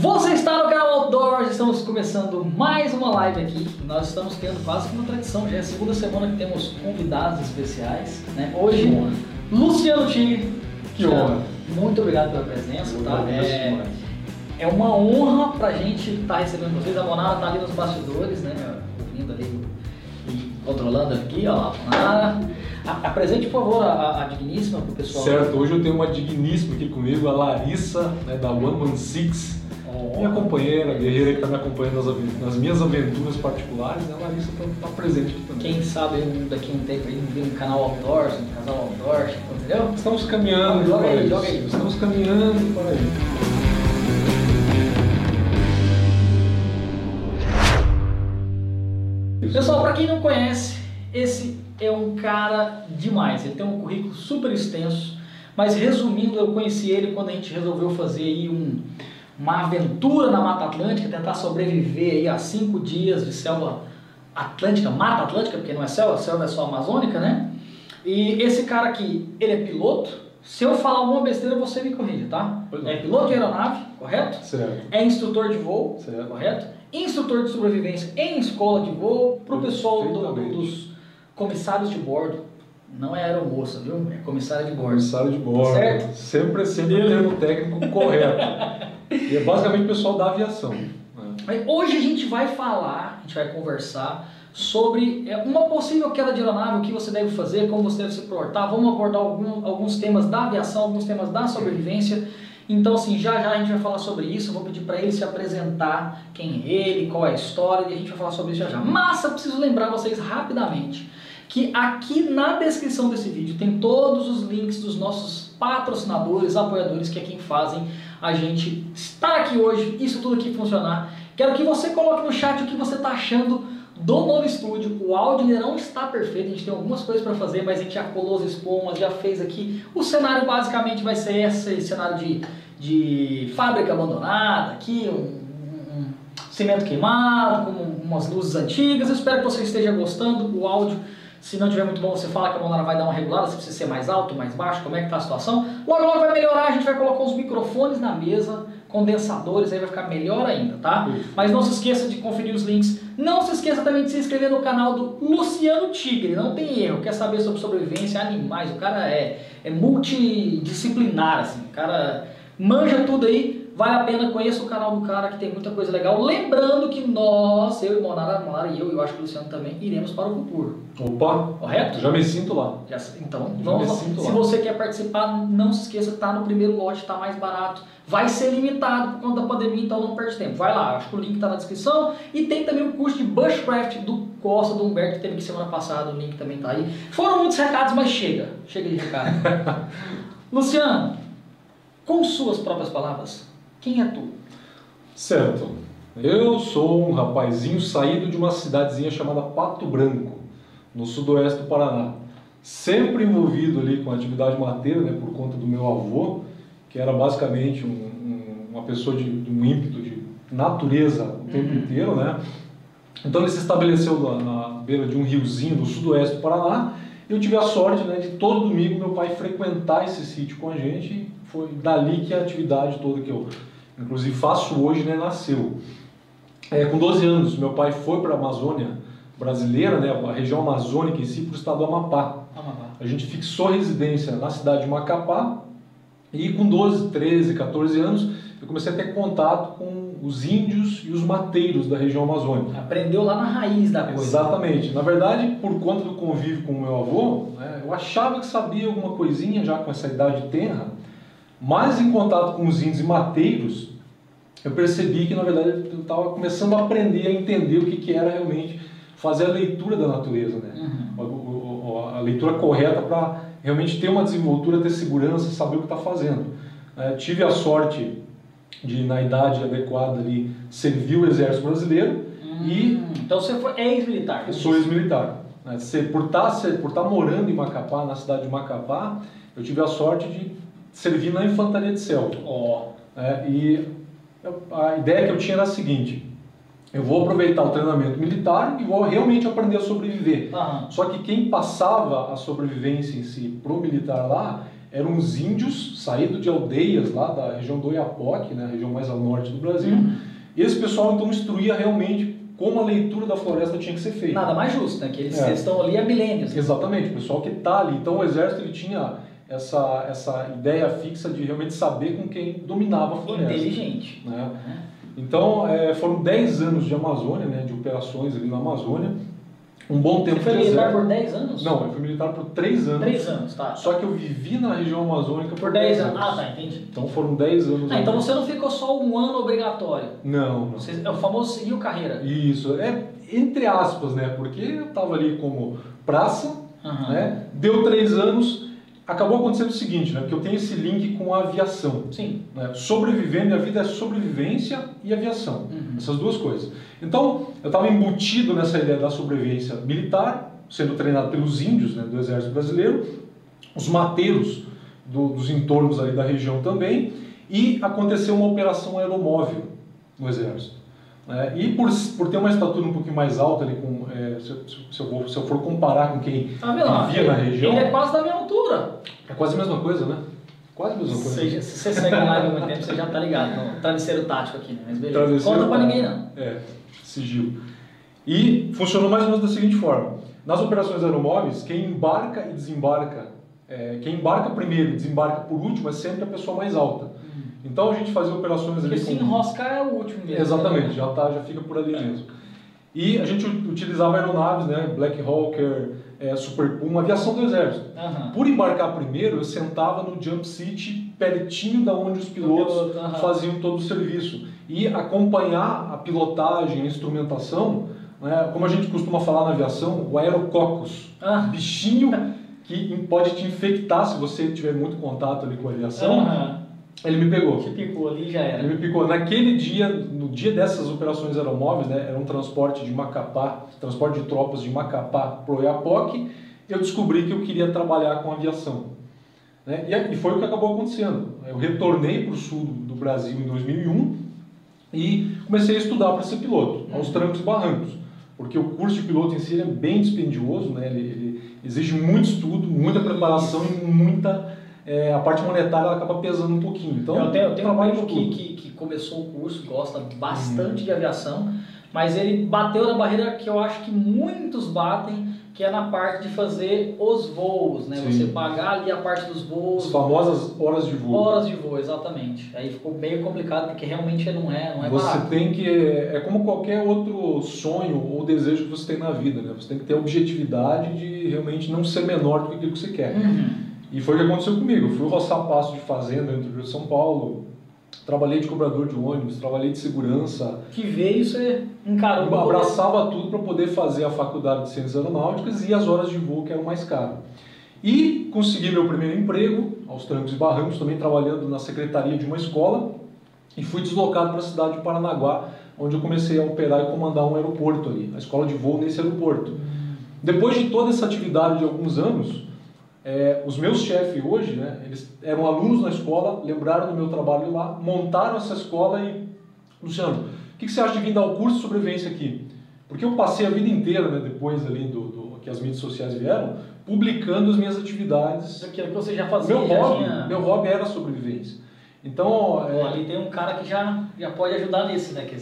Você está no canal Outdoors, estamos começando mais uma live aqui. Nós estamos tendo quase que uma tradição, já é a segunda semana que temos convidados especiais. Né? Hoje, Luciano Tigre. Que honra. Muito obrigado pela presença. Tá? É, é uma honra pra gente estar tá recebendo vocês. A Monara está ali nos bastidores, né? Ouvindo ali e controlando aqui, ó. Monara. Apresente, por favor, a, a digníssima para o pessoal. Certo, hoje eu tenho uma digníssima aqui comigo, a Larissa, né, da One Man Six. Minha companheira, guerreira que está me acompanhando nas, nas, minhas aventuras particulares, a Larissa está tá presente aqui também. Quem sabe daqui a um tempo aí um canal outdoors, um casal outdoors, entendeu? Estamos caminhando. Joga aí, joga aí. Estamos caminhando para aí. Pessoal, para quem não conhece, esse é um cara demais. Ele tem um currículo super extenso, mas resumindo, eu conheci ele quando a gente resolveu fazer aí um uma aventura na Mata Atlântica, tentar sobreviver aí a cinco dias de selva atlântica, Mata Atlântica, porque não é selva, selva é só amazônica, né? E esse cara aqui, ele é piloto. Se eu falar alguma besteira, você me corrige, tá? É piloto de aeronave, correto? Certo. É instrutor de voo, certo. correto? Instrutor de sobrevivência em escola de voo, pro pessoal do, do, dos comissários de bordo. Não é aeromoça, viu? É comissário de bordo. Comissário de bordo. Certo? Sempre, sempre o termo técnico correto. E é basicamente o pessoal da aviação. Né? Hoje a gente vai falar, a gente vai conversar sobre é, uma possível queda de aeronave, o que você deve fazer, como você deve se portar. Vamos abordar algum, alguns temas da aviação, alguns temas da sobrevivência. Então, assim, já já a gente vai falar sobre isso. Eu vou pedir para ele se apresentar, quem é ele, qual é a história, e a gente vai falar sobre isso já já. Mas eu preciso lembrar vocês rapidamente que aqui na descrição desse vídeo tem todos os links dos nossos patrocinadores, apoiadores, que é quem fazem a gente estar aqui hoje, isso tudo aqui funcionar. Quero que você coloque no chat o que você está achando do novo estúdio. O áudio ainda não está perfeito, a gente tem algumas coisas para fazer, mas a gente já colou as espumas, já fez aqui. O cenário basicamente vai ser esse cenário de, de fábrica abandonada, aqui um, um cimento queimado, com umas luzes antigas. Eu espero que você esteja gostando. O áudio se não tiver muito bom, você fala que a Monara vai dar uma regulada, se precisa ser mais alto, mais baixo, como é que tá a situação. Logo, logo vai melhorar, a gente vai colocar os microfones na mesa, condensadores, aí vai ficar melhor ainda, tá? Isso. Mas não se esqueça de conferir os links. Não se esqueça também de se inscrever no canal do Luciano Tigre, não tem erro. Quer saber sobre sobrevivência, animais, o cara é, é multidisciplinar, assim, o cara manja tudo aí. Vale a pena, conheça o canal do cara que tem muita coisa legal. Lembrando que nós, eu e Monara, Monara e eu, eu acho que o Luciano também, iremos para o Cupur. Opa! Correto? Já me sinto lá. Já, então, Já vamos, se lá. você quer participar, não se esqueça, tá no primeiro lote, está mais barato. Vai ser limitado por conta da pandemia, então não perde tempo. Vai lá, acho que o link está na descrição. E tem também o curso de Bushcraft do Costa, do Humberto, que teve aqui semana passada, o link também está aí. Foram muitos recados, mas chega. Chega de recado. Luciano, com suas próprias palavras, quem é tu? Certo. Eu sou um rapazinho saído de uma cidadezinha chamada Pato Branco, no sudoeste do Paraná. Sempre envolvido ali com a atividade mateira, né, por conta do meu avô, que era basicamente um, um, uma pessoa de, de, um ímpeto de natureza o tempo uhum. inteiro, né? Então ele se estabeleceu na, na, beira de um riozinho do sudoeste do Paraná. Eu tive a sorte né, de todo domingo meu pai frequentar esse sítio com a gente. Foi dali que a atividade toda que eu inclusive faço hoje, né, nasceu. É, com 12 anos, meu pai foi para a Amazônia brasileira, né, a região amazônica em si, para o estado do Amapá. Amapá. A gente fixou residência na cidade de Macapá e com 12, 13, 14 anos eu comecei a ter contato com os índios e os mateiros da região amazônica. Aprendeu lá na raiz da coisa. Exatamente. Na verdade, por conta do convívio com o meu avô, né, eu achava que sabia alguma coisinha já com essa idade tenra, mas em contato com os índios e mateiros, eu percebi que na verdade eu estava começando a aprender a entender o que, que era realmente fazer a leitura da natureza, né? Uhum. A, a, a, leitura correta para realmente ter uma desenvoltura, ter segurança, saber o que está fazendo. É, tive a sorte de, na idade adequada ali, servir o exército brasileiro uhum. e... Então você foi ex-militar? Sou ex-militar. Né? Por estar tá, por tá morando em Macapá, na cidade de Macapá, eu tive a sorte de servi na infantaria de selva. Oh. É, e a ideia que eu tinha era a seguinte: eu vou aproveitar o treinamento militar e vou realmente aprender a sobreviver. Uhum. Só que quem passava a sobrevivência em si para o militar lá eram os índios saídos de aldeias lá da região do Oiapoque, né, região mais ao norte do Brasil. Uhum. E esse pessoal então instruía realmente como a leitura da floresta tinha que ser feita. Nada mais justo, né? Que eles, é. estão ali há milênios. Exatamente, o pessoal que está ali. Então o exército ele tinha essa, essa ideia fixa de realmente saber com quem dominava a floresta. Inteligente. Né? Então é, foram 10 anos de Amazônia, né, de operações ali na Amazônia. Um bom tempo Você foi militar por 10 anos? Não, eu fui militar por 3 anos. 3 anos, tá. Só que eu vivi na região amazônica por, por 10 anos. anos. Ah, tá, entendi. Então foram 10 anos. Ah, então você não ficou só um ano obrigatório? Não, não. Você, é o famoso seguiu carreira? Isso, é entre aspas, né? Porque eu estava ali como praça, uhum. né? Deu 3 anos, acabou acontecendo o seguinte, né? Porque eu tenho esse link com a aviação. Sim. Né? Sobrevivendo, a vida é sobrevivência e aviação. Uhum. Essas duas coisas. Então, eu estava embutido nessa ideia da sobrevivência militar, sendo treinado pelos índios né, do Exército Brasileiro, os mateiros do, dos entornos ali da região também, e aconteceu uma operação aeromóvel no Exército. É, e por, por ter uma estatura um pouquinho mais alta, ali, com, é, se, se, eu vou, se, eu for comparar com quem ah, vivia na região. Ele é quase da minha altura. É quase a mesma coisa, né? Quase a mesma coisa. Se, se você segue live há muito tempo, você já tá ligado no travesseiro tático aqui, né? Mas beleza. Travesseiro Conta pra ninguém, não. É, sigilo. E funcionou mais ou menos da seguinte forma: nas operações aeromóveis, quem embarca e desembarca, é, quem embarca primeiro e desembarca por último é sempre a pessoa mais alta. Então a gente fazia operações ali. Porque se com... enroscar é o último mesmo. Exatamente, né? já, tá, já fica por ali é. mesmo. E a gente utilizava aeronaves, né? Black Hawker, é, Super Puma, aviação do exército. Uhum. Por embarcar primeiro, eu sentava no jump seat pertinho da onde os pilotos piloto, uhum. faziam todo o serviço. E acompanhar a pilotagem, a instrumentação, né? como a gente costuma falar na aviação, o aerococos. Uhum. Bichinho que pode te infectar se você tiver muito contato ali com a aviação. Ele me pegou. Picou ali já era. Ele me picou. Naquele dia, no dia dessas operações aeromóveis, né, era um transporte de Macapá, transporte de tropas de Macapá para Oiapoque, eu descobri que eu queria trabalhar com aviação. Né? E, foi o que acabou acontecendo. Eu retornei para o sul do Brasil em 2001 e comecei a estudar para ser piloto, aos uhum. trancos e barrancos. Porque o curso de piloto em si é bem dispendioso, né? ele, ele exige muito estudo, muita preparação e muita é, a parte monetária ela acaba pesando um pouquinho. Então, eu tenho, eu tenho um amigo que, que, que, começou o curso, gosta bastante uhum. de aviação, mas ele bateu na barreira que eu acho que muitos batem, que é na parte de fazer os voos, né? Sim. Você pagar ali a parte dos voos. As famosas horas de voo. Horas de voo, exatamente. Aí ficou meio complicado, porque realmente não é, não é Você barato. tem que... É como qualquer outro sonho ou desejo que você tem na vida, né? Você tem que ter a objetividade de realmente não ser menor do que aquilo que você quer. Uhum. E foi o que aconteceu comigo. Eu fui roçar passo de fazenda dentro de São Paulo, trabalhei de cobrador de ônibus, trabalhei de segurança. Que veio você encarou. Eu abraçava tudo para poder fazer a faculdade de ciências aeronáuticas e as horas de voo que eram mais caras. E consegui meu primeiro emprego, aos trancos e barrancos, também trabalhando na secretaria de uma escola, e fui deslocado para a cidade de Paranaguá, onde eu comecei a operar e comandar um aeroporto ali, a escola de voo nesse aeroporto. Depois de toda essa atividade de alguns anos, é, os meus chefes hoje, né, eles eram alunos na escola, lembraram do meu trabalho lá, montaram essa escola e, Luciano, o que, que você acha de vir dar o curso de sobrevivência aqui? Porque eu passei a vida inteira, né, depois ali do, do que as mídias sociais vieram, publicando as minhas atividades. Aquilo que você já fazia. Meu já hobby, tinha... meu hobby era sobrevivência. Então, é... ali tem um cara que já, já pode ajudar nisso, né? Que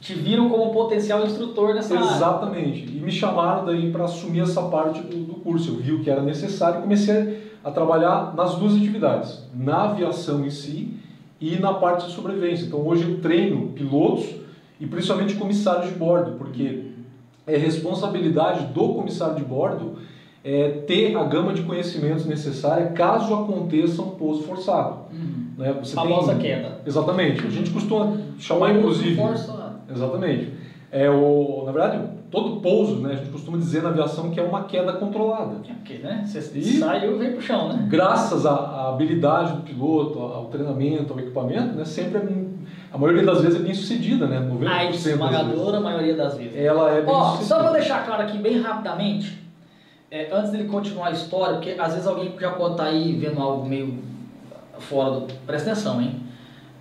te viram como potencial instrutor nessa Exatamente. Área. E me chamaram daí para assumir essa parte do, do, curso. Eu vi o que era necessário e comecei a trabalhar nas duas atividades, na aviação em si e na parte de sobrevivência. Então hoje eu treino pilotos e principalmente comissários de bordo, porque é responsabilidade do comissário de bordo é, ter a gama de conhecimentos necessária caso aconteça um pouso forçado. Uhum. Né? Você Famosa tem... queda. Exatamente. A gente costuma chamar, inclusive. Força Exatamente. É o, na verdade, todo pouso, né, a gente costuma dizer na aviação que é uma queda controlada. É porque, né? Você e, saiu e vem pro chão, né? Graças à, à, habilidade do piloto, ao treinamento, ao equipamento, né, sempre é, a maioria das vezes é bem sucedida, né? 90% a esmagadora maioria das vezes. Ela é bem Ó, sucedida. Só para deixar claro aqui bem rapidamente, é, antes dele continuar a história, porque às vezes alguém já pode estar tá aí vendo algo meio fora do... Presta atenção, hein?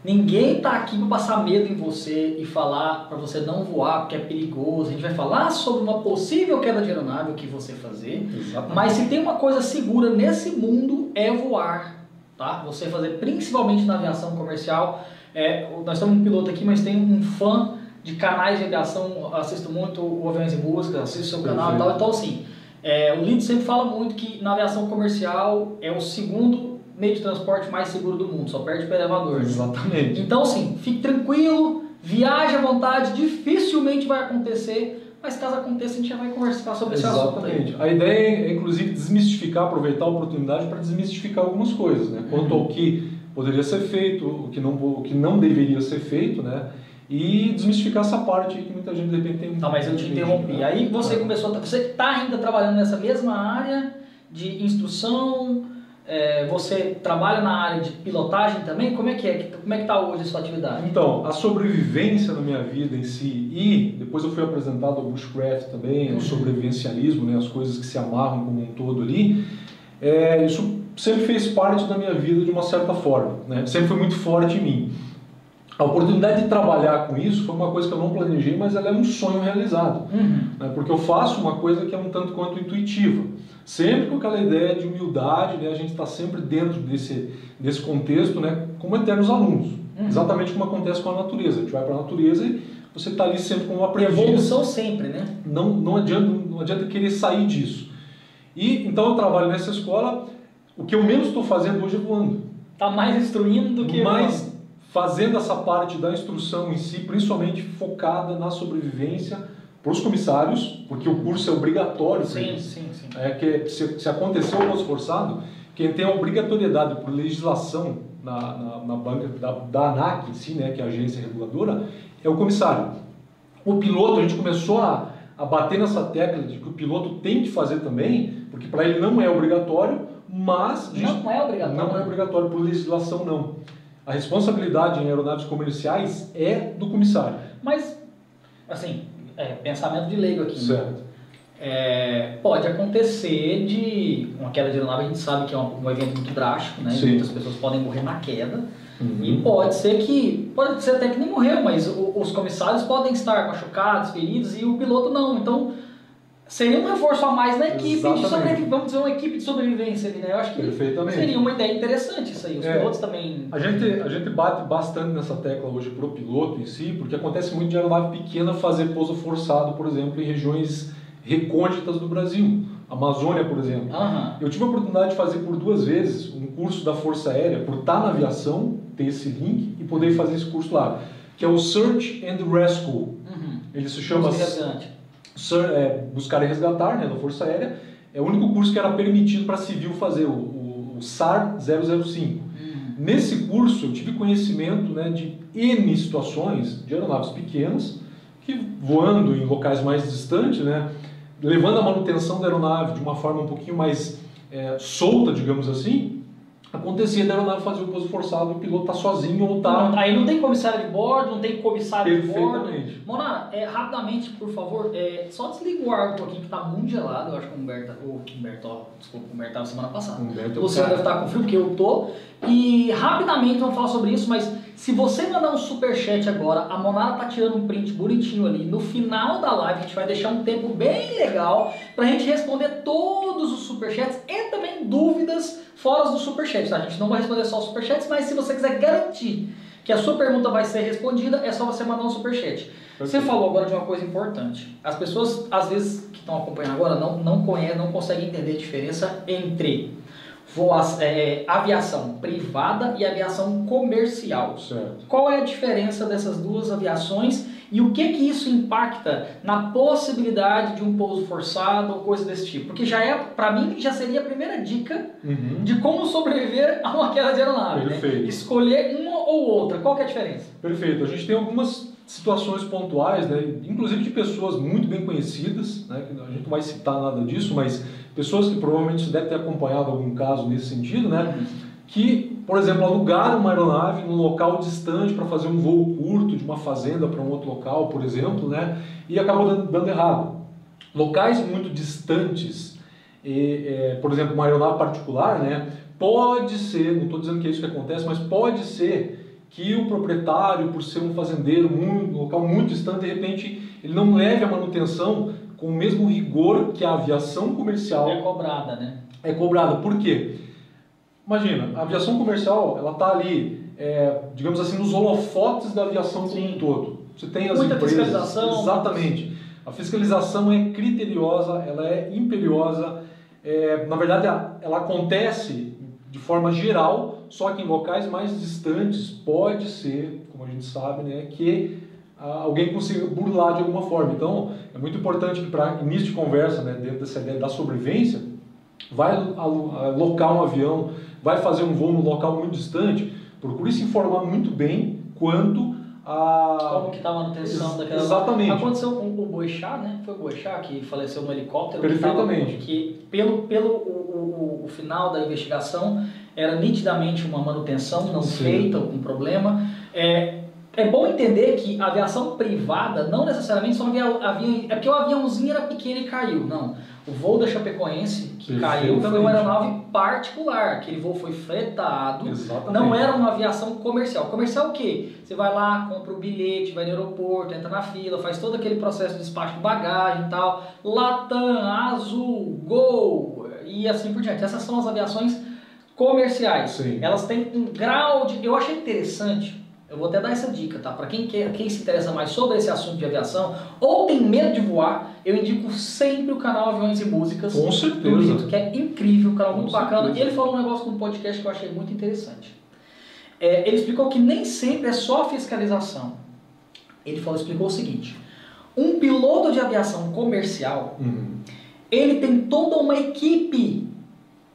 Ninguém está aqui para passar medo em você e falar para você não voar porque é perigoso. A gente vai falar sobre uma possível queda de aeronave, o que você fazer. Exatamente. Mas se tem uma coisa segura nesse mundo é voar. tá? Você fazer principalmente na aviação comercial. É, nós temos um piloto aqui, mas tem um fã de canais de aviação, assisto muito o Aviões e Música, assisto o seu canal e tal. Então, assim, é, o Lido sempre fala muito que na aviação comercial é o segundo meio de transporte mais seguro do mundo, só perde para elevador. Exatamente. Então, assim, fique tranquilo, viaje à vontade, dificilmente vai acontecer, mas caso aconteça, a gente já vai conversar sobre esse assunto. Exatamente. A ideia é, inclusive, desmistificar, aproveitar a oportunidade para desmistificar algumas coisas, né? Quanto uhum. ao que poderia ser feito, o que não, o que não deveria ser feito, né? e desmistificar essa parte que muita gente de repente tem. Tá, mas eu te interrompi. Né? Aí você é. começou, você está ainda trabalhando nessa mesma área de instrução, é, você trabalha na área de pilotagem também? Como é que é? Como é que está hoje a sua atividade? Então, a sobrevivência na minha vida em si e depois eu fui apresentado ao bushcraft também, uhum. o sobrevivencialismo, né, as coisas que se amarram como um todo ali. É, isso sempre fez parte da minha vida de uma certa forma, né? Sempre foi muito forte em mim. A oportunidade de trabalhar com isso foi uma coisa que eu não planejei, mas ela é um sonho realizado. Uhum. Né? Porque eu faço uma coisa que é um tanto quanto intuitiva. Sempre com aquela ideia de humildade, né? a gente está sempre dentro desse, desse contexto né? como eternos alunos. Uhum. Exatamente como acontece com a natureza. A gente vai para a natureza e você está ali sempre como aprendiz. Evolução sempre, né? Não, não, adianta, não adianta querer sair disso. E então eu trabalho nessa escola, o que eu menos estou fazendo hoje é voando. Está mais instruindo do que mais fazendo essa parte da instrução em si, principalmente focada na sobrevivência para os comissários, porque o curso é obrigatório sim. Sim, sim. É que se, se aconteceu o posto forçado, quem tem a obrigatoriedade por legislação na, na, na banca da, da ANAC em si, né, que é a agência reguladora, é o comissário. O piloto, a gente começou a, a bater nessa tecla de que o piloto tem que fazer também, porque para ele não é obrigatório, mas... Não é obrigatório. Não é obrigatório por legislação, não. A responsabilidade em aeronaves comerciais é do comissário. Mas, assim, é, pensamento de leigo aqui. Né? É, pode acontecer de uma queda de aeronave, a gente sabe que é um, um evento muito drástico, né? Sim. Muitas pessoas podem morrer na queda. Uhum. E pode ser que, pode ser até que nem morreu, mas o, os comissários podem estar machucados, feridos e o piloto não. Então, Seria um reforço a mais na equipe de sobrevivência, vamos dizer, uma equipe de sobrevivência ali, né? Eu acho que seria uma ideia interessante isso aí. Os é, pilotos também. A gente, a gente bate bastante nessa tecla hoje pro piloto em si, porque acontece muito de aeronave pequena fazer pouso forçado, por exemplo, em regiões recônditas do Brasil. Amazônia, por exemplo. Uhum. Eu tive a oportunidade de fazer por duas vezes um curso da Força Aérea, por estar na aviação, ter esse link e poder fazer esse curso lá, que é o Search and Rescue. Uhum. Ele se chama é, buscar e resgatar, né, da Força Aérea, é o único curso que era permitido para civil fazer, o, o, o SAR 005. Uhum. Nesse curso eu tive conhecimento né, de N situações de aeronaves pequenas, que voando em locais mais distantes, né, levando a manutenção da aeronave de uma forma um pouquinho mais é, solta, digamos assim, acontecia da aeronave fazer o pouso forçado e o piloto tá sozinho ou tá... Não, aí não tem comissário de bordo, não tem comissário de bordo. Mona, é, rapidamente, por favor, é, só desliga o ar um pouquinho que tá muito gelado. Eu acho que o Humberto, o Humberto, ó, desculpa, o Humberto tava semana passada. Humberto, Você deve estar com frio, porque eu tô. E rapidamente vamos falar sobre isso, mas se você mandar um super chat agora, a Monara tá tirando um print bonitinho ali. No final da live a gente vai deixar um tempo bem legal pra gente responder todos os super chats e também dúvidas fora do superchat, tá? A gente não vai responder só os superchats, mas se você quiser garantir que a sua pergunta vai ser respondida, é só você mandar um superchat. Você falou agora de uma coisa importante. As pessoas, às vezes, que estão acompanhando agora, não, não conhecem, não conseguem entender a diferença entre voa, é, aviação privada e aviação comercial. Certo. Qual é a diferença dessas duas aviações e o que que isso impacta na possibilidade de um pouso forçado ou coisa desse tipo? Porque já é, para mim, já seria a primeira dica uhum. de como sobreviver a uma queda de aeronave. Né? Perfeito. Né? Escolher uma ou outra. Qual que é a diferença? Perfeito. A gente tem algumas situações pontuais, né? inclusive de pessoas muito bem conhecidas, né? a gente não vai citar nada disso, mas pessoas que provavelmente deve ter acompanhado algum caso nesse sentido, né? Que, por exemplo, alugaram uma aeronave num local distante para fazer um voo curto de uma fazenda para um outro local, por exemplo, né? e acabou dando, dando errado. Locais muito distantes, e, é, por exemplo, uma aeronave particular, né? pode ser, não estou dizendo que é isso que acontece, mas pode ser que o proprietário, por ser um fazendeiro, muito, um local muito distante, de repente ele não leve a manutenção com o mesmo rigor que a aviação comercial é cobrada, né? É cobrada. Por quê? Imagina, a aviação comercial, ela está ali, é, digamos assim, nos holofotes da aviação como um todo. Você tem as Muita empresas. fiscalização. Exatamente. A fiscalização é criteriosa, ela é imperiosa. É, na verdade, ela acontece de forma geral, só que em locais mais distantes pode ser, como a gente sabe, né, que alguém consiga burlar de alguma forma. Então, é muito importante que para início de conversa, né, dentro dessa ideia da sobrevivência, vai alocar um avião, vai fazer um voo num local muito distante, procure se informar muito bem quanto a Como que tá a manutenção daquela... exatamente. Aconteceu com o Boixá, né? Foi o Boixá que faleceu no helicóptero. que Perfeitamente. tava- Que, pelo, pelo o, o- o final da investigação, era nitidamente uma manutenção não Sim. feita, algum problema. É, é bom entender que a aviação privada não necessariamente só havia, havia... É porque o aviãozinho era pequeno e caiu, não. O voo da Chapecoense, que caiu, foi uma aeronave particular. Aquele voo foi fretado, Exatamente. não era uma aviação comercial. Comercial o quê? Você vai lá, compra o bilhete, vai no aeroporto, entra na fila, faz todo aquele processo de despacho de bagagem e tal. Latam, Azul, Gol e assim por diante. Essas são as aviações comerciais. Sim. Elas têm um grau de. Eu achei interessante. Eu vou até dar essa dica, tá? Para quem, quer, quem se interessa mais sobre esse assunto de aviação ou tem medo de voar, eu indico sempre o canal Aviões e Músicas Com certeza. Lito, que é incrível, um canal muito Com bacana. certeza. E ele falou um negócio no podcast que eu achei muito interessante. É, ele explicou que nem sempre é só fiscalização. Ele falou, explicou o seguinte: um piloto de aviação comercial, Uhum. ele tem toda uma equipe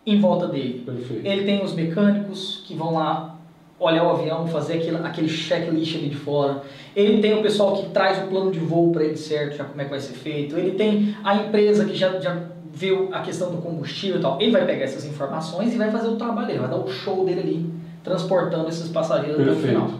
em volta dele. Perfeito. Ele tem os mecânicos que vão lá olhar o avião, fazer aquele, aquele checklist ali de fora. Ele tem o pessoal que traz o plano de voo para ele certo, já como é que vai ser feito. Ele tem a empresa que já, já viu a questão do combustível e tal. Ele vai pegar essas informações e vai fazer o trabalho dele, vai dar o show dele ali, transportando esses passageiros até o Perfeito. final.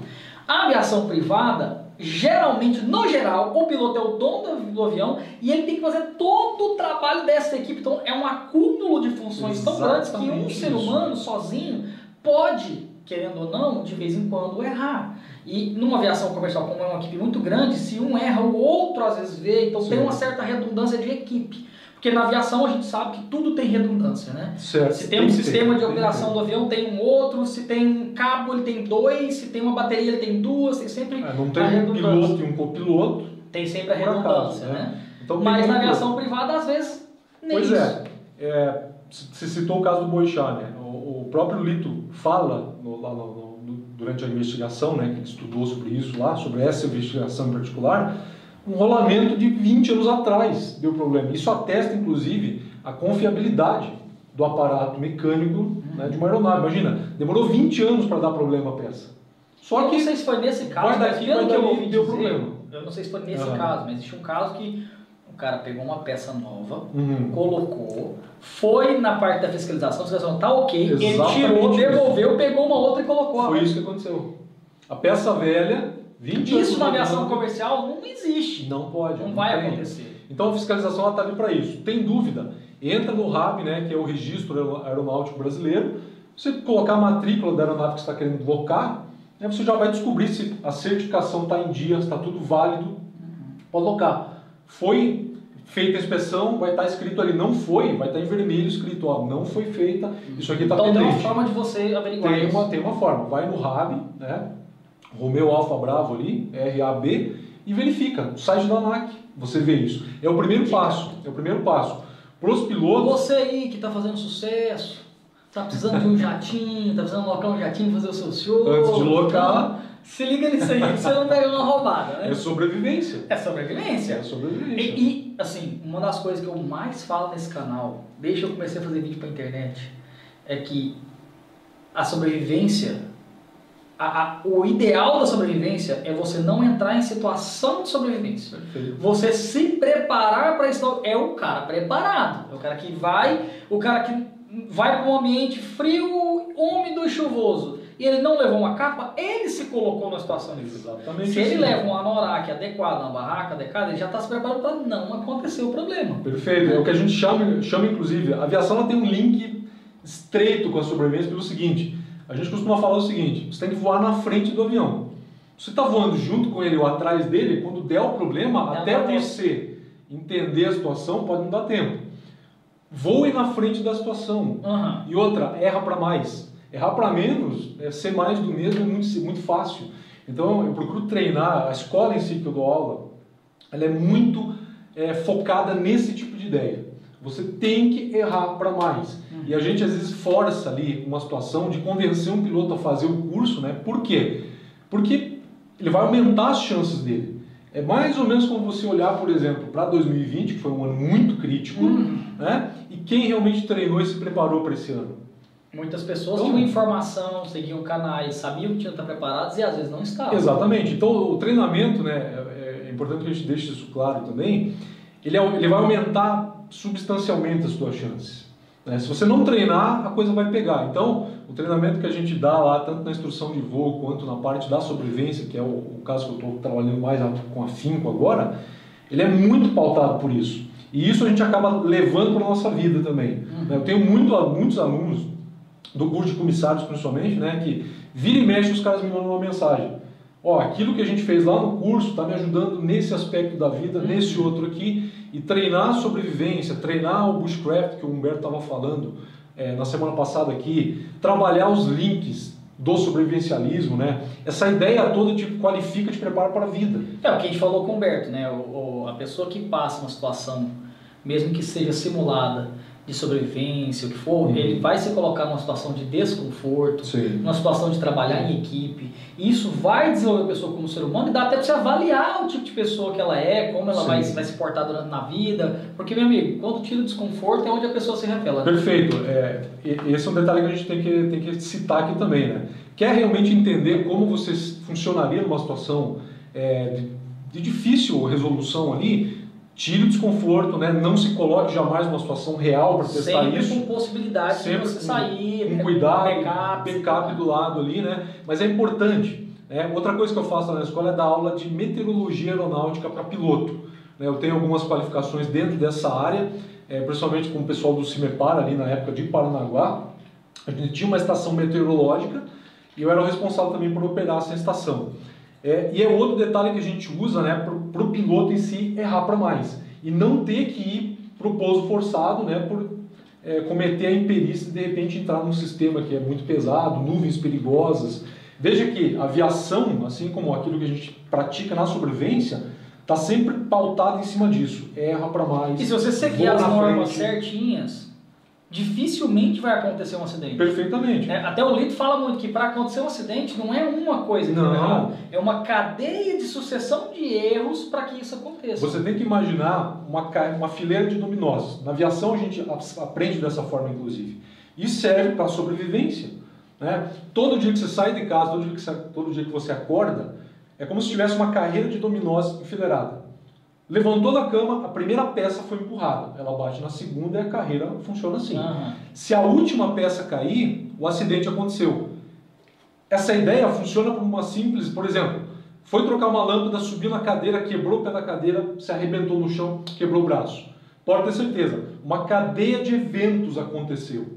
A aviação privada, geralmente, no geral, o piloto é o dono do- avião e ele tem que fazer todo o trabalho dessa equipe. Então, é um acúmulo de funções tão grandes que um Exatamente ser humano sozinho pode, querendo ou não, de vez em quando errar. E numa aviação comercial, como é uma equipe muito grande, se um erra, o outro às vezes vê. Então, tem Sim. uma certa redundância de equipe. Porque na aviação a gente sabe que tudo tem redundância, né? Certo. Se tem um que sistema de tem operação ter. do avião, tem um outro. Se tem um cabo, ele tem dois. Se tem uma bateria, ele tem duas. Tem sempre, É, não tem um redundância. piloto e um copiloto. tem sempre a Por acaso, redundância, né? né? Então, tem Mas na aviação privada, às vezes, nem Pois isso. é, é, se citou o caso do Boixá, né? Próprio Lito fala no- lá no- no- durante a investigação, né, que ele estudou sobre isso lá, sobre essa investigação em particular, um rolamento de 20 anos atrás deu problema. Isso atesta, inclusive, a confiabilidade do aparato mecânico né, de uma aeronave. Imagina, demorou 20 anos para dar problema a peça. Só eu não que sei se foi nesse caso, mas daqui, que eu ouvi deu problema. eu não sei se foi nesse Ah. caso, mas existe um caso que cara pegou uma peça nova, Uhum. colocou, foi na parte da fiscalização, a fiscalização tá ok, ele Exatamente tirou, isso. devolveu, pegou uma outra e colocou. foi isso que aconteceu. A peça velha, 20 anos Isso na aviação comercial não existe. não pode. Não vai tem. acontecer. Então a fiscalização está ali para isso. Tem dúvida? Entra no RAB, né, que é o Registro Aero- Aeronáutico Brasileiro. Você colocar a matrícula da aeronave que você está querendo locar, né, você já vai descobrir se a certificação está em dia, se está tudo válido. Pode locar. Foi feita a inspeção, vai estar escrito ali não foi, vai estar em vermelho escrito, ó, não foi feita, isso aqui está Então tem uma pendente. forma de você averiguar Tem isso. uma, tem uma forma. Vai no RAB, né? Romeu Alfa Bravo ali, RAB, e verifica. O site da ANAC, você vê isso. É o primeiro passo. É o primeiro passo. Para os pilotos, Você aí que está fazendo sucesso, está precisando de um jatinho, está precisando locar um jatinho fazer o seu show. Antes de locar. Se liga nisso aí você não pega uma roubada, né? é sobrevivência. É sobrevivência. É sobrevivência. E, e, assim, uma das coisas que eu mais falo nesse canal, desde que eu comecei a fazer vídeo pra internet, é que a sobrevivência, a- a- o ideal da sobrevivência é você não entrar em situação de sobrevivência. Perfeito. Você se preparar para isso. É o cara preparado. É o cara que vai, o cara que vai para um ambiente frio, úmido e chuvoso. E ele não levou uma capa, ele se colocou na situação disso. Exatamente Se ele leva um anorak adequado, uma barraca adequada, ele já está se preparando para não acontecer o problema. Perfeito. É o que a gente chama, chama inclusive, a aviação ela tem um link estreito com a sobrevivência pelo seguinte, a gente costuma falar o seguinte, você tem que voar na frente do avião. Você está voando junto com ele ou atrás dele, quando der o problema, até você entender a situação, pode não dar tempo. Voe na frente da situação. Aham. E outra, erra para mais. Errar para menos, é ser mais do mesmo é muito, muito fácil. Então eu procuro treinar, a escola em si que eu dou aula, ela é muito é, focada nesse tipo de ideia. Você tem que errar para mais. Uhum. E a gente às vezes força ali uma situação de convencer um piloto a fazer o curso, né? Por quê? Porque ele vai aumentar as chances dele. É mais ou menos como você olhar, por exemplo, para 2020, que foi um ano muito crítico, uhum. né? E quem realmente treinou e se preparou para esse ano? Muitas pessoas então, tinham informação, seguiam canais, sabiam que tinham que estar preparados e às vezes não estavam. Exatamente. Então o treinamento, né, é, é importante que a gente deixe isso claro também, ele, é, ele vai aumentar substancialmente as suas chances. Né? Se você não treinar, a coisa vai pegar. Então, o treinamento que a gente dá lá, tanto na instrução de voo quanto na parte da sobrevivência, que é o, o caso que eu estou trabalhando mais com afinco agora, ele é muito pautado por isso. E isso a gente acaba levando para a nossa vida também. Uhum. Né? Eu tenho muito, muitos alunos do curso de comissários, principalmente, né, que vira e mexe os caras me mandam uma mensagem. Ó, aquilo que a gente fez lá no curso está me ajudando nesse aspecto da vida, uhum. nesse outro aqui, e treinar a sobrevivência, treinar o bushcraft que o Humberto estava falando é, na semana passada aqui, trabalhar os links do sobrevivencialismo, né? Essa ideia toda tipo qualifica, te prepara para a vida. É o que a gente falou com o Humberto, né? O, o, a pessoa que passa uma situação, mesmo que seja simulada, de sobrevivência, o que for, uhum. ele vai se colocar numa situação de desconforto, Sim. numa situação de trabalhar em equipe. E isso vai desenvolver a pessoa como ser humano e dá até para você avaliar o tipo de pessoa que ela é, como ela vai, vai se portar durante, na vida. Porque, meu amigo, quando tira o desconforto é onde a pessoa se revela. Né? Perfeito. É, esse é um detalhe que a gente tem que, tem que citar aqui também. Né? Quer realmente entender como você funcionaria numa situação é, de, de difícil resolução ali, tire o desconforto, né? não se coloque jamais numa situação real para testar Sempre isso. Sempre com possibilidade Sempre de você sair, com cuidado, backup, backup do lado ali, né? Mas é importante. Né? Outra coisa que eu faço na escola é dar aula de meteorologia aeronáutica para piloto. Né? Eu tenho algumas qualificações dentro dessa área, é, principalmente com o pessoal do CIMEPAR ali na época de Paranaguá. A gente tinha uma estação meteorológica e eu era o responsável também por operar essa estação. É, e é outro detalhe que a gente usa né, para o piloto em si errar para mais. E não ter que ir para o pouso forçado né, por é, cometer a imperícia e de repente entrar num sistema que é muito pesado, nuvens perigosas. Veja que a aviação, assim como aquilo que a gente pratica na sobrevivência, está sempre pautado em cima disso. Erra para mais. E se você seguir as normas certinhas, dificilmente vai acontecer um acidente. Perfeitamente. É, até o Lito fala muito que para acontecer um acidente não é uma coisa que não. é uma cadeia de sucessão de erros para que isso aconteça. Você tem que imaginar uma, uma fileira de dominós. Na aviação a gente aprende dessa forma, inclusive. Isso serve para a sobrevivência. Né? Todo dia que você sai de casa, todo dia que você, todo dia que você acorda, é como se tivesse uma carreira de dominós enfileirada. Levantou da cama, a primeira peça foi empurrada. Ela bate na segunda e a carreira funciona assim. Uhum. Se a última peça cair, o acidente aconteceu. Essa ideia funciona como uma simples, por exemplo, foi trocar uma lâmpada, subiu na cadeira, quebrou o pé da cadeira, se arrebentou no chão, quebrou o braço. Pode ter certeza, uma cadeia de eventos aconteceu.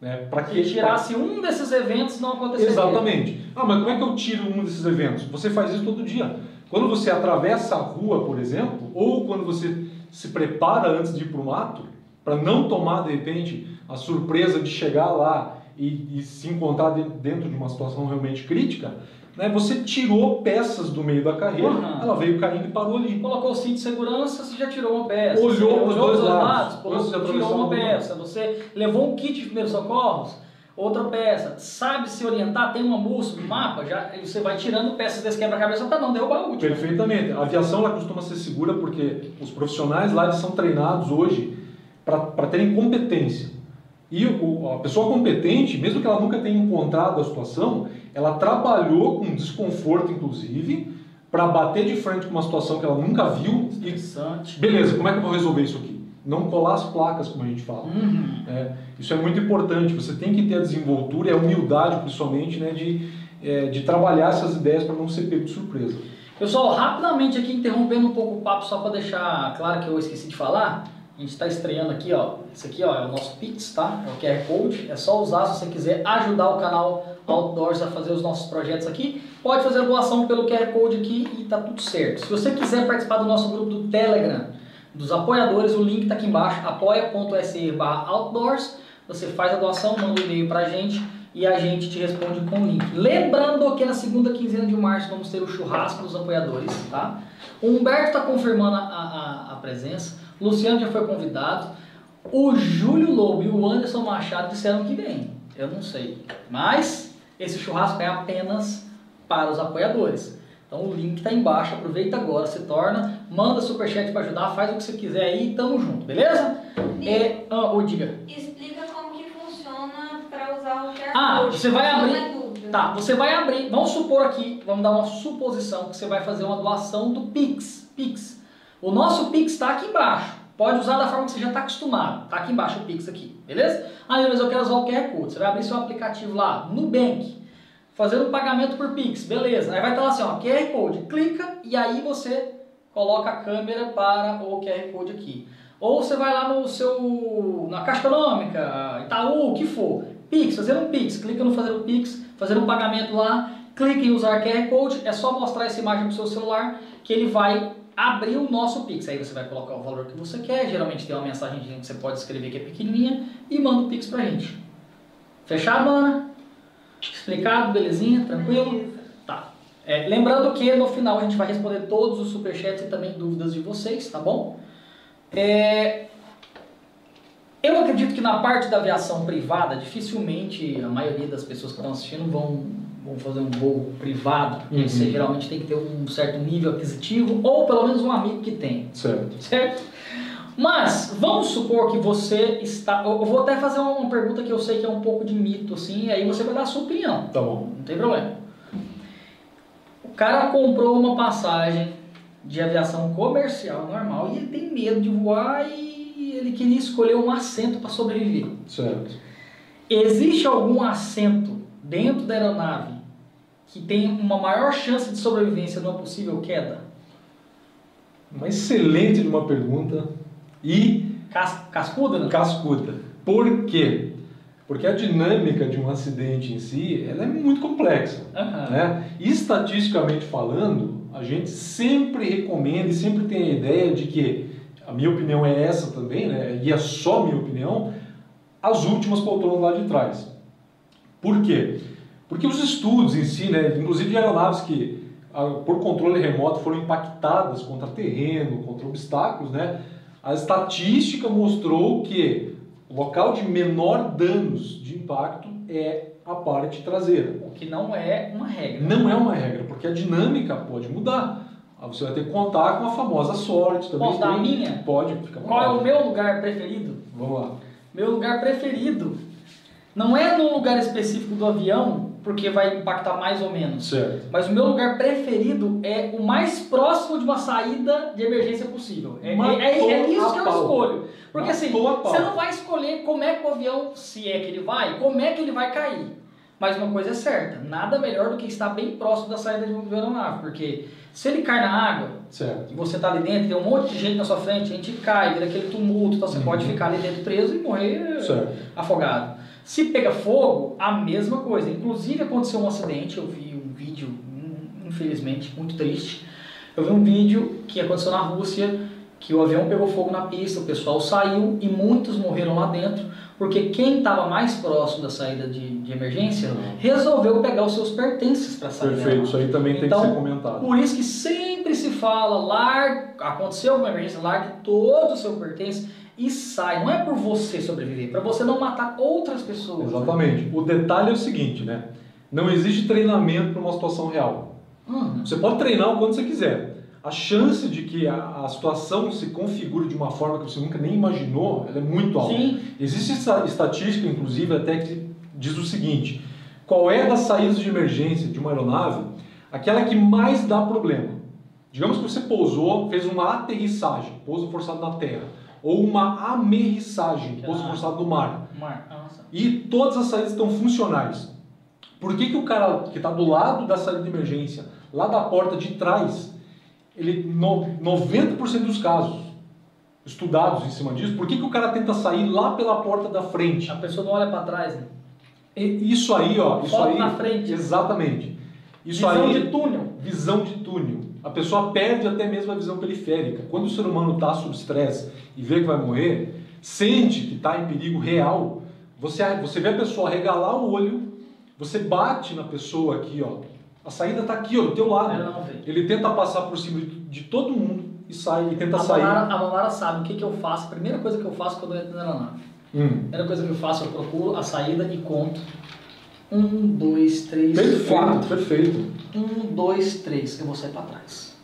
Né, para que Se tirasse um desses eventos, não aconteceria. Exatamente. Ah, mas como é que eu tiro um desses eventos? Você faz isso todo dia. Quando você atravessa a rua, por exemplo, ou quando você se prepara antes de ir para o mato, para não tomar de repente a surpresa de chegar lá e, e, se encontrar dentro de uma situação realmente crítica, né, você tirou peças do meio da carreira, uhum. ela veio caindo e parou ali. Colocou o cinto de segurança, você já tirou uma peça. Olhou para os dois lados, lados tirou uma peça. Você levou um kit de primeiros socorros, Outra peça, sabe se orientar, tem uma bússola, um mapa, já você vai tirando peças desse quebra-cabeça para não derrubar o último. Perfeitamente. A aviação ela costuma ser segura porque os profissionais lá são treinados hoje para terem competência. E o, a pessoa competente, mesmo que ela nunca tenha encontrado a situação, ela trabalhou com desconforto, inclusive, para bater de frente com uma situação que ela nunca viu. Interessante. E, beleza, como é que eu vou resolver isso aqui? Não colar as placas, como a gente fala. Uhum. É, isso é muito importante. Você tem que ter a desenvoltura e a humildade, principalmente, né, de, é, de trabalhar essas ideias para não ser pego de surpresa. Pessoal, rapidamente aqui interrompendo um pouco o papo, só para deixar claro que eu esqueci de falar. A gente está estreando aqui, ó. Esse aqui, ó, é o nosso Pix, tá? É o QR Code. É só usar se você quiser ajudar o canal Outdoors a fazer os nossos projetos aqui. Pode fazer a doação pelo QR Code aqui e tá tudo certo. Se você quiser participar do nosso grupo do Telegram, dos apoiadores, o link está aqui embaixo, apoia.se outdoors. Você faz a doação, manda um e-mail para a gente e a gente te responde com o link. Lembrando que na segunda quinzena de março vamos ter o churrasco dos apoiadores, tá? O Humberto está confirmando a, a, a presença, o Luciano já foi convidado, o Júlio Lobo e o Anderson Machado disseram que vem. Eu não sei. Mas esse churrasco é apenas para os apoiadores. Então o link está embaixo, aproveita agora, se torna, manda superchat para ajudar, faz o que você quiser aí e tamo junto, beleza? E, É, ah, ô, diga. Explica como que funciona para usar o QR Ah, Code, você vai abrir-. Tá, você vai abrir, vamos supor aqui, vamos dar uma suposição que você vai fazer uma doação do Pix. Pix. O nosso Pix está aqui embaixo. Pode usar da forma que você já está acostumado. Está aqui embaixo o Pix aqui, beleza? Ah, mas eu quero usar o QR Code. Você vai abrir seu aplicativo lá, Nubank, fazer um pagamento por Pix, beleza. Aí vai estar lá assim, ó, QR Code. Clica e aí você coloca a câmera para o QR Code aqui. Ou você vai lá no seu, na Caixa Econômica, Itaú, o que for. Pix, fazer um Pix, clica no fazer o Pix, fazer um pagamento lá, clica em usar QR Code, é só mostrar essa imagem no seu celular que ele vai abrir o nosso Pix. Aí você vai colocar o valor que você quer, geralmente tem uma mensagem que você pode escrever que é pequenininha e manda o Pix pra gente. Fechado, Ana? Explicado, belezinha, tranquilo? É, lembrando que no final a gente vai responder todos os superchats e também dúvidas de vocês, tá bom? É, eu acredito que na parte da aviação privada, dificilmente a maioria das pessoas que estão assistindo vão, vão fazer um voo privado, porque Uhum. você geralmente tem que ter um certo nível aquisitivo, ou pelo menos um amigo que tem, Certo. certo? Mas vamos supor que você está. Eu eu vou até fazer uma pergunta que eu sei que é um pouco de mito, assim, e aí você vai dar a sua opinião. Tá bom. Não tem problema. O cara comprou uma passagem de aviação comercial normal e ele tem medo de voar e ele queria escolher um assento para sobreviver. Certo. Existe algum assento dentro da aeronave que tem uma maior chance de sobrevivência numa possível queda? Uma excelente de uma pergunta e Cas cascuda, não? cascuda. Por quê? Porque a dinâmica de um acidente em si, ela é muito complexa. Aham. Né? Estatisticamente falando, a gente sempre recomenda e sempre tem a ideia de que, a minha opinião é essa também, né? e é só minha opinião, as últimas poltronas lá de trás. Por quê? Porque os estudos em si, né, inclusive de aeronaves que por controle remoto foram impactadas contra terreno, contra obstáculos, né, a estatística mostrou que o local de menor danos de impacto é a parte traseira. O que não é uma regra. Não é uma regra, porque a dinâmica pode mudar. Aí Você vai ter que contar com a famosa sorte também. Posso dar a minha? Pode, fica Qual é o meu lugar preferido? Vamos lá. Meu lugar preferido não é num lugar específico do avião, porque vai impactar mais ou menos. Certo. Mas o meu lugar preferido é o mais próximo de uma saída de emergência possível. É, é- é- é isso que eu pau. escolho. Porque assim, Matou a pau. você não vai escolher como é que o avião, se é que ele vai, como é que ele vai cair. Mas uma coisa é certa, nada melhor do que estar bem próximo da saída de uma aeronave, porque se ele cai na água, Certo. e você tá ali dentro, tem um monte de gente na sua frente, a gente cai, vira aquele tumulto, então você Uhum. pode ficar ali dentro preso e morrer Certo. afogado. Se pega fogo, a mesma coisa. Inclusive aconteceu um acidente, eu vi um vídeo, infelizmente, muito triste. Eu vi um vídeo que aconteceu na Rússia, que o avião pegou fogo na pista, o pessoal saiu e muitos morreram lá dentro, porque quem estava mais próximo da saída de, de emergência Uhum. resolveu pegar os seus pertences para sair. Perfeito. Isso aí também tem Então, que ser comentado. Por isso que sempre se fala, larga, aconteceu alguma emergência, largue todo o seu pertence e sai. Não é por você sobreviver, para você não matar outras pessoas. né? Exatamente. O detalhe é o seguinte, né? Não existe treinamento para uma situação real. Uhum. Você pode treinar o quanto você quiser. A chance de que a, a situação se configure de uma forma que você nunca nem imaginou, ela é muito alta. Sim, Existe essa estatística, inclusive, até que diz o seguinte: qual é das saídas de emergência de uma aeronave aquela que mais dá problema? Digamos que você pousou, fez uma aterrissagem, pouso forçado na terra, ou uma amerrissagem, pouso Ah. forçado no mar, Mar. Nossa. e todas as saídas estão funcionais. Por que, que o cara que está do lado da saída de emergência, lá da porta de trás, ele no, 90% dos casos estudados em cima disso, por que, que o cara tenta sair lá pela porta da frente? A pessoa não olha para trás, né? E Isso aí, ó, isso Foco aí, na frente. exatamente. Isso Visão aí, de túnel. visão de túnel. A pessoa perde até mesmo a visão periférica. Quando o ser humano está sob estresse e vê que vai morrer, sente que está em perigo real, você, você vê a pessoa regalar o olho você bate na pessoa aqui, ó. A saída está aqui, ó, do teu lado. Não vê. Ele tenta passar por cima de, de todo mundo e sai e tenta A sair. A Manara sabe o que, que eu faço. A primeira coisa que eu faço quando eu entro na aeronave. Hum. A primeira coisa que eu faço, eu procuro a saída e conto. Um, dois, três, Perfeito, quatro. perfeito. Um, dois, três. Eu vou sair para trás.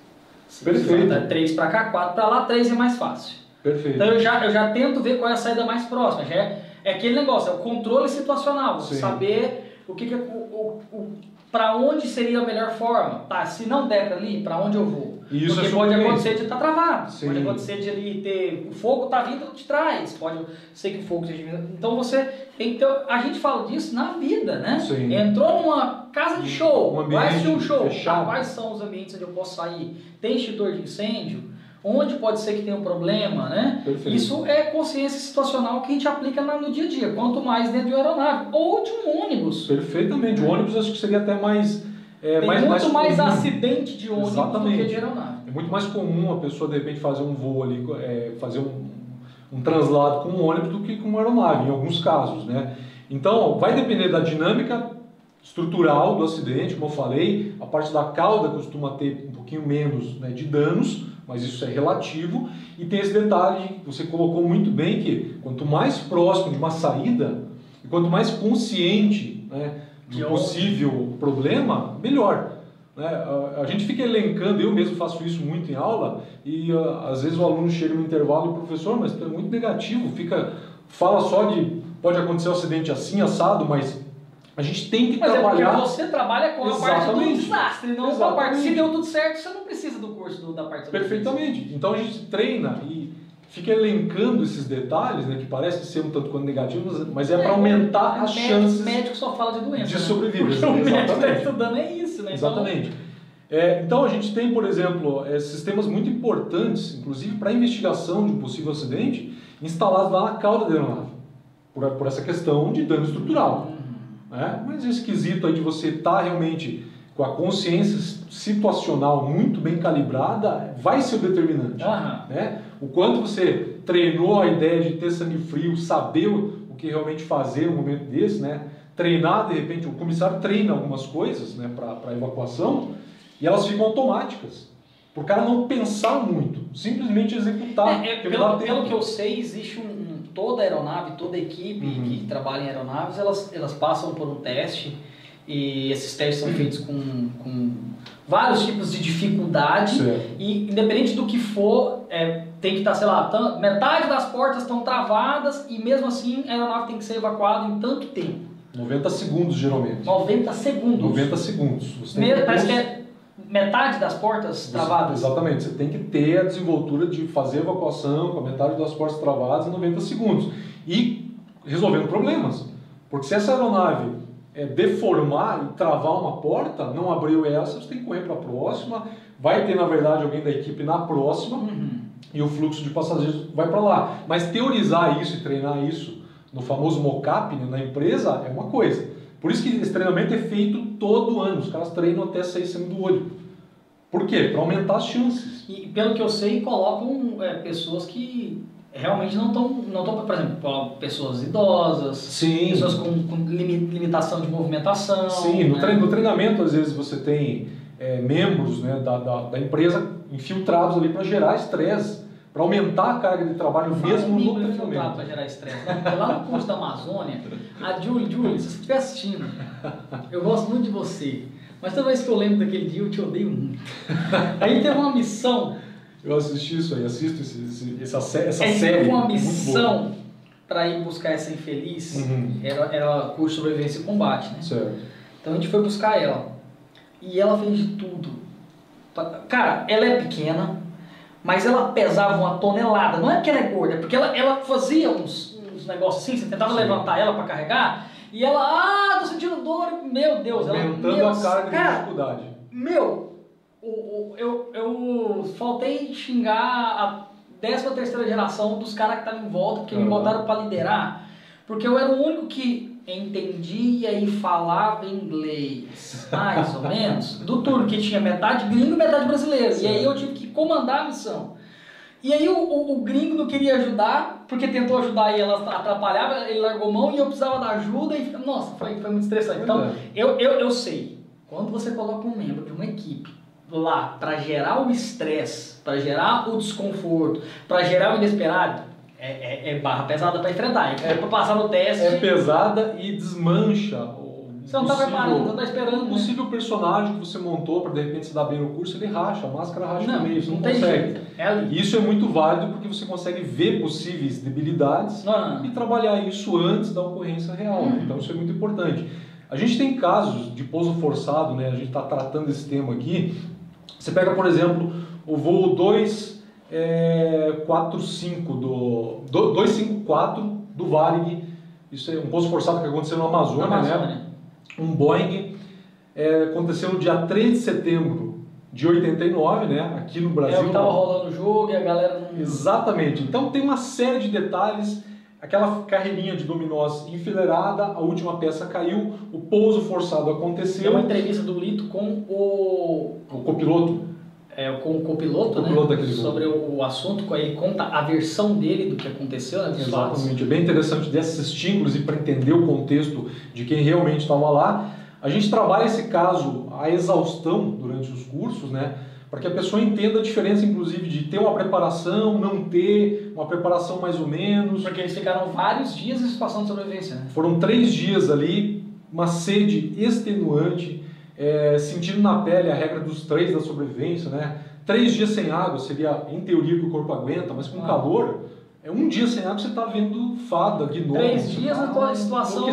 Se Perfeito. precisar, Três para cá, quatro para lá, três é mais fácil. Perfeito. Então eu já, eu já tento ver qual é a saída mais próxima. Já é, é aquele negócio, é o controle situacional. Você Sim. saber o que, que é, o, o, o, para onde seria a melhor forma. Tá, se não der para ali, para onde eu vou? Isso Porque é pode acontecer de estar travado. Sim. Pode acontecer de ali ter. O fogo tá vindo de trás. Pode ser que o fogo esteja vindo. Então você ter. A gente fala disso na vida, né? Sim. Entrou numa casa de show, Um vai assistir um show. Tá, quais são os ambientes onde eu posso sair? Tem extintor de incêndio? Onde pode ser que tenha um problema, né? Perfeito. Isso é consciência situacional que a gente aplica no dia a dia. Quanto mais dentro de uma aeronave ou de um ônibus. Perfeitamente. O ônibus acho que seria até mais. É, Tem mais, muito mais, comum. acidente de ônibus do Exatamente. que de aeronave. É muito mais comum a pessoa de repente fazer um voo ali, é, fazer um, um translado com um ônibus do que com uma aeronave, em alguns casos, né? Então, vai depender da dinâmica estrutural do acidente, como eu falei, a parte da cauda costuma ter um pouquinho menos né, de danos, mas isso é relativo, e tem esse detalhe que você colocou muito bem, que quanto mais próximo de uma saída, e quanto mais consciente né, De do onde- possível problema, melhor. Né? A, a gente fica elencando, eu mesmo faço isso muito em aula, e ah, às vezes o aluno chega no intervalo e professor, mas é muito negativo, fica fala só de pode acontecer um acidente assim, assado, mas a gente tem que Mas é trabalhar. porque você trabalha com a parte do desastre, não com a parte. Se deu tudo certo, você não precisa do curso do- da parte do Perfeitamente. Então a gente treina e fica elencando esses detalhes, né, que parece ser um tanto quanto negativos, mas é para aumentar as médico, chances médico só fala de doença. de né? sobrevivência, Porque o médico está estudando é isso, né? Então, Exatamente. É, então a gente tem, por exemplo, é, sistemas muito importantes, inclusive para a investigação de um possível acidente, instalados lá na cauda da aeronave, por, por essa questão de dano estrutural. Né? Mas esse quesito aí de você estar realmente com a consciência situacional muito bem calibrada vai ser o determinante. Aham. Né? O quanto você treinou a ideia de ter sangue frio, saber o que realmente fazer no momento desse, né? treinar de repente, o comissário treina algumas coisas né, para evacuação e elas ficam automáticas. O cara não pensar muito, simplesmente executar. É, é, pelo, pelo que eu sei, existe um, toda aeronave, toda equipe Uhum. que trabalha em aeronaves, elas, elas passam por um teste e esses testes são feitos com, com vários tipos de dificuldade Certo. e independente do que for, é, tem que estar, sei lá, metade das portas estão travadas e mesmo assim a aeronave tem que ser evacuada em tanto tempo, 90 segundos geralmente. 90 segundos. 90 segundos. Você tem que parece que é metade das portas travadas. Exatamente, você tem que ter a desenvoltura de fazer evacuação com a metade das portas travadas em 90 segundos e resolvendo problemas. Porque se essa aeronave é, deformar e travar uma porta, não abriu essa, você tem que correr para a próxima, vai ter na verdade alguém da equipe na próxima Uhum. e o fluxo de passageiros vai para lá. Mas teorizar isso e treinar isso no famoso mocap né, na empresa é uma coisa. Por isso que esse treinamento é feito todo ano. Os caras treinam até sair sangue do olho. Por quê? Para aumentar as chances. E pelo que eu sei, colocam é, pessoas que realmente não estão, não tão, por exemplo, pessoas idosas, Sim. pessoas com, com limi- limitação de movimentação. Sim, no, né? no treinamento às vezes você tem é, membros né, da, da, da empresa infiltrados ali para gerar estresse, para aumentar a carga de trabalho Fala mesmo no treinamento. para gerar estresse. Lá no curso da Amazônia, a Julie, Julie, se você estiver assistindo, eu gosto muito de você. Mas toda vez que eu lembro daquele dia, eu te odeio muito. Aí teve uma missão, Eu assisti isso aí, assisto esse, esse- essa, essa aí série. teve uma missão para ir buscar essa infeliz. Uhum. Era, era curso de sobrevivência e combate, né? Certo. Então a gente foi buscar ela. E ela fez de tudo. Cara, ela é pequena, mas ela pesava uma tonelada. Não é porque ela é gorda, é porque ela, ela fazia uns, uns negócios assim, você tentava Sim. levantar ela para carregar, e ela, ah, tô sentindo dor, meu Deus, ela, Aumentando meu, a carga de cara, dificuldade. meu, o, o- eu, eu faltei xingar a 13 terceira geração dos caras que estavam em volta, porque me botaram para liderar, porque eu era o único que entendia e falava inglês, mais ou menos, do turno, que tinha metade gringo e metade brasileiro. E aí eu tive que comandar a missão. E aí o, o, o gringo não queria ajudar, porque tentou ajudar e ela atrapalhava, ele largou mão e eu precisava da ajuda e nossa, foi, foi muito estressante. Então, eu, eu, eu sei, quando você coloca um membro de uma equipe lá para gerar o estresse, para gerar o desconforto, para gerar o inesperado, é, é, é barra pesada para enfrentar, é, é para passar no teste. É pesada e desmancha você não está preparando, você está esperando. Um né? possível personagem que você montou para de repente se dar bem no curso, ele racha, a máscara racha não, no meio, você não, não consegue. É isso é muito válido porque você consegue ver possíveis debilidades não. e trabalhar isso antes da ocorrência real. Uhum. Então isso é muito importante. A gente tem casos de pouso forçado, né? a gente está tratando esse tema aqui. Você pega, por exemplo, o voo 245 é, do 254 do Varig, isso é um pouso forçado que aconteceu no Amazônia. né? um Boeing, é, aconteceu no dia 3 de setembro de 89, né, aqui no Brasil. É o que estava rolando o jogo e a galera não... Exatamente. Então tem uma série de detalhes, aquela carreirinha de dominós enfileirada, a última peça caiu, o pouso forçado aconteceu. Tem uma entrevista do Lito com o... O copiloto. É, com o copiloto, o copiloto né? Sobre o, assunto, ele conta a versão dele do que aconteceu, né? Exatamente. É bem interessante desses estímulos e para entender o contexto de quem realmente estava lá. A gente trabalha esse caso a exaustão durante os cursos, né? Para que a pessoa entenda a diferença, inclusive, de ter uma preparação, não ter, uma preparação mais ou menos. Porque eles ficaram vários dias em situação de sobrevivência, né? Foram três dias ali, uma sede extenuante, é, sentindo na pele a regra dos três da sobrevivência, né? Três dias sem água seria, em teoria, que o corpo aguenta, mas com ah. calor, é um dia sem água você está vendo fada, gnomo. Três dias tá na situação,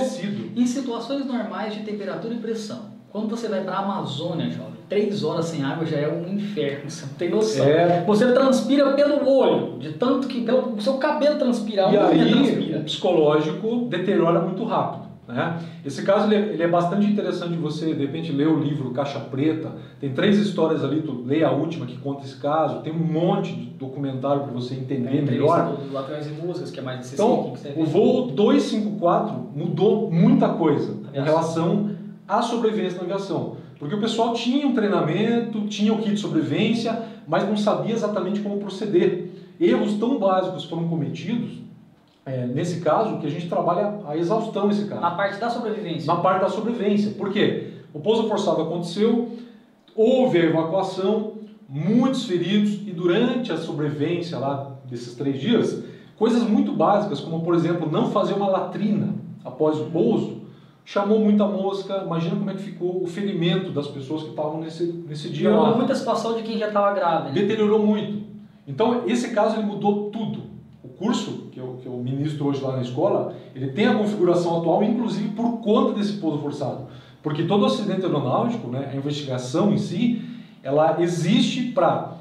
em situações normais de temperatura e pressão. Quando você vai para a Amazônia, jovem, três horas sem água já é um inferno, você não tem noção. É. Você transpira pelo olho, de tanto que pelo seu cabelo transpira, e aí, transpira. o psicológico deteriora muito rápido. Né? Esse caso ele é, ele é, bastante interessante você, de repente, ler o livro Caixa Preta. Tem três histórias ali, tu lê a última que conta esse caso. Tem um monte de documentário para você entender é, melhor. Do Latões e Músicas, que é mais desse Então, o voo 254 mudou muita coisa em relação à sobrevivência na aviação. Porque o pessoal tinha um treinamento, tinha o kit de sobrevivência, mas não sabia exatamente como proceder. Erros tão básicos foram cometidos é, nesse caso, que a gente trabalha a exaustão esse caso. Na parte da sobrevivência. Na parte da sobrevivência. Por quê? O pouso forçado aconteceu, houve a evacuação, muitos feridos e durante a sobrevivência lá desses três dias, coisas muito básicas, como por exemplo, não fazer uma latrina após o pouso, chamou muita mosca. Imagina como é que ficou o ferimento das pessoas que estavam nesse, nesse dia Piorou lá. muita situação de quem já estava grave. Né? Deteriorou muito. Então, esse caso ele mudou tudo. O curso eu, que eu ministro hoje lá na escola, ele tem a configuração atual, inclusive por conta desse pouso forçado. Porque todo acidente aeronáutico, né, a investigação em si, ela existe para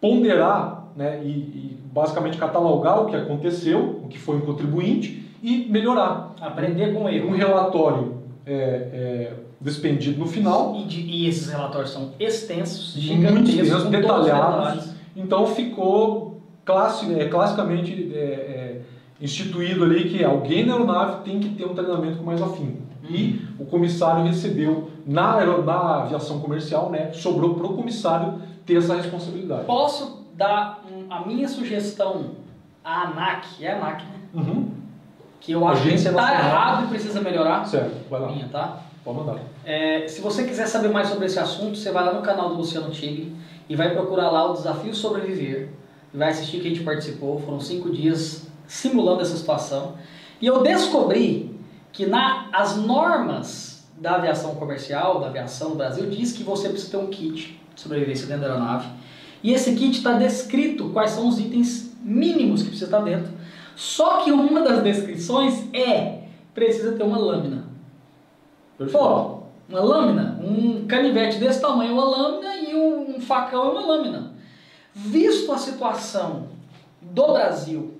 ponderar né, e, e, basicamente catalogar o que aconteceu, o que foi um contribuinte e melhorar. Aprender com ele. Um relatório é, é, despendido no final. E, de, e, esses relatórios são extensos, gigantescos, detalhados. Então ficou classi, é, classicamente é, é, instituído ali que alguém na aeronave tem que ter um treinamento com mais afinco. E o comissário recebeu, na, na aviação comercial, né, sobrou para o comissário ter essa responsabilidade. Posso dar um, a minha sugestão à ANAC, é a ANAC, né? Uhum. Que eu acho que está errado e precisa melhorar. Certo, vai lá. Minha, tá? Pode mandar. É, se você quiser saber mais sobre esse assunto, você vai lá no canal do Luciano Tigre e vai procurar lá o Desafio Sobreviver vai assistir que a gente participou, foram cinco dias simulando essa situação. E eu descobri que na, as normas da aviação comercial, da aviação no Brasil, diz que você precisa ter um kit de sobrevivência dentro da aeronave. E esse kit está descrito quais são os itens mínimos que precisa estar dentro. Só que uma das descrições é precisa ter uma lâmina. Pô, uma lâmina, um canivete desse tamanho é uma lâmina e um facão é uma lâmina. Visto a situação do Brasil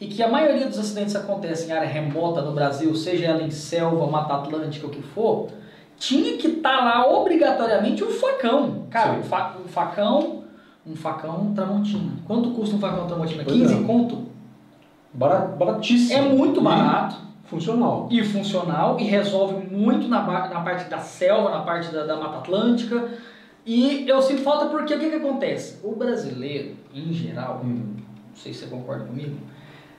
e que a maioria dos acidentes acontecem em área remota no Brasil, seja ela em selva, mata atlântica, o que for, tinha que estar tá lá obrigatoriamente um facão. Cara, um, fa um, facão, um facão Tramontina. Quanto custa um facão Tramontina? 15 é. conto? Barat, baratíssimo. É muito barato. E funcional. E funcional e resolve muito na, na parte da selva, na parte da, da Mata Atlântica E eu sinto falta porque o que, que acontece? O brasileiro, em geral, Hum, não sei se você concorda comigo,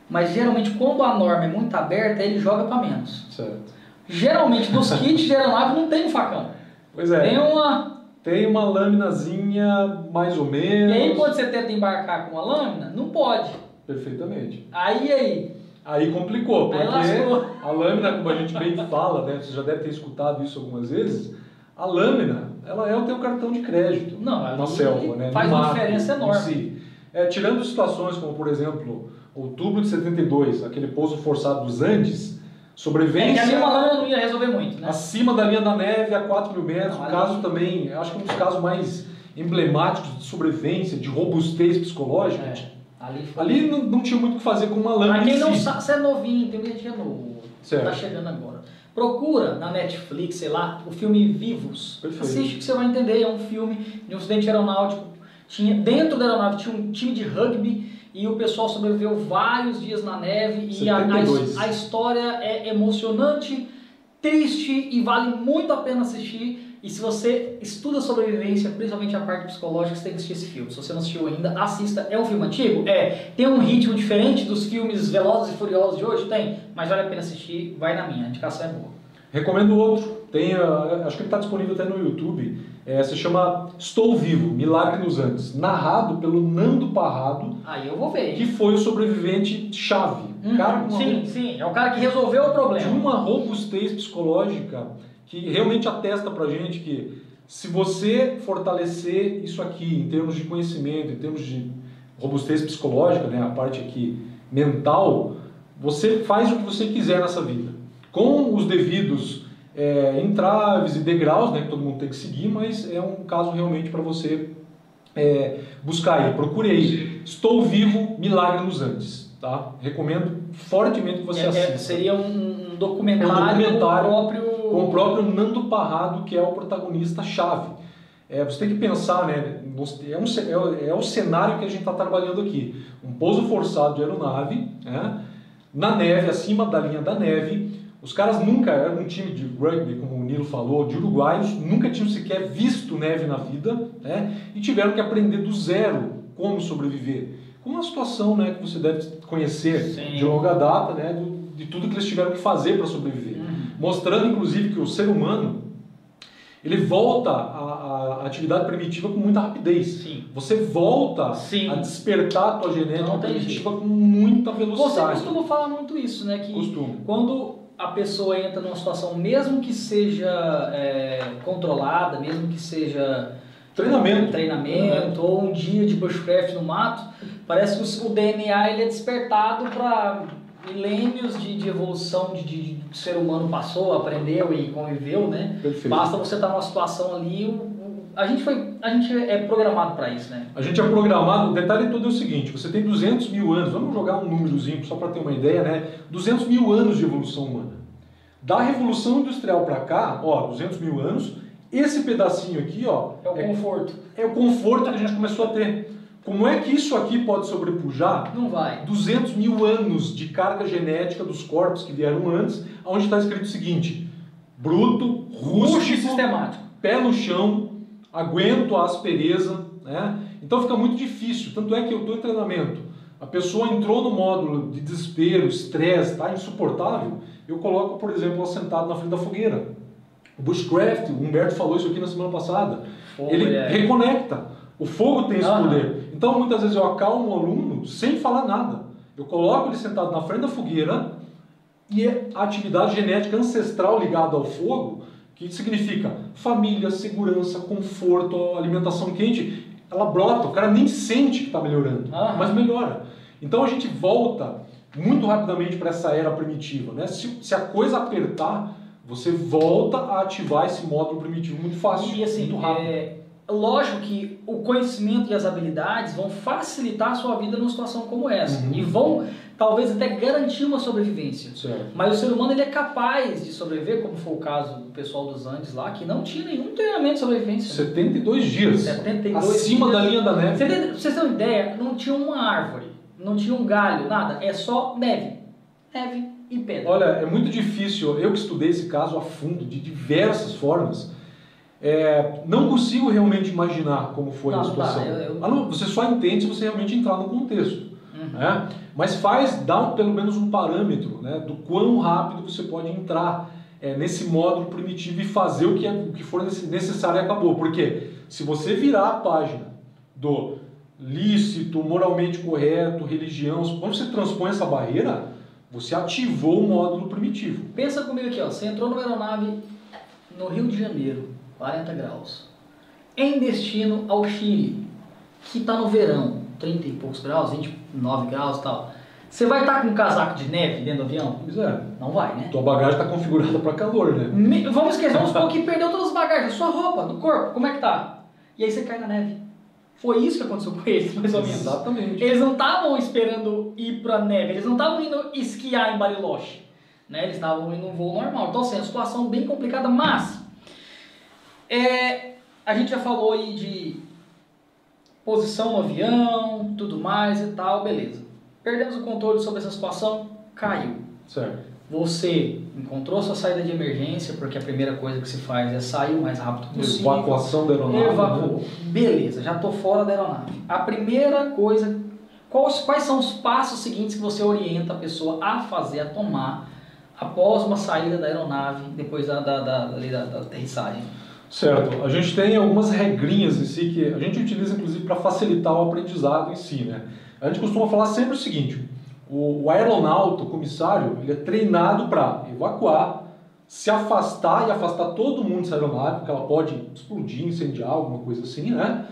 mas geralmente quando a norma é muito aberta, ele joga para menos. certo. Geralmente nos kits de aeronave não tem um facão. Pois é. Tem uma. Tem uma laminazinha mais ou E menos. aí quando você tenta embarcar com a lâmina, não pode. Perfeitamente. Aí aí. Aí complicou, Aí porque lascou. a lâmina, como a gente bem fala, né? Você já deve ter escutado isso algumas vezes. A lâmina, ela é o teu cartão de crédito Não, na selva, né? faz no uma mato diferença enorme. si. É, tirando situações como, por exemplo, outubro de 72, aquele pouso forçado dos Andes, É que sobrevivência ali uma lâmina não ia resolver muito, né? acima da linha da neve a 4 mil metros. Não, caso também, eu acho que um dos casos mais emblemáticos de sobrevivência, de robustez psicológica. É, ali foi. Ali não, não tinha muito o que fazer com uma lâmina. Pra quem em não si. sabe, você é novinho, tem gente novo. Certo. Tá chegando agora. Procura na Netflix, sei lá, o filme Vivos. Perfeito. Assiste que você vai entender. É um filme de um acidente aeronáutico. Tinha, dentro da aeronave tinha um time de rugby e o pessoal sobreviveu vários dias na neve. E a, a, 72. a história é emocionante, triste e vale muito a pena assistir. E se você estuda sobrevivência, principalmente a parte psicológica, você tem que assistir esse filme. Se você não assistiu ainda, assista. É um filme antigo? É. Tem um ritmo diferente dos filmes Velozes e Furiosos de hoje? Tem. Mas vale a pena assistir. Vai na minha. A indicação é boa. Recomendo outro. Tem, ah, acho que ele está disponível até no YouTube. É, se chama Estou Vivo, Milagre nos Andes. Narrado pelo Nando Parrado, Aí eu vou ver. que foi o sobrevivente chave. Uhum. Cara com uma sim, sim. É o cara que resolveu o de problema. uma robustez psicológica que realmente atesta pra gente que se você fortalecer isso aqui em termos de conhecimento, em termos de robustez psicológica, né, a parte aqui mental, você faz o que você quiser nessa vida. Com os devidos é, entraves e degraus, né, que todo mundo tem que seguir, mas é um caso realmente para você é, buscar aí. Procure aí. Estou vivo, milagre nos Andes. Tá? Recomendo fortemente que você É- é- assista seria um, um documentário, um documentário próprio. Com o próprio Nando Parrado, que é o protagonista-chave. É, você tem que pensar, né? É, um, é o- é o cenário que a gente está trabalhando aqui. Um pouso forçado de aeronave, né? na neve, acima da linha da neve. Os caras nunca, era um time de rugby, como o Nilo falou, de uruguaios, nunca tinham sequer visto neve na vida, né? E tiveram que aprender do zero como sobreviver. Com uma situação né, que você deve conhecer Sim. de longa data, né? de tudo que eles tiveram que fazer para sobreviver. Mostrando inclusive que o ser humano ele volta à, à atividade primitiva com muita rapidez. Sim. Você volta Sim. a despertar a tua genética primitiva com muita Você velocidade. costuma falar muito isso, né? Que Costumo. quando a pessoa entra numa situação, mesmo que seja é, controlada, mesmo que seja Treinamento. treinamento ou um dia de bushcraft no mato, parece que o DNA ele é despertado para milênios de, de evolução de, de, de ser humano passou, aprendeu e conviveu, né? Perfeito. Basta você estar numa situação ali, o- o- a gente foi, a gente é programado para isso, né? A gente é programado, o detalhe todo é o seguinte, você tem 200 mil anos, vamos jogar um númerozinho só para ter uma ideia, né? 200 mil anos de evolução humana. Da Revolução Industrial para cá, ó, 200 mil anos, esse pedacinho aqui, ó, É o conforto. é o conforto que a gente começou a ter. Como é que isso aqui pode sobrepujar Não vai. 200 mil anos de carga genética dos corpos que vieram antes, onde está escrito o seguinte: bruto, rústico, sistemático. pé no chão, aguento a aspereza, né? Então fica muito difícil. Tanto é que eu estou em treinamento. A pessoa entrou no módulo de desespero, estresse, está insuportável. Eu coloco, por exemplo, ela sentado na frente da fogueira. O bushcraft, o Humberto falou isso aqui na semana passada. Fogo, ele é. reconecta. O fogo tem esse Aham. poder. Então, muitas vezes eu acalmo o aluno sem falar nada. Eu coloco ele sentado na frente da fogueira e é a atividade genética ancestral ligada ao fogo, que significa família, segurança, conforto, alimentação quente, ela brota. O cara nem sente que está melhorando, Aham. mas melhora. Então, a gente volta muito rapidamente para essa era primitiva. Né? Se, se a coisa apertar, você volta a ativar esse módulo primitivo muito fácil, E assim, muito rápido. é, lógico que o conhecimento e as habilidades vão facilitar a sua vida numa situação como essa. Uhum. E vão, talvez, até garantir uma sobrevivência. Certo. Mas o ser humano ele é capaz de sobreviver, como foi o caso do pessoal dos Andes lá, que não tinha nenhum treinamento de sobrevivência. 72 dias. 72 acima dias. da linha da neve. Você tem, pra vocês terem uma ideia, não tinha uma árvore, não tinha um galho, nada. É só neve. Neve e pedra. Olha, é muito difícil, eu que estudei esse caso a fundo, de diversas formas, é, não consigo realmente imaginar como foi Não, a situação. eu- eu- Ah, não, você só entende se você realmente entrar no contexto. Uhum. né? Mas faz, dá um- pelo menos um parâmetro né, do quão rápido você pode entrar é, nesse módulo primitivo e fazer o que, é- o que for nece- necessário e acabou. Porque se você virar a página do lícito, moralmente correto, religião, quando você transpõe essa barreira, você ativou o módulo primitivo. Pensa comigo aqui, ó. Você entrou numa aeronave no Rio de Janeiro, 40 graus, em destino ao Chile, que está no verão, 30 e poucos graus, 29 graus e tal. Você vai estar com um casaco de neve dentro do avião? Pois é, Não vai, né? tua bagagem está configurada para calor, né? Me- Vamos esquecer, vamos supor que perdeu todas as bagagens, sua roupa, do corpo, como é que tá? E aí você cai na neve. Foi isso que aconteceu com eles, mais ou menos. Exatamente. Eles não estavam esperando ir pra neve, eles não estavam indo esquiar em Bariloche. Né? Eles estavam indo num voo normal. Então, assim, é uma situação bem complicada, mas é, a gente já falou aí de posição no avião, tudo mais e tal, beleza. Perdemos o controle sobre essa situação, caiu. Certo. Você encontrou sua saída de emergência, porque a primeira coisa que se faz é sair o mais rápido possível. Evacuação da aeronave. Evacuou. né? Beleza, já estou fora da aeronave. A primeira coisa, quais, quais são os passos seguintes que você orienta a pessoa a fazer, a tomar, após uma saída da aeronave, depois da, da, da, da- da aterrissagem? Certo. A gente tem algumas regrinhas em si que a gente utiliza inclusive para facilitar o aprendizado em si, né? A gente costuma falar sempre o seguinte: o, aeronauta, o comissário, ele é treinado para evacuar, se afastar e afastar todo mundo dessa aeronave, porque ela pode explodir, incendiar, alguma coisa assim, né?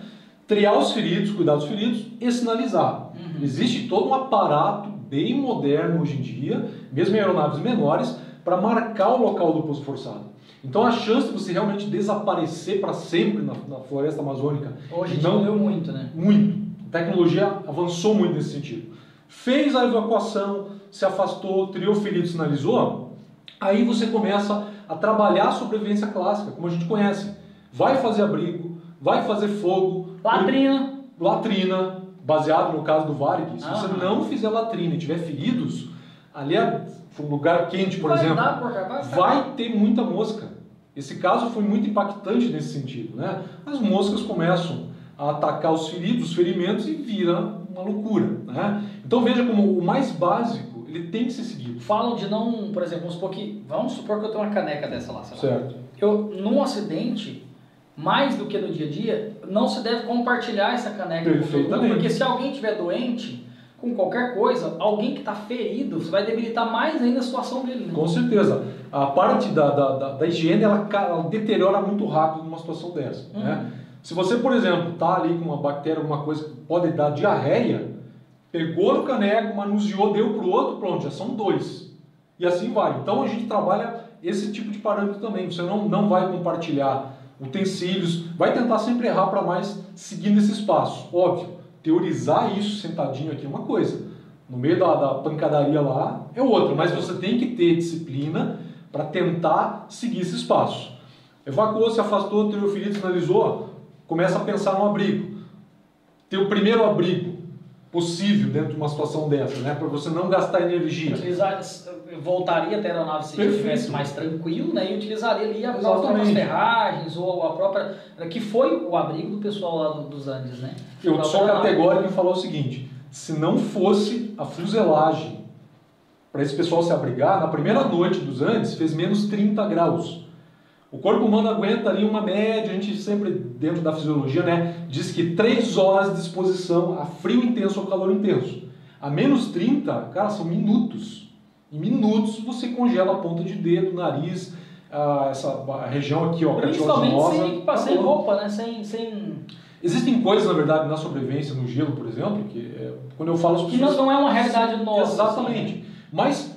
Triar os feridos, cuidar dos feridos e sinalizar. Uhum. Existe todo um aparato bem moderno hoje em dia, mesmo em aeronaves menores, para marcar o local do pouso forçado. Então a chance de você realmente desaparecer para sempre na, na floresta amazônica, Hoje Não. diminuiu muito, né? muito. A tecnologia avançou muito nesse sentido. Fez a evacuação, se afastou, triou ferido, sinalizou, aí você começa a trabalhar a sobrevivência clássica, como a gente conhece. Vai fazer abrigo, vai fazer fogo, Latrina. latrina, baseado no caso do Varig, se você Aham. não fizer latrina e tiver feridos, ali é um lugar quente, por vai exemplo, dar, vai, vai ter muita mosca. Esse caso foi muito impactante nesse sentido, né? As moscas começam a atacar os feridos, os ferimentos e vira uma loucura, né? Então veja como o mais básico, ele tem que ser seguido. Falam de não, por exemplo, vamos supor que, vamos supor que eu tenho uma caneca dessa lá, sei lá. Certo. eu, num acidente, mais do que no dia a dia, não se deve compartilhar essa caneca com todo mundo, Perfeitamente. porque se alguém estiver doente com qualquer coisa, alguém que está ferido, você vai debilitar mais ainda a situação dele. Né? Com certeza. A parte da, da, da, da higiene, ela, ela deteriora muito rápido numa situação dessa, Uhum. né? Se você, por exemplo, está ali com uma bactéria, alguma coisa que pode dar diarreia, pegou no caneco, manuseou, deu para o outro, pronto, já são dois. E assim vai. Então a gente trabalha esse tipo de parâmetro também. Você não, não vai compartilhar utensílios, vai tentar sempre errar para mais seguindo esse espaço. Óbvio, teorizar isso sentadinho aqui é uma coisa. No meio da, da pancadaria lá é outra, mas você tem que ter disciplina para tentar seguir esse espaço. Evacuou, se afastou, teve o ferido, sinalizou, começa a pensar no abrigo. Ter o primeiro abrigo possível dentro de uma situação dessa, né? Para você não gastar energia. Utilizar, eu voltaria até a aeronave se estivesse mais tranquilo, né? E utilizaria ali as próprias ferragens ou a própria. que foi o abrigo do pessoal lá do- dos Andes, né? Eu Pra aeronave. categórico em falar o seguinte: se não fosse a fuselagem para esse pessoal se abrigar, na primeira noite dos Andes fez menos 30 graus. O corpo humano aguenta ali uma média, a gente sempre, dentro da fisiologia, né, diz que 3 horas de exposição a frio intenso ou calor intenso. A menos 30, cara, são minutos. Em minutos você congela a ponta de dedo, nariz, ah, essa região aqui, ó, Principalmente sem, equipa- sem Acabou. roupa, né? Sem, sem... Existem coisas, na verdade, na sobrevivência no gelo, por exemplo, que é, quando eu falo Que não, pessoas... não é uma realidade nossa. Exatamente. assim. Mas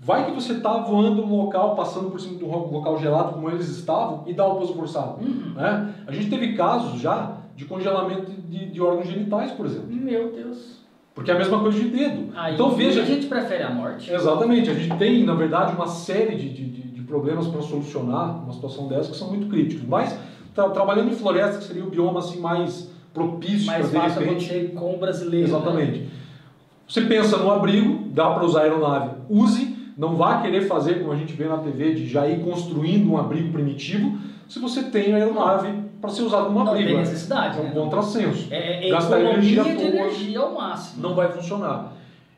vai que você está voando num local, passando por cima de um local gelado como eles estavam e dá o pouso forçado. Uhum. Né? A gente teve casos já de congelamento de, de órgãos genitais, por exemplo. Meu Deus. Porque é a mesma coisa de dedo. Aí então veja... a gente prefere a morte. Exatamente. A gente tem, na verdade, uma série de, de, de- problemas para solucionar uma situação dessa que são muito críticos. Mas tra- trabalhando em floresta, que seria o bioma assim, mais propício Mais para de fácil repente... acontecer com o brasileiro. né? Exatamente. Você pensa no abrigo, dá para usar aeronave, use, não vá querer fazer como a gente vê na TV de já ir construindo um abrigo primitivo. se você tem a aeronave para ser usada numa Não briga. tem necessidade, É um né? contrassenso. É, é Gastar energia de energia ao máximo. Não vai funcionar.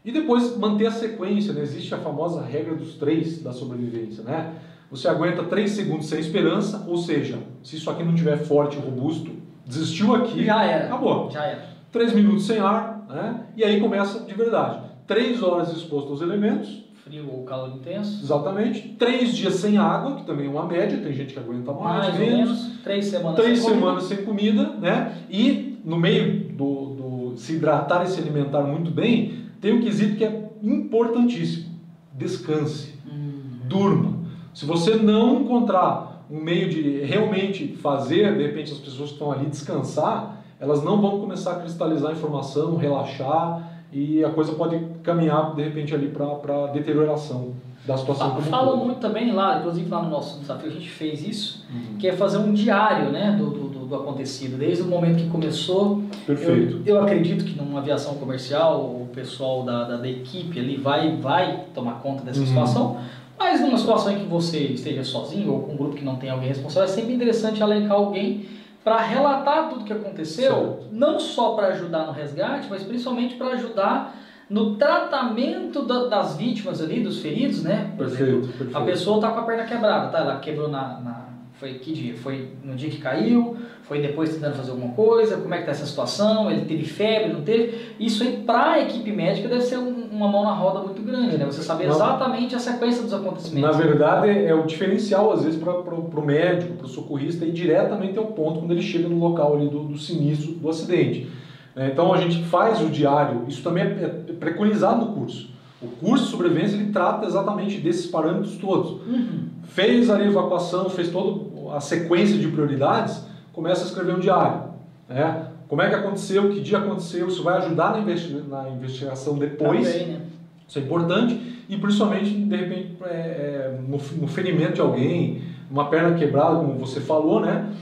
E depois manter a sequência, né? existe a famosa regra dos três da sobrevivência, né? Você aguenta três segundos sem esperança, ou seja, se isso aqui não tiver forte e robusto, desistiu aqui, Já era. acabou. Já era. Três minutos sem ar, né? E aí começa de verdade. Três horas exposto aos elementos, Frio ou calor intenso. exatamente. Três dias sem água, que também é uma média, tem gente que aguenta mais, Mais ou menos. menos. Três semanas Três sem comida. semanas sem comida, né? E no meio do, do se hidratar e se alimentar muito bem, tem um quesito que é importantíssimo: descanse, Hum. durma. Se você não encontrar um meio de realmente fazer, de repente as pessoas que estão ali descansar, elas não vão começar a cristalizar a informação, relaxar e a coisa pode caminhar de repente ali para deterioração da situação como Falam todo. muito também lá, inclusive lá no nosso desafio a gente fez isso, Uhum. que é fazer um diário né, do, do, do- do acontecido, desde o momento que começou. Perfeito. Eu, eu acredito que numa aviação comercial, o pessoal da, da, da equipe ali vai, vai tomar conta dessa Uhum. situação, mas numa situação em que você esteja sozinho ou com um grupo que não tem alguém responsável, é sempre interessante alencar alguém para relatar tudo que aconteceu, Certo. não só para ajudar no resgate, mas principalmente para ajudar no tratamento da- das vítimas ali, dos feridos, né? Por exemplo, Perfeito, perfeito. a pessoa tá com a perna quebrada, tá? Ela quebrou na, na- Foi que dia? Foi no dia que caiu? Foi depois tentando fazer alguma coisa? Como é que tá essa situação? Ele teve febre, não teve? Isso aí, para a equipe médica, deve ser um- uma mão na roda muito grande, né? Você saber Não. exatamente a sequência dos acontecimentos. Na verdade, é é o diferencial, às vezes, para o médico, para o socorrista, ir diretamente ao ponto quando ele chega no local ali do, do sinistro, do acidente. É, Então, a gente faz o diário, isso também é é preconizado no curso. O curso de sobrevivência, ele trata exatamente desses parâmetros todos. Uhum. Fez ali a evacuação, fez toda a sequência de prioridades, começa a escrever um diário. Né? Como é que aconteceu, que dia aconteceu, isso vai ajudar na, investi- na investigação depois. Também, né? Isso é importante e principalmente, de repente, é, é, no, no ferimento de alguém, uma perna quebrada, como você falou, né?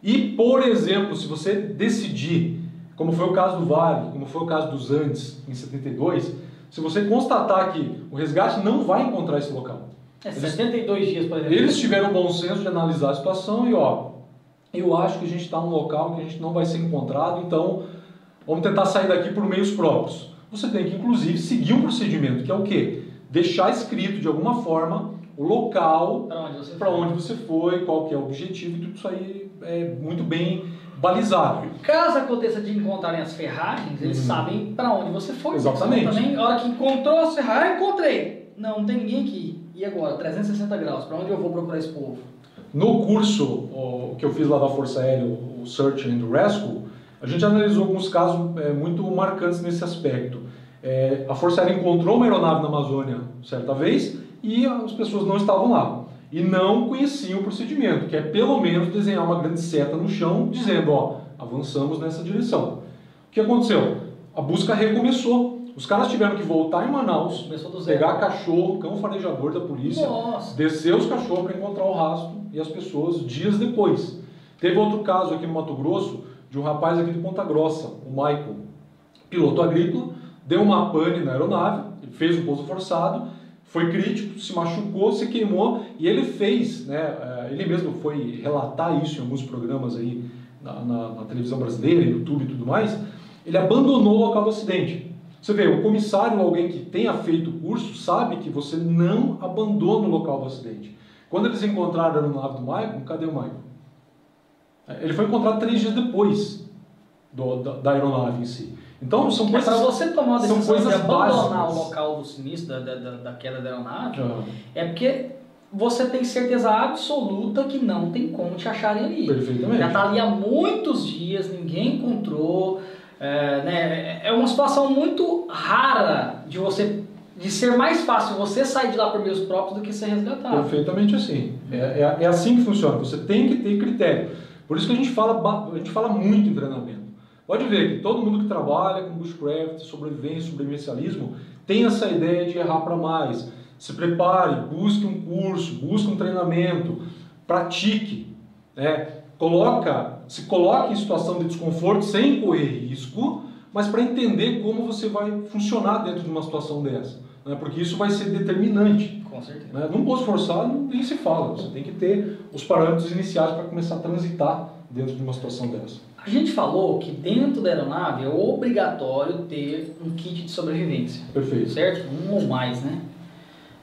E, por exemplo, se você decidir, como foi o caso do Vale, como foi o caso dos Andes, em 72, se você constatar que o resgate não vai encontrar esse local, É, Eles- 72 dias, por exemplo. eles tiveram o bom senso de analisar a situação e, ó, eu acho que a gente está num local que a gente não vai ser encontrado, então vamos tentar sair daqui por meios próprios. Você tem que, inclusive, seguir um procedimento, que é o quê? Deixar escrito de alguma forma o local Para onde você foi. onde você foi, qual que é o objetivo, e tudo isso aí é muito bem balizado. Caso aconteça de encontrarem as ferragens, eles Uhum. sabem para onde você foi. Exatamente. Também, a hora que encontrou as ferragens, encontrei. Não, não tem ninguém aqui. E agora? 360 graus. Para onde eu vou procurar esse povo? No curso o, que eu fiz lá da Força Aérea, o Search and Rescue, a gente analisou alguns casos é, muito marcantes nesse aspecto. É, a Força Aérea encontrou uma aeronave na Amazônia certa vez e as pessoas não estavam lá. E não conheciam o procedimento, que é pelo menos desenhar uma grande seta no chão, dizendo, ó, avançamos nessa direção. O que aconteceu? A busca recomeçou. Os caras tiveram que voltar em Manaus, pegar cachorro, cão farejador da polícia, Nossa. descer os cachorros para encontrar o rastro e as pessoas dias depois. Teve outro caso aqui no Mato Grosso de um rapaz aqui de Ponta Grossa, o Michael, piloto agrícola, deu uma pane na aeronave, fez um pouso forçado, foi crítico, se machucou, se queimou e ele fez, né, eh, ele mesmo foi relatar isso em alguns programas aí na, na- na televisão brasileira, YouTube e tudo mais, ele abandonou o local do acidente. Você vê, o comissário alguém que tenha feito o curso sabe que você não abandona o local do acidente. Quando eles encontraram a aeronave do Michael, cadê o Michael? Ele foi encontrado três dias depois do- da, da aeronave em si. Então, são É para coisas... você tomar a são decisão de abandonar básicas. o local do sinistro, da, da, da- da queda da aeronave, Ah, é porque você tem certeza absoluta que não tem como te acharem ali. perfeitamente. Já está ali há muitos dias, ninguém encontrou. É, né, é uma situação muito rara de você de ser mais fácil você sair de lá por meios próprios do que ser resgatado. Perfeitamente assim. É, é, é assim que funciona. Você tem que ter critério. Por isso que a gente fala, a gente fala muito em treinamento. Pode ver que todo mundo que trabalha com bushcraft, sobrevivência, sobrevivencialismo, tem essa ideia de errar para mais. Se prepare, busque um curso, busque um treinamento, pratique. Né? Coloca, se coloque em situação de desconforto sem correr risco, mas para entender como você vai funcionar dentro de uma situação dessa. Né? porque isso vai ser determinante. Com certeza. Né? Num posto forçado, nem se fala, você tem que ter os parâmetros iniciais para começar a transitar dentro de uma situação dessa. A gente falou que dentro da aeronave é obrigatório ter um kit de sobrevivência, Perfeito. certo? Um ou mais, né?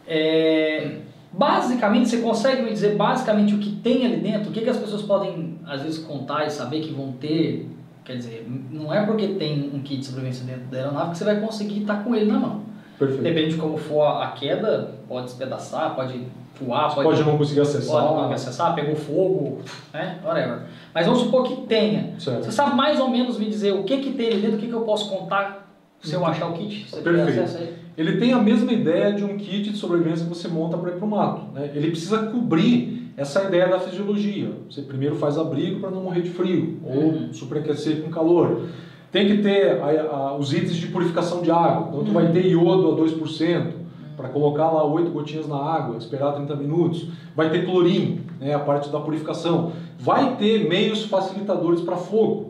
É, basicamente, você consegue me dizer basicamente o que tem ali dentro? O que, que as pessoas podem, às vezes, contar e saber que vão ter? Quer dizer, não é porque tem um kit de sobrevivência dentro da aeronave que você vai conseguir estar com ele na mão. Perfeito. Depende de como for a queda, pode despedaçar, pode voar, Você pode não conseguir acessar. pode não acessar, pegou fogo, né? Whatever. Mas vamos supor que tenha. Certo. Você sabe mais ou menos me dizer o que, que tem ali dentro, o que, que eu posso contar se eu achar o kit? Você Perfeito. Ele tem a mesma ideia de um kit de sobrevivência que você monta para ir para o mato. Né? Ele precisa cobrir essa ideia da fisiologia. Você primeiro faz abrigo para não morrer de frio ou Uhum. superaquecer com calor. Tem que ter a- a- os itens de purificação de água. Então, tu Uhum. vai ter iodo a 2%, para colocar lá 8 gotinhas na água, esperar 30 minutos. Vai ter clorinho, né, a parte da purificação. Vai ter meios facilitadores para fogo.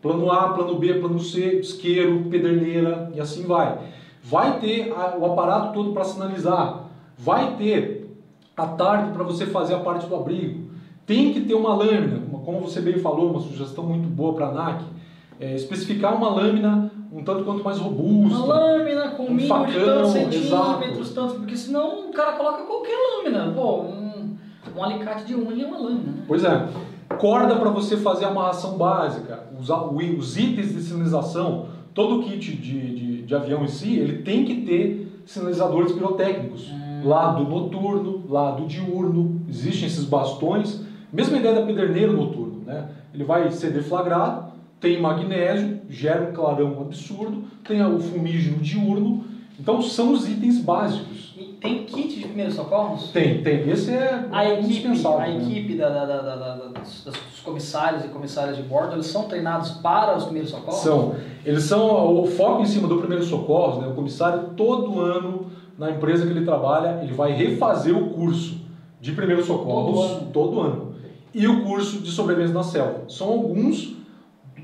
Plano A, plano B, plano C, isqueiro, pederneira e assim vai. Vai ter a- o aparato todo para sinalizar. Vai ter a tarde para você fazer a parte do abrigo. Tem que ter uma lâmina, como você bem falou, uma sugestão muito boa para a ANAC. É, especificar uma lâmina um tanto quanto mais robusta. Uma lâmina com Um mínimo de facão, tantos exato. centímetros, tantos, porque senão o cara coloca qualquer lâmina. Pô, um, um alicate de unha é uma lâmina, né? Pois é. Corda para você fazer a amarração básica, os itens de sinalização, todo o kit de, de, de avião em si, ele tem que ter sinalizadores pirotécnicos. Hum. Lado noturno, lado diurno, existem esses bastões. Mesma ideia da pederneira noturno, né? Ele vai ser deflagrado, tem magnésio, gera um clarão absurdo, tem o fumígeno diurno. Então são os itens básicos. E tem kit de primeiros socorros? Tem, tem. Esse é A equipe, a né? equipe da, da, da, da- dos comissários e comissárias de bordo, eles são treinados para os primeiros socorros? São. Eles são o foco em cima do primeiro socorro, né? O comissário todo ano na empresa que ele trabalha, ele vai refazer o curso de primeiros socorros Todo ano. todo ano. E o curso de sobrevivência na selva. São alguns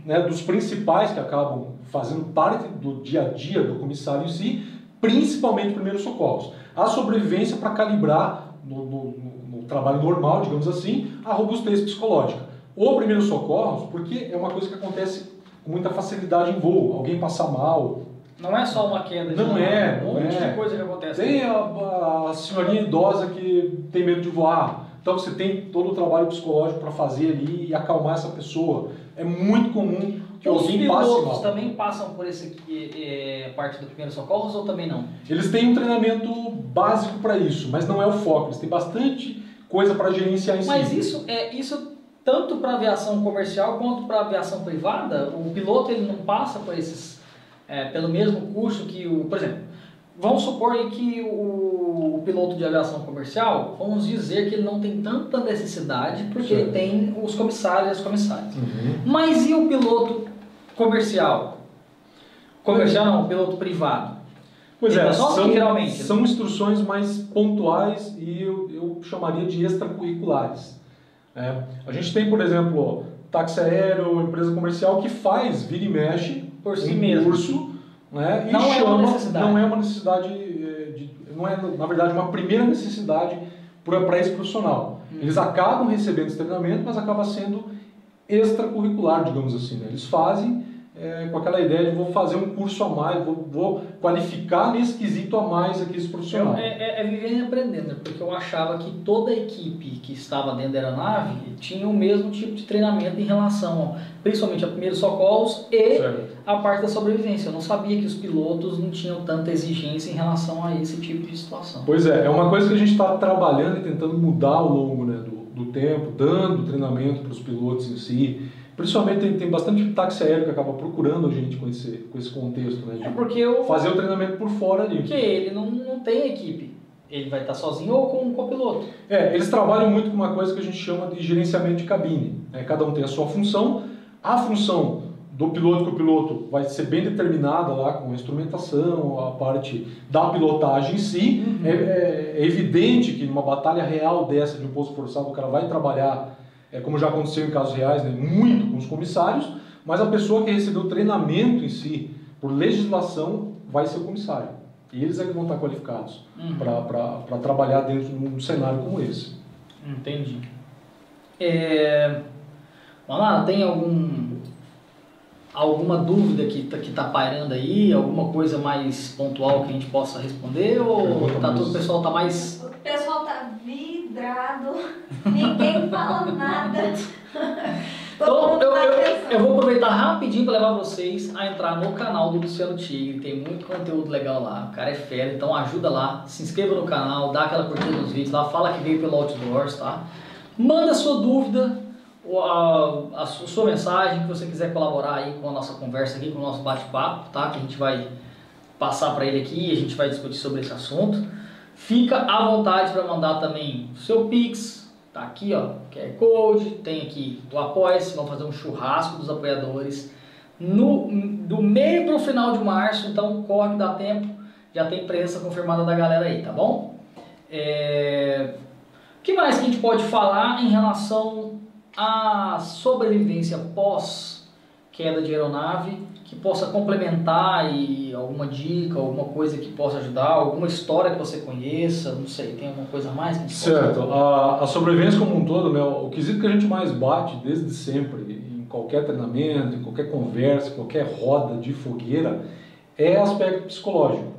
né, dos principais que acabam fazendo parte do dia a dia do comissário em si, principalmente primeiros socorros. A sobrevivência para calibrar no, no- no- trabalho normal, digamos assim, a robustez psicológica. O primeiro socorros, porque é uma coisa que acontece com muita facilidade em voo. Alguém passar mal, Não é só uma queda de Não nada, é, um não monte é. de coisa que acontece. tem a, a senhorinha idosa que tem medo de voar. Então você tem todo o trabalho psicológico para fazer ali e acalmar essa pessoa. É muito comum que Os alguém passe pilotos mal. também passam por esse eh, parte do primeiro socorros ou também não? Eles têm um treinamento básico para isso, mas não é o foco. Eles têm bastante coisa para gerenciar em si. Mas isso é isso tanto para aviação comercial quanto para aviação privada. O piloto ele não passa por esses eh, pelo mesmo curso que o, por exemplo, vamos supor aí que o, o piloto de aviação comercial, vamos dizer que ele não tem tanta necessidade porque ele tem os comissários e as comissárias. Uhum. Mas e o piloto comercial? Comercial não, piloto privado. Pois é, Então, só são, geralmente- são instruções mais pontuais e eu, eu chamaria de extracurriculares. né? a gente tem, por exemplo, táxi aéreo, empresa comercial que faz, vira e mexe, Por si um mesmo. curso, né? E Não é uma chama, necessidade. Não é uma necessidade, eh, de, não é, na verdade, uma primeira necessidade para esse profissional. Hum. Eles acabam recebendo esse treinamento, mas acaba sendo extracurricular, digamos assim. Né? Eles fazem eh, com aquela ideia de vou fazer um curso a mais, vou, vou qualificar nesse quesito a mais aqui esse profissional. É, é, é vivendo e aprendendo, porque eu achava que toda a equipe que estava dentro da aeronave tinha o mesmo tipo de treinamento em relação, principalmente a primeiros socorros e Certo. a parte da sobrevivência. Eu não sabia que os pilotos não tinham tanta exigência em relação a esse tipo de situação. Pois é, é uma coisa que a gente está trabalhando e tentando mudar ao longo né, do, do tempo, dando treinamento para os pilotos em si. Principalmente tem, tem bastante táxi aéreo que acaba procurando a gente com esse, com esse contexto, né? É porque, eu, fazer o treinamento por fora ali. porque ele não, não tem equipe. Ele vai estar sozinho ou com um copiloto. É, eles trabalham muito com uma coisa que a gente chama de gerenciamento de cabine. né? Cada um tem a sua função. A função do piloto que o piloto vai ser bem determinada lá com a instrumentação, a parte da pilotagem em si. É, é- é evidente que numa batalha real dessa de um posto forçado o cara vai trabalhar, é, como já aconteceu em casos reais, né, muito com os comissários, mas a pessoa que recebeu treinamento em si por legislação vai ser o comissário. Eles é que vão estar qualificados Uhum. para trabalhar dentro de um cenário como esse. Entendi. É... Manara, tem algum alguma dúvida que tá, que tá pairando aí? Alguma coisa mais pontual que a gente possa responder? Ou tá todo, o pessoal tá mais... O pessoal tá vidrado, ninguém fala nada. Então, eu, eu, eu vou aproveitar rapidinho para levar vocês a entrar no canal do Luciano Tigre. Tem muito conteúdo legal lá. O cara é fera, então ajuda lá. Se inscreva no canal, dá aquela curtida nos vídeos lá, fala que veio pelo Outdoors, tá? Manda sua dúvida, a, a su- sua mensagem, que você quiser colaborar aí com a nossa conversa aqui, com o nosso bate-papo, tá? Que a gente vai passar para ele aqui e a gente vai discutir sobre esse assunto. Fica à vontade para mandar também o seu Pix, tá aqui ó, QR Code, tem aqui o Apoia-se, vamos fazer um churrasco dos apoiadores no, do meio para o final de março, então corre dá tempo, já tem presença confirmada da galera aí, tá bom? É... O que mais que a gente pode falar em relação à sobrevivência pós queda de aeronave que possa complementar e alguma dica, alguma coisa que possa ajudar, alguma história que você conheça, não sei, tem alguma coisa a mais que a Certo. A, a sobrevivência como um todo, né, o quesito que a gente mais bate desde sempre, em qualquer treinamento, em qualquer conversa, em qualquer roda de fogueira, é aspecto psicológico.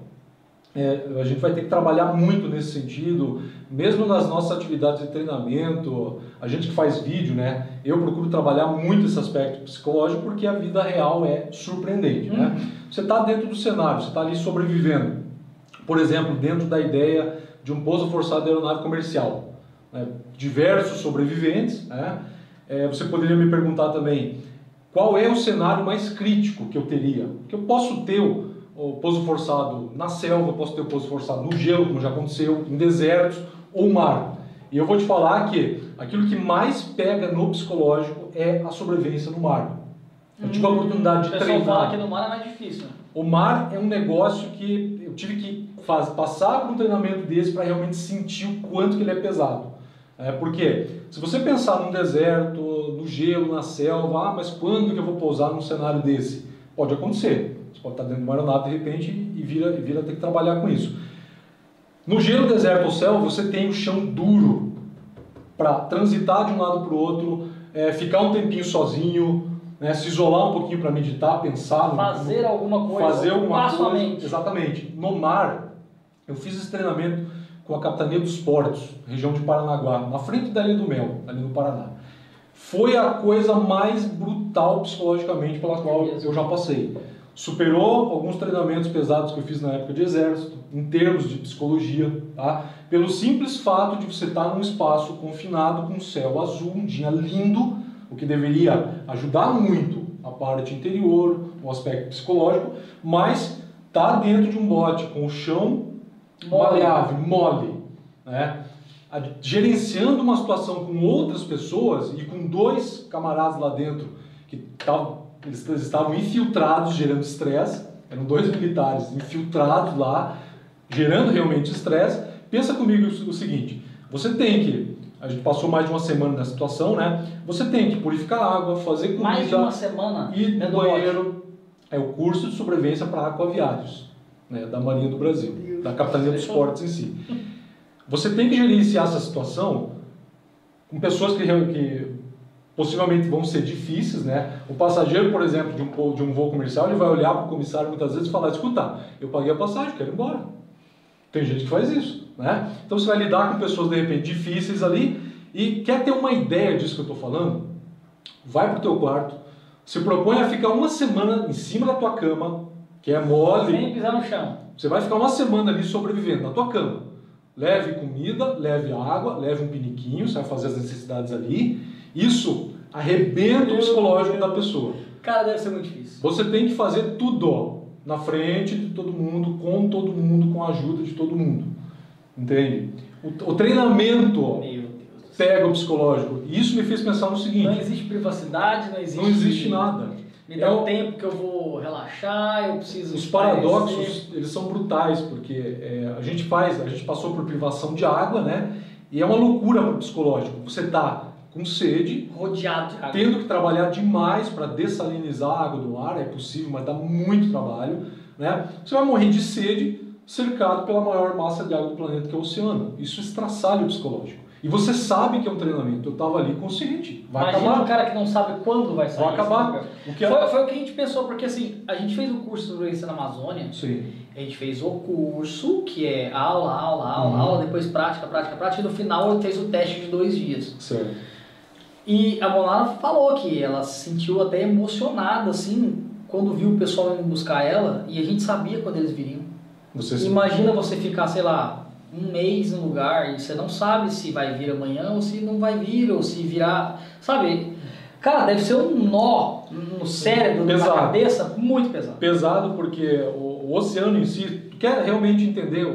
É, a gente vai ter que trabalhar muito nesse sentido, mesmo nas nossas atividades de treinamento, a gente que faz vídeo, né? Eu procuro trabalhar muito esse aspecto psicológico porque a vida real é surpreendente, né? Você está dentro do cenário, você está ali sobrevivendo. Por exemplo, dentro da ideia de um pouso forçado de aeronave comercial. né? Diversos sobreviventes. Né? É, você poderia me perguntar também qual é o cenário mais crítico que eu teria? Que eu posso ter o, o pouso forçado na selva, posso ter o pouso forçado no gelo, como já aconteceu, em desertos ou mar. E eu vou te falar que aquilo que mais pega no psicológico é a sobrevivência no mar. Eu tive a oportunidade O de pessoal treinar. fala que no mar é mais difícil. né? O mar é um negócio que eu tive que faz, passar por um treinamento desse para realmente sentir o quanto que ele é pesado. É, porque se você pensar num deserto, no gelo, na selva, ah, mas quando que eu vou pousar num cenário desse? Pode acontecer. Você pode estar dentro de uma aeronave de repente e vira, e vira ter que trabalhar com isso. No gelo, deserto ou selva, você tem o chão duro para transitar de um lado para o outro, é, ficar um tempinho sozinho, né, se isolar um pouquinho para meditar, pensar, no- Fazer alguma coisa, fazer alguma coisa. mente. Exatamente. No mar, eu fiz esse treinamento com a Capitania dos Portos, região de Paranaguá, na frente da Ilha do Mel, ali no Paraná. Foi a coisa mais brutal psicologicamente pela qual eu já passei. Superou alguns treinamentos pesados que eu fiz na época de exército, em termos de psicologia, tá? Pelo simples fato de você estar num espaço confinado com céu azul, um dia lindo, o que deveria ajudar muito a parte interior, o aspecto psicológico, mas tá dentro de um bote com o chão Mole. maleável, mole, né? Gerenciando uma situação com outras pessoas e com dois camaradas lá dentro que tavam, eles eles estavam infiltrados gerando estresse, eram dois militares infiltrados lá, gerando realmente estresse. Pensa comigo o seguinte: você tem que, a gente passou mais de uma semana nessa situação, né? Você tem que purificar a água, fazer comida, Mais de uma semana e no bote. banheiro é o curso de sobrevivência para aquaviários, né, da Marinha do Brasil, da Capitania dos Portos em si. Você tem que gerenciar essa situação com pessoas que, que possivelmente vão ser difíceis, né? O passageiro, por exemplo, de um, voo- de um voo comercial, ele vai olhar para o comissário muitas vezes e falar: escuta, eu paguei a passagem, quero ir embora. Tem gente que faz isso, né? Então você vai lidar com pessoas de repente difíceis ali e quer ter uma ideia disso que eu estou falando? Vai para o teu quarto, se propõe a ficar uma semana em cima da tua cama, que é mole, Sem pisar no chão. você vai ficar uma semana ali sobrevivendo na tua cama. Leve comida, leve água, leve um piniquinho, você vai fazer as necessidades ali. Isso arrebenta o psicológico da pessoa. Cara, deve ser muito difícil. Você tem que fazer tudo ó, na frente de todo mundo, com todo mundo, com a ajuda de todo mundo. Entende? O, o treinamento ó, pega o psicológico. E isso me fez pensar no seguinte: Não existe privacidade, não existe. não existe nada. Me dá É um tempo que eu vou relaxar, eu preciso. Os paradoxos, eles são brutais, porque é, a gente faz, a gente passou por privação de água, né? E é uma loucura para o psicológico. Você tá com sede, Rodeado de água. tendo que trabalhar demais para dessalinizar a água do mar, é possível, mas dá muito trabalho, né? Você vai morrer de sede, cercado pela maior massa de água do planeta, que é o oceano. Isso estraçalha o psicológico. E você sabe que é um treinamento. Eu estava ali consciente. Vai Imagina acabar. um cara que não sabe quando vai sair. Vai acabar. O que é... Foi, foi o que a gente pensou, porque assim, a gente fez o curso de sobrevivência na Amazônia, Sim. a gente fez o curso, que é aula, aula, aula, Uhum. aula, depois prática, prática, prática, e no final ele fez o teste de dois dias. Certo. E a Monara falou que ela se sentiu até emocionada, assim, quando viu o pessoal indo buscar ela, e a gente sabia quando eles viriam. Você Imagina você ficar, sei lá, um mês no lugar e você não sabe se vai vir amanhã ou se não vai vir, ou se virar. Sabe? Cara, deve ser um nó no cérebro, Pesado. na cabeça, muito pesado. pesado porque o, o oceano em si, tu quer realmente entender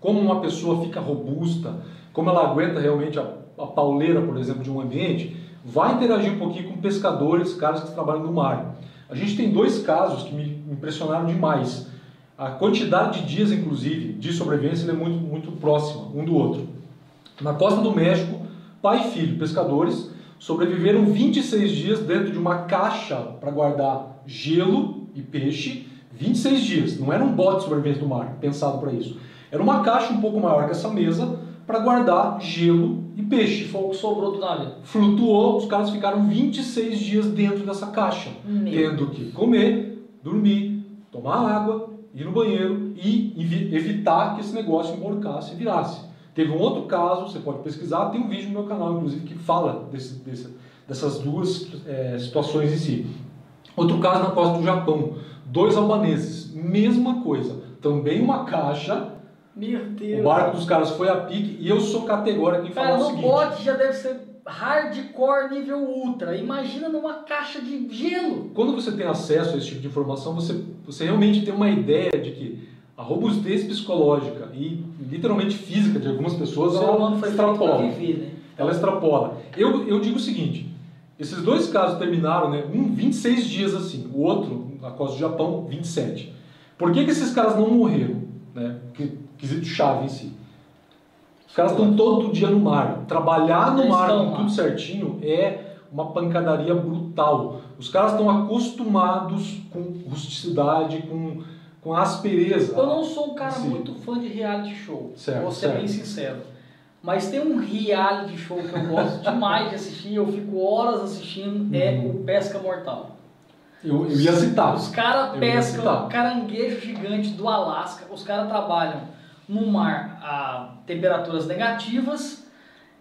como uma pessoa fica robusta, como ela aguenta realmente a, a pauleira, por exemplo, de um ambiente, vai interagir um pouquinho com pescadores, caras que trabalham no mar. A gente tem dois casos que me impressionaram demais. A quantidade de dias, inclusive, de sobrevivência é muito, muito próxima um do outro. Na costa do México, pai e filho, pescadores, sobreviveram 26 dias dentro de uma caixa para guardar gelo e peixe. 26 dias. Não era um bote de sobrevivência do mar pensado para isso. Era uma caixa um pouco maior que essa mesa para guardar gelo e peixe. Foi o que sobrou do navio. Flutuou, os caras ficaram 26 dias dentro dessa caixa, Meu tendo que comer, dormir, tomar água, ir no banheiro e evi- evitar que esse negócio emborcasse e virasse. Teve um outro caso, você pode pesquisar, tem um vídeo no meu canal, inclusive, que fala desse, desse- dessas duas eh, situações em si. Outro caso na costa do Japão, dois albaneses, mesma coisa, também uma caixa, Meu Deus. o barco dos caras foi a pique e eu sou categórico em falar Cara, o no seguinte. bote já deve ser hardcore nível ultra. Imagina numa caixa de gelo. Quando você tem acesso a esse tipo de informação, você, você realmente tem uma ideia de que a robustez psicológica e literalmente física de algumas pessoas ela extrapola. viver, né? Ela extrapola. Eu, eu digo o seguinte: esses dois casos terminaram, né? Um 26 dias assim, o outro, na costa do Japão, 27. Por que, que esses caras não morreram? Né? Que, quesito chave em si. Os caras estão todo dia no mar. Trabalhar no Eles mar com tudo certinho é uma pancadaria brutal. Os caras estão acostumados com rusticidade, com, com aspereza. Eu não sou um cara Sim. muito fã de reality show, Certo, vou ser certo. bem sincero. Mas tem um reality show que eu gosto demais de assistir, eu fico horas assistindo, é Uhum. o Pesca Mortal. Eu, eu ia citar. Os caras pescam caranguejo gigante do Alasca, os caras trabalham no mar a temperaturas negativas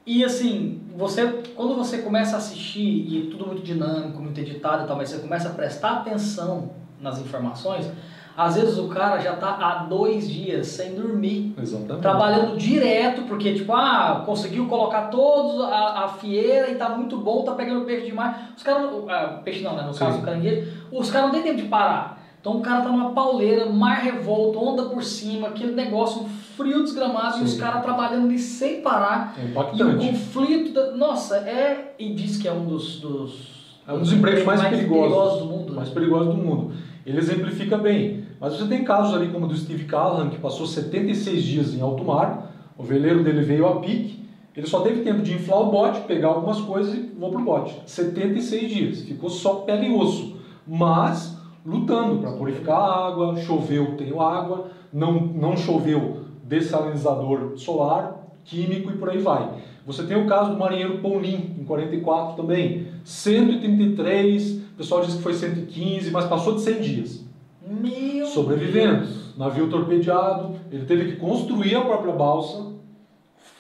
e assim, você quando você começa a assistir e tudo muito dinâmico, muito editado e tal, mas você começa a prestar atenção nas informações, às vezes o cara já tá há dois dias sem dormir Exatamente. trabalhando direto, porque tipo, ah, conseguiu colocar todos a, a fieira e tá muito bom, tá pegando peixe demais. Os caras, ah, peixe não, né? No Sim. caso do caranguejo, os caras não tem tempo de parar. Então o cara tá numa pauleira, mar revolto, onda por cima, aquele negócio, um frio desgramado, e os Sim. caras trabalhando ali sem parar. É E o impactante. conflito, da- nossa, é. E diz que é um dos. dos É um dos empregos mais, perigosos, do mundo. mais né? perigosos do mundo. Ele exemplifica bem. Mas você tem casos ali como o do Steve Callahan, que passou 76 dias em alto mar, o veleiro dele veio a pique, ele só teve tempo de inflar o bote, pegar algumas coisas e voou pro bote. 76 dias, ficou só pele e osso. Mas lutando para purificar a água, choveu, tenho água, não, não choveu, dessalinizador solar, químico e por aí vai. Você tem o caso do marinheiro Paulinho, em 44 também. 133, o pessoal diz que foi 115, mas passou de 100 dias. Meu Sobrevivendo. Deus. Navio torpedeado, ele teve que construir a própria balsa,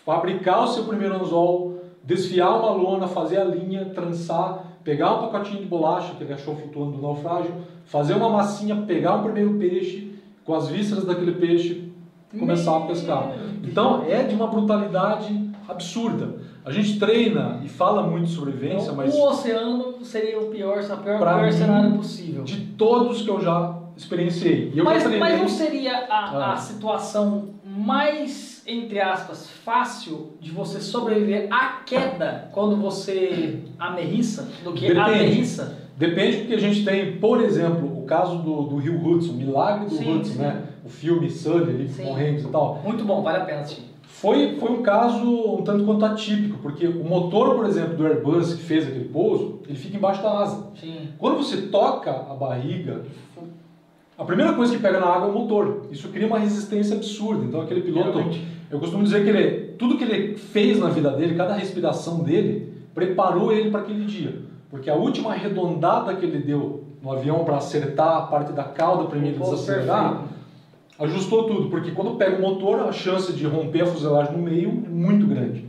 fabricar o seu primeiro anzol, desfiar uma lona, fazer a linha, trançar, pegar um pacotinho de bolacha que ele achou flutuando do naufrágio, fazer uma massinha, pegar um primeiro peixe, com as vísceras daquele peixe, começar a pescar. Então é de uma brutalidade absurda. A gente treina e fala muito de sobrevivência, Então, mas O oceano seria o pior, o pior, pior mim, cenário possível. de todos que eu já experienciei. Eu Mas, mas não seria a, a Ah. situação mais, entre aspas, fácil de você sobreviver à queda quando você amerriça do que Depende. aterrissa? Depende porque a gente tem, por exemplo, o caso do, do Rio Hudson, Milagre do Sim, Hudson, sim. né? O filme Sully ali, com Hanks e tal. Muito bom, vale a pena assistir. Foi, foi um caso um tanto quanto atípico, porque o motor, por exemplo, do Airbus que fez aquele pouso, ele fica embaixo da asa. Sim. Quando você toca a barriga, A primeira coisa que pega na água é o motor. Isso cria uma resistência absurda. Então aquele piloto, Realmente. eu costumo dizer que ele, tudo que ele fez na vida dele, cada respiração dele, preparou ele para aquele dia. Porque a última arredondada que ele deu no avião para acertar a parte da cauda para ele desacelerar, perfeito. ajustou tudo. Porque quando pega o motor, a chance de romper a fuselagem no meio é muito grande.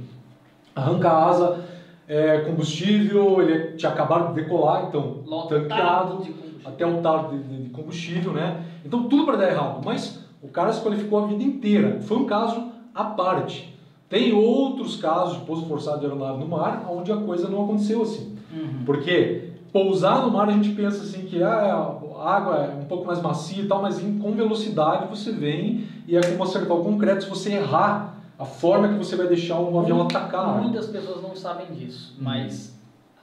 Arranca a asa, é, combustível, ele tinha acabado de decolar, então Lotado tanqueado de até o de, de- de combustível, né? Então tudo para dar errado. Mas o cara se qualificou a vida inteira. Foi um caso à parte. Tem outros casos de pouso forçado de aeronave no mar onde a coisa não aconteceu assim. Uhum. Porque pousar no mar a gente pensa assim que ah, a água é um pouco mais macia e tal, mas em- com velocidade você vem e é como acertar o concreto se você errar a forma que você vai deixar o avião atacar. água. Muitas pessoas não sabem disso, Uhum. mas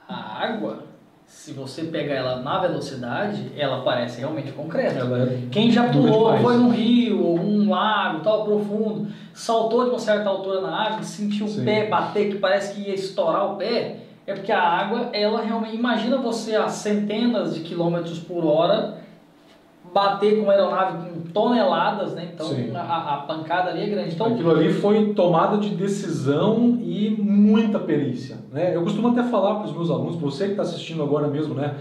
a água, se você pegar ela na velocidade, ela parece realmente concreto. Ela é Quem já pulou, foi num rio ou um lago tal profundo, saltou de uma certa altura na água, sentiu o Sim. pé bater que parece que ia estourar o pé, é porque a água, ela realmente. Imagina você a centenas de quilômetros por hora bater com uma aeronave com toneladas, né? Então a, a pancada ali é grande. Então, Aquilo ali foi tomada de decisão e muita perícia. Né? Eu costumo até falar para os meus alunos, para você que está assistindo agora mesmo, né?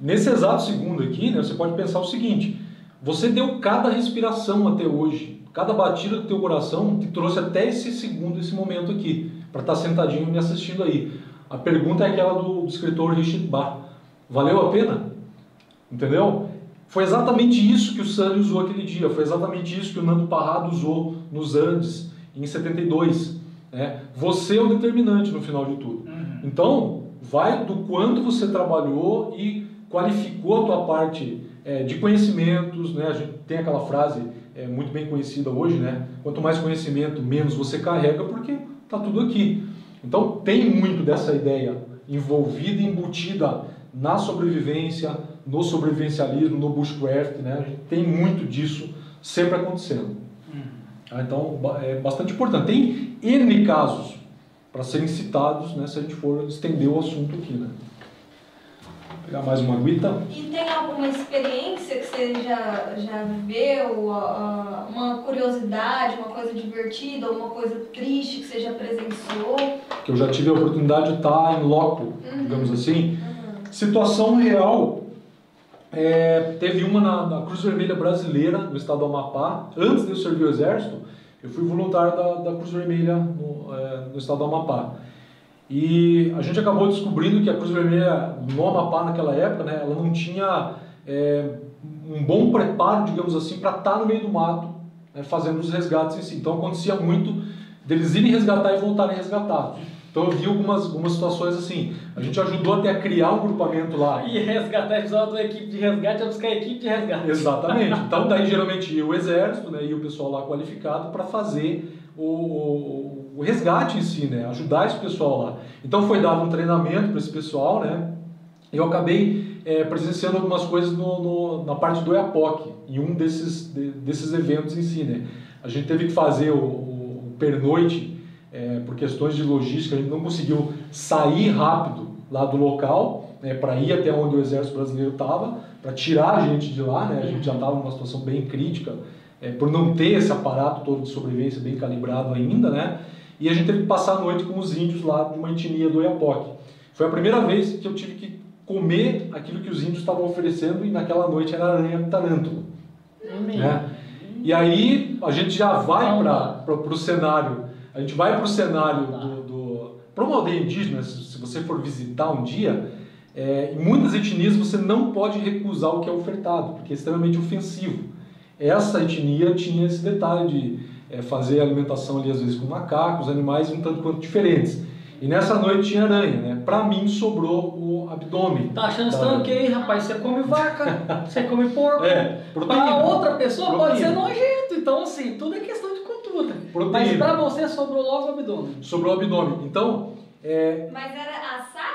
nesse exato segundo aqui, né, você pode pensar o seguinte: você deu cada respiração até hoje, cada batida do teu coração te trouxe até esse segundo, esse momento aqui, para estar sentadinho me assistindo aí. A pergunta é aquela do, do escritor Richard Bach: valeu a pena? Entendeu? Foi exatamente isso que o Sully usou aquele dia, foi exatamente isso que o Nando Parrado usou nos Andes, em 72. Né? Você é o determinante no final de tudo. Uhum. Então, vai do quanto você trabalhou e qualificou a tua parte é, de conhecimentos, né? A gente tem aquela frase é, muito bem conhecida hoje, né? Quanto mais conhecimento, menos você carrega, porque tá tudo aqui. Então, tem muito dessa ideia envolvida e embutida na sobrevivência, no sobrevivencialismo, no bushcraft, né? A gente tem muito disso sempre acontecendo. Ah, Então, é bastante importante. Tem N casos para serem citados, né, se a gente for estender o assunto aqui. Né? Pegar mais uma aguita. E tem alguma experiência que você já, já viveu, uma curiosidade, uma coisa divertida, uma coisa triste que você já presenciou? que eu já tive a oportunidade de estar em loco, digamos assim. Situação real, é, teve uma na, na Cruz Vermelha Brasileira, no estado do Amapá. Antes de eu servir o Exército, eu fui voluntário da, da Cruz Vermelha no, é, no estado do Amapá. E a gente acabou descobrindo que a Cruz Vermelha no Amapá naquela época, né, ela não tinha é, um bom preparo, digamos assim, para estar no meio do mato, né, fazendo os resgates em si. Então acontecia muito deles irem resgatar e voltarem resgatados. Então eu vi algumas, algumas situações assim. A gente ajudou até a criar um grupamento lá. E resgatar, precisava uma equipe de resgate, ia buscar a equipe de resgate. Exatamente. Então daí geralmente ia o exército, né, ia o pessoal lá qualificado para fazer o, o, o resgate em si, né, ajudar esse pessoal lá. Então foi dado um treinamento para esse pessoal, né. Eu acabei é, presenciando algumas coisas no, no- na parte do EAPOC, em um desses, de- desses eventos em si, né. A gente teve que fazer o, o, o pernoite é, por questões de logística, a gente não conseguiu sair rápido lá do local né, para ir até onde o exército brasileiro estava, para tirar a gente de lá, né, a gente já estava numa situação bem crítica, é, por não ter esse aparato todo de sobrevivência bem calibrado ainda, né, e a gente teve que passar a noite com os índios lá de uma etnia do Oiapoque. Foi a primeira vez que eu tive que comer aquilo que os índios estavam oferecendo e naquela noite era aranha tarântula. Né? E aí a gente já vai para o cenário, a gente vai para o cenário do, do para uma aldeia indígena, se, se você for visitar um dia, é, em muitas etnias você não pode recusar o que é ofertado, porque é extremamente ofensivo. Essa etnia tinha esse detalhe de é, fazer alimentação ali às vezes com macacos, animais um tanto quanto diferentes. E nessa noite tinha aranha, né? Para mim sobrou o abdômen. Tá achando estranho que aí, rapaz? Você come vaca, você come porco. É, proteína. Pra outra pessoa pode Proteína. ser nojento. Então, assim, tudo é questão de cultura. Proteína. Mas pra você sobrou logo o abdômen. Sobrou o abdômen. Então, é, Mas era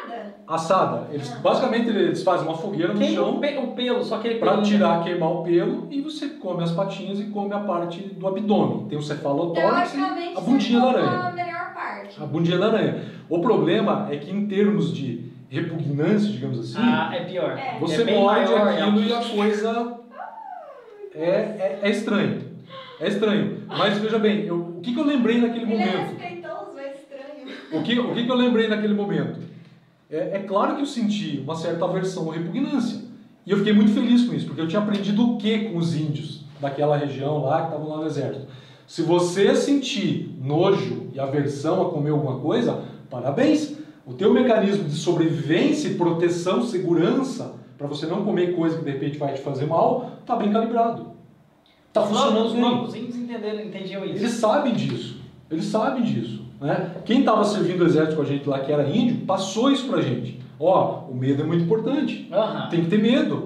assada? assada. Eles, basicamente eles fazem uma fogueira no Queima o, chão pe- o pelo, só para pelo- tirar, queimar o pelo e você come as patinhas e come a parte do abdômen. Tem o cefalotórax e a bundinha da aranha. a melhor parte. A bundinha da aranha. O problema é que em termos de repugnância, digamos assim, Ah, é pior. É. você é morde maior, aquilo é. e a coisa é, é, é estranho. É estranho. Mas veja bem, eu, o que, que eu lembrei naquele Ele é momento? é estranho. O que, o que, que eu lembrei naquele momento? É, é claro que eu senti uma certa aversão ou repugnância. E eu fiquei muito feliz com isso, porque eu tinha aprendido o que com os índios daquela região lá que estavam lá no exército. Se você sentir nojo e aversão a comer alguma coisa, parabéns. O teu mecanismo de sobrevivência, proteção, segurança, para você não comer coisa que de repente vai te fazer mal, está bem calibrado. Está funcionando Os bem. próprios índios entenderam, entendiam isso. Eles sabem disso. Eles sabem disso. Né? Quem estava servindo o exército com a gente lá, que era índio, passou isso pra gente. Ó, o medo é muito importante. Tem que ter medo.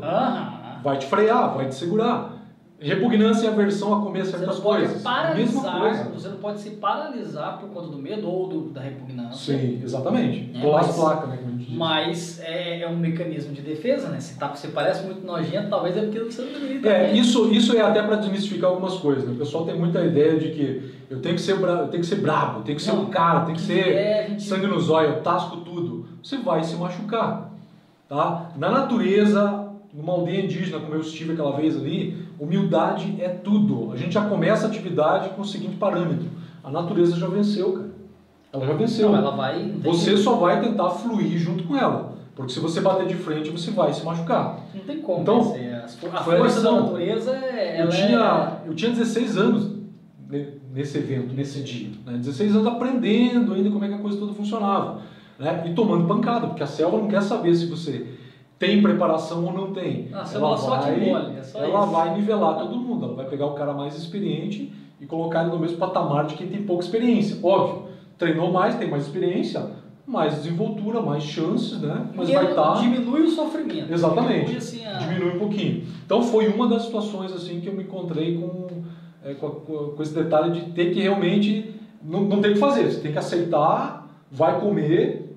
Vai te frear, vai te segurar. Repugnância e aversão a comer certas coisas. Paralisar, coisa. você não pode se paralisar por conta do medo ou do- da repugnância. Sim, exatamente. É, Colar as placas, né? Mas é, é um mecanismo de defesa, né? Se tá, você parece muito nojento, talvez é porque você não deveria É, também. isso, isso é até para desmistificar algumas coisas. Né? O pessoal tem muita ideia de que eu tenho que ser, bra... eu tenho que ser brabo, eu tenho que ser Não, um cara, tem que ser é, gente- sangue no zóio, eu tasco tudo. Você vai se machucar. Tá? Na natureza, numa aldeia indígena, como eu estive aquela vez ali, humildade é tudo. A gente já começa a atividade com o seguinte parâmetro: a natureza já venceu, cara. Ela já venceu. Não, ela vai. Você jeito. só vai tentar fluir junto com ela. Porque se você bater de frente, você vai se machucar. Não tem como Então, vencer. A força da natureza é. Eu ela tinha, eu tinha 16 anos ne- nesse evento, nesse dia. Né? 16 anos aprendendo ainda como é que a coisa toda funcionava. Né? E tomando pancada, porque a selva não quer saber se você tem preparação ou não tem. Ah, a selva só te engole, é ela isso. vai nivelar todo mundo. Ela vai pegar o cara mais experiente e colocar ele no mesmo patamar de quem tem pouca experiência. Óbvio, treinou mais, tem mais experiência, mais desenvoltura, mais chances, né? Mas E vai ela estar... Diminui o sofrimento. Exatamente. Diminui, assim, a... diminui um pouquinho. Então foi uma das situações assim que eu me encontrei com, é, com- com esse detalhe de ter que realmente não, não tem o que fazer, você tem que aceitar, vai comer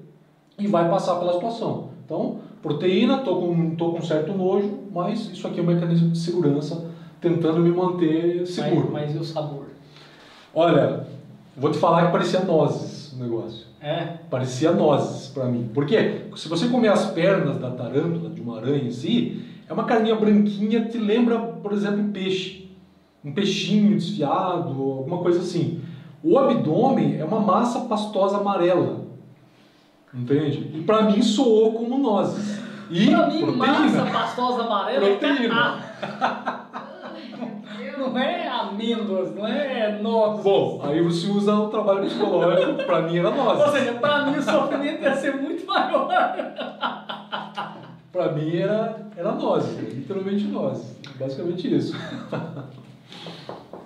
e vai passar pela situação. Então, proteína, tô com, tô com certo nojo, mas isso aqui é um mecanismo de segurança tentando me manter seguro. Mas, mas e o sabor? Olha, vou te falar que parecia nozes o negócio. É. Parecia nozes para mim. Porque se você comer as pernas da tarântula, de uma aranha em si, é uma carninha branquinha que te lembra, por exemplo, um peixe. Um peixinho desfiado, alguma coisa assim. O abdômen é uma massa pastosa amarela. Entende? E para mim soou como nozes. E pra mim, proteína. massa pastosa amarela Proteína. é cacá. Não é amêndoas, não é nozes. Bom, aí você usa o trabalho psicológico, para mim era Ou nozes. seja, pra mim o sofrimento ia ser muito maior. Para mim era, era nozes, literalmente nozes. Basicamente isso.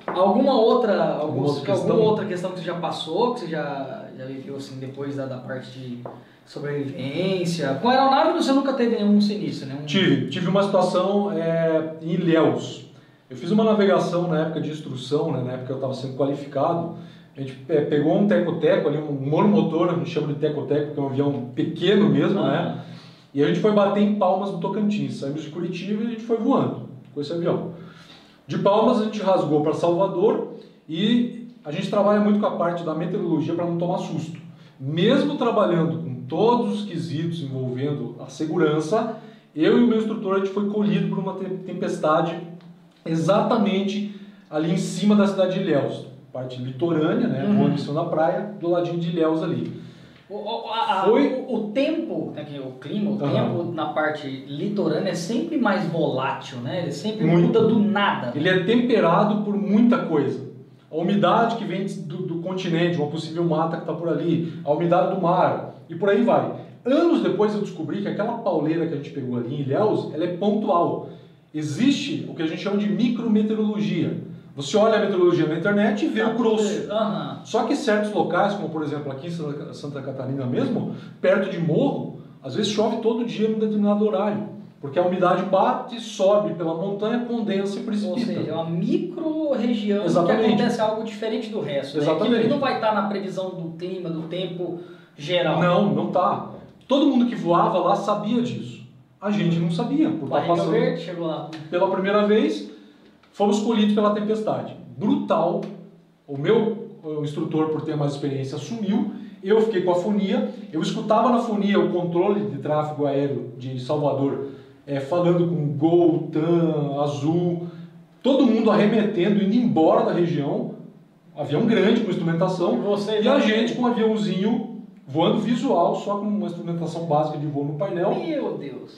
Alguma outra, alguns- Alguma outra alguma questão? outra questão que você já passou, que você já, já viveu assim depois da, da parte de sobrevivência? Com aeronave você nunca teve nenhum sinistro, né? Um- Tive, tive uma situação é, em Ilhéus. Eu fiz uma navegação na época de instrução, né, na época que eu estava sendo qualificado. A gente é, pegou um teco-teco ali, um monomotor, a gente chama de teco-teco, porque é um avião pequeno mesmo, Ah. né? E a gente foi bater em Palmas no Tocantins. Saímos de Curitiba e a gente foi voando com esse avião. De Palmas a gente rasgou para Salvador e a gente trabalha muito com a parte da meteorologia para não tomar susto. Mesmo trabalhando com todos os quesitos envolvendo a segurança, eu e o meu instrutor a gente foi colhido por uma te- tempestade exatamente ali em cima da cidade de Ilhéus, parte litorânea, né, Uhum. em cima da praia, do ladinho de Ilhéus ali. O, o- a- Foi- o, o tempo, né, o clima, o Aham. tempo na parte litorânea é sempre mais volátil, né? Ele sempre Muito. muda do nada. Ele é temperado por muita coisa. A umidade que vem do, do continente, uma possível mata que está por ali, a umidade do mar e por aí vai. Anos depois eu descobri que aquela pauleira que a gente pegou ali em Ilhéus, ela é pontual. Existe o que a gente chama de micrometeorologia. Você olha a meteorologia na internet e vê o grosso. Aham. Só que certos locais, como por exemplo aqui em Santa- Catarina mesmo, perto de morro, às vezes chove todo dia num determinado horário. Porque a umidade bate, sobe pela montanha, condensa e Ou precipita. seja, é uma micro-região que acontece algo diferente do resto. né? Exatamente. Que ele não vai estar na previsão do clima, do tempo geral. Não, não tá. Todo mundo que voava lá sabia disso. A gente não sabia, por Barriga passando Verde chegou lá. pela primeira vez, fomos colhidos pela tempestade. Brutal. O meu o instrutor, por ter mais experiência, assumiu. Eu fiquei com a fonia. Eu escutava na fonia o controle de tráfego aéreo de Salvador eh, falando com Gol, TAM, Azul. todo mundo arremetendo, indo embora da região, avião grande com instrumentação, Você e a gente com um aviãozinho voando visual, só com uma instrumentação básica de voo no painel, Meu Deus.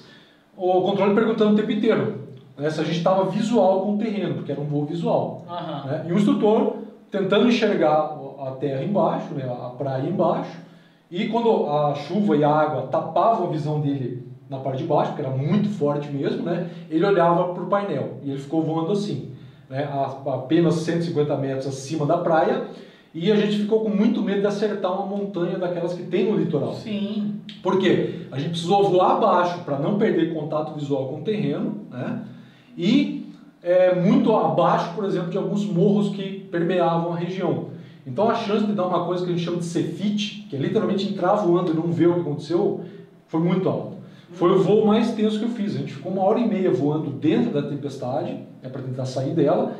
o controle perguntando o tempo inteiro né, se a gente estava visual com o terreno, porque era um voo visual. Aham. né? E o instrutor tentando enxergar a terra embaixo, né, a praia embaixo, e quando a chuva e a água tapavam a visão dele na parte de baixo, porque era muito forte mesmo, né, ele olhava para o painel e ele ficou voando assim, né, a- apenas 150 metros acima da praia, e a gente ficou com muito medo de acertar uma montanha daquelas que tem no litoral. Sim. Por quê? A gente precisou voar abaixo para não perder contato visual com o terreno, né? E é, muito abaixo, por exemplo, de alguns morros que permeavam a região. Então a chance de dar uma coisa que a gente chama de cefite, que é literalmente entrar voando e não ver o que aconteceu, foi muito alta. Foi o voo mais tenso que eu fiz. A gente ficou uma hora e meia voando dentro da tempestade, é para tentar sair dela.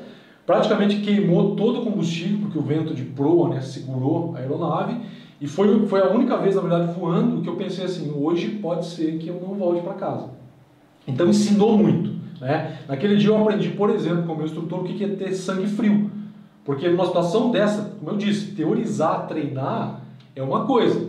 Praticamente queimou todo o combustível, porque o vento de proa né, segurou a aeronave. E foi, foi a única vez, na verdade, voando que eu pensei assim: hoje pode ser que eu não volte para casa. Então ensinou muito. Né? Naquele dia eu aprendi, por exemplo, com o meu instrutor, o que é ter sangue frio. Porque numa situação dessa, como eu disse, teorizar, treinar é uma coisa.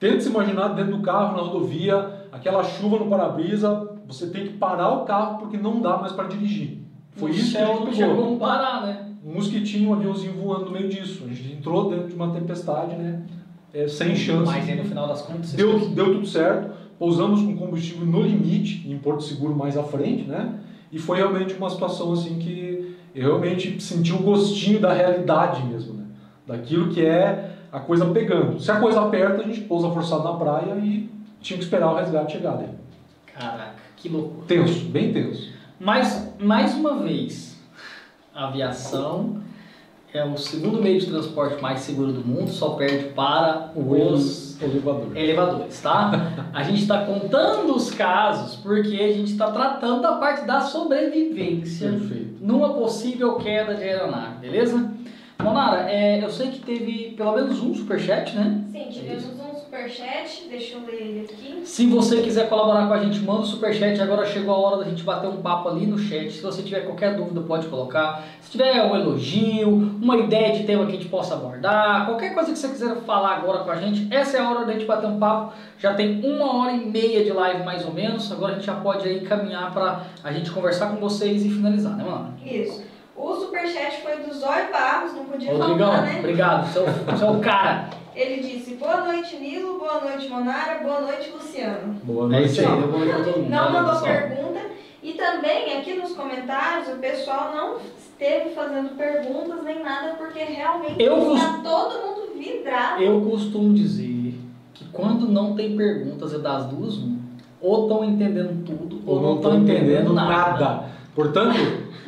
Tente se imaginar dentro do carro, na rodovia, aquela chuva no para-brisa, você tem que parar o carro porque não dá mais para dirigir. Foi o isso que a gente pegou chegou como parar, né? um mosquitinho, um aviãozinho voando no meio disso. A gente entrou dentro de uma tempestade, né? É, sem chance. Mas aí no final das contas. Deu, deu tudo certo. Pousamos com combustível no limite, em Porto Seguro mais à frente, né? E foi realmente uma situação assim que eu realmente senti o gostinho da realidade mesmo, né? Daquilo que é a coisa pegando. Se a coisa aperta, a gente pousa forçado na praia e tinha que esperar o resgate chegar daí. Caraca, que loucura. Tenso, bem tenso. Mas, mais uma vez, a aviação é o segundo meio de transporte mais seguro do mundo, só perde para os elevador. elevadores, tá? A gente está contando os casos porque a gente está tratando da parte da sobrevivência Perfeito. numa possível queda de aeronave, beleza? Monara, é, eu sei que teve pelo menos um superchat, né? Sim, tivemos um superchat, deixa eu ler ele aqui. Se você quiser colaborar com a gente, manda o superchat. Agora chegou a hora da gente bater um papo ali no chat. Se você tiver qualquer dúvida, pode colocar. Se tiver um elogio, uma ideia de tema que a gente possa abordar, qualquer coisa que você quiser falar agora com a gente, essa é a hora da gente bater um papo. Já tem uma hora e meia de live mais ou menos. Agora a gente já pode aí caminhar para a gente conversar com vocês e finalizar, né, mano? Isso. O superchat foi do Zóio Barros, não podia Rodrigão, faltar, né? obrigado. Você é o- você é o cara. Ele disse, boa noite Nilo, boa noite Monara, boa noite Luciano. Boa É isso aí, deu boa noite todo mundo. Não mandou pessoal. pergunta. E também aqui nos comentários o pessoal não esteve fazendo perguntas nem nada, porque realmente Eu está todo mundo vidrado. Eu costumo dizer que quando não tem perguntas é das duas. Ou estão entendendo tudo, ou, não estão tô entendendo nada. Portanto,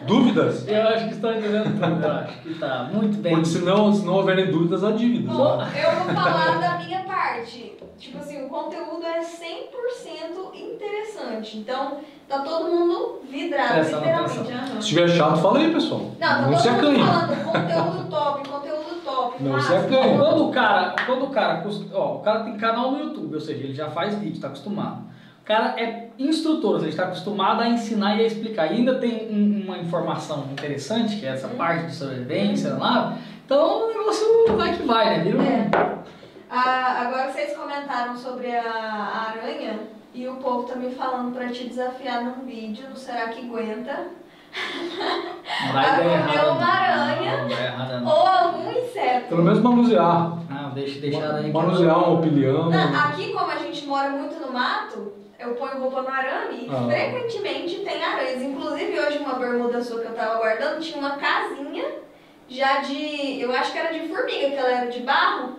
dúvidas? Eu acho que estão entendendo tudo, eu acho que tá muito bem. Porque se não, se não houverem dúvidas, há dívidas. Bom, eu vou falar da minha parte. Tipo assim, o conteúdo é 100% interessante. Então, tá todo mundo vidrado, literalmente. atenção. Se estiver chato, fala aí, pessoal. Não, tá não todo se mundo acanhe. falando conteúdo top, conteúdo top. Não massa. se acanhe. Quando o cara, quando o cara, ó, o cara tem canal no YouTube, ou seja, ele já faz vídeo, tá acostumado. O cara é instrutor, seja, está acostumado a ensinar e a explicar. E ainda tem um- uma informação interessante, que é essa parte de sobrevivência lá. Então o negócio vai que vai, né? Vira um- É. Ah, agora vocês comentaram sobre a, a aranha e o povo tá me falando pra te desafiar num vídeo, no Será que aguenta? Não vai errado. uma aranha. Não, não não. Ou algum inseto. Pelo menos manusear. Ah, deixa, deixa a aranha. Manusear um opilião. Não, aqui, como a gente mora muito no mato, eu ponho roupa no arame e Ah. frequentemente tem aranhas. Inclusive, hoje, uma bermuda sua que eu tava guardando tinha uma casinha já de. Eu acho que era de formiga, que ela era de barro.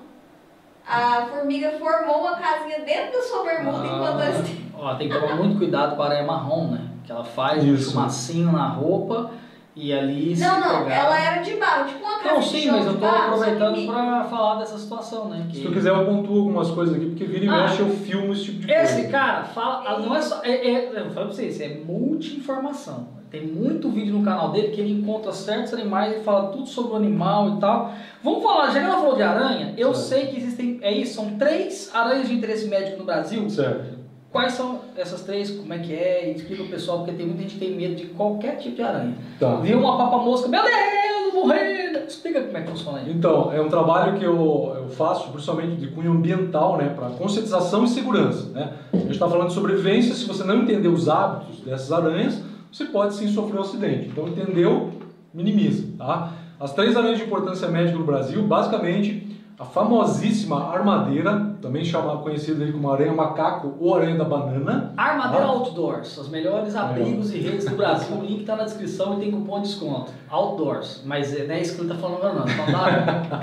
A formiga formou uma casinha dentro da sua bermuda enquanto Ah, eu ó, tem que tomar muito cuidado com a aranha marrom, né? Que ela faz um Isso. chumacinho na roupa e ali se Não, não, ela era de barro, tipo uma casa Não, sim, mas de eu tô barro, só que aproveitando pra falar dessa situação, né? Que Se tu quiser, eu pontuo algumas coisas aqui, porque vira e Ah. mexe eu filmo esse tipo de Esse coisa. cara fala, não é só. É, é, eu falo pra vocês, é multi-informação. Tem muito vídeo no canal dele que ele encontra certos animais e fala tudo sobre o animal e tal. Vamos falar, já que ela falou de aranha, eu Certo. sei que existem. É isso, são três aranhas de interesse médico no Brasil. Certo. Quais são essas três, como é que é, explica o pessoal, porque tem muita gente que tem medo de qualquer tipo de aranha. Tá. Viu uma papa-mosca, meu Deus, morrendo! Explica como é que funciona aí. Então, é um trabalho que eu, eu faço, principalmente de cunho ambiental, né, para conscientização e segurança. Né? A gente está falando de sobrevivência, se você não entender os hábitos dessas aranhas, você pode sim sofrer um acidente. Então, entendeu? Minimiza. Tá? As três aranhas de importância médica no Brasil, basicamente, a famosíssima armadeira, também chamada, conhecida como aranha macaco ou aranha da banana. Armadeira Ah. Outdoors, os melhores abrigos e redes do Brasil. O link tá na descrição e tem cupom de desconto. Outdoors, mas é- não é isso que ele tá falando agora não. Então.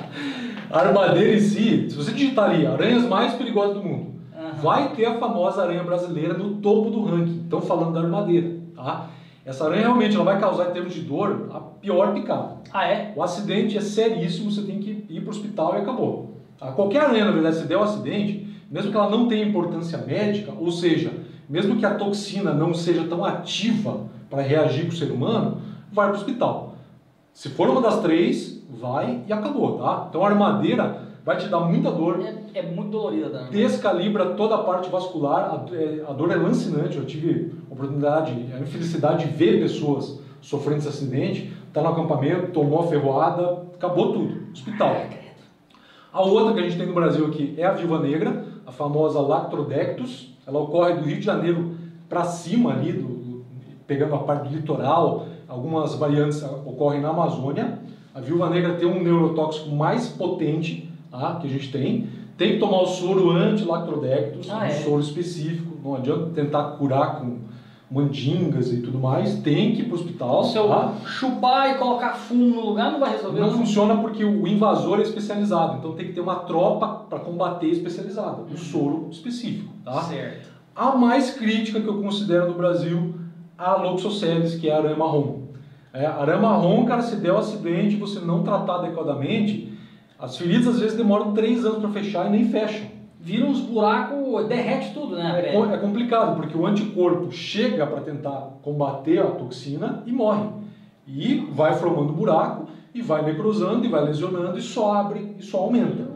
A armadeira em si, se você digitar ali, aranhas mais perigosas do mundo, Aham. vai ter a famosa aranha brasileira no topo do ranking. Então, falando da armadeira, tá? Essa aranha realmente ela vai causar, em termos de dor, a pior picada. Ah, é? O acidente é seríssimo, você tem que ir para o hospital e acabou. Tá? Qualquer aranha, na verdade, se der um acidente, mesmo que ela não tenha importância médica, ou seja, mesmo que a toxina não seja tão ativa para reagir com o ser humano, vai para o hospital. Se for uma das três, vai e acabou, tá? Então a armadeira vai te dar muita dor, É, é muito dolorida, Dan. descalibra toda a parte vascular, a, é, a dor é lancinante. Eu tive a oportunidade, a infelicidade de ver pessoas sofrendo esse acidente, tá no acampamento, tomou a ferroada, acabou tudo, hospital. A outra que a gente tem no Brasil aqui é a viúva negra, a famosa Lactrodectus. Ela ocorre do Rio de Janeiro para cima ali, do- do- pegando a parte do litoral. Algumas variantes ocorrem na Amazônia. A viúva negra tem um neurotóxico mais potente tá, que a gente tem. Tem que tomar o soro anti-lactrodectus, Ah, um é? soro específico. Não adianta tentar curar com mandingas e tudo mais. Tem que ir para o hospital. Se eu tá? chupar e colocar fumo no lugar, não vai resolver. Não funciona porque o invasor é especializado, então tem que ter uma tropa para combater especializada, um soro específico. Tá? Certo. A mais crítica que eu considero no Brasil, a Loxoceles, que é a aranha marrom. É, aranha marrom, cara, se der um acidente e você não tratar adequadamente, as feridas às vezes demoram três anos para fechar e nem fecham. Vira uns buracos, derrete tudo, né? É, é complicado, porque o anticorpo chega para tentar combater a toxina e morre. E vai formando buraco, e vai necrosando, e vai lesionando, e só abre, e só aumenta.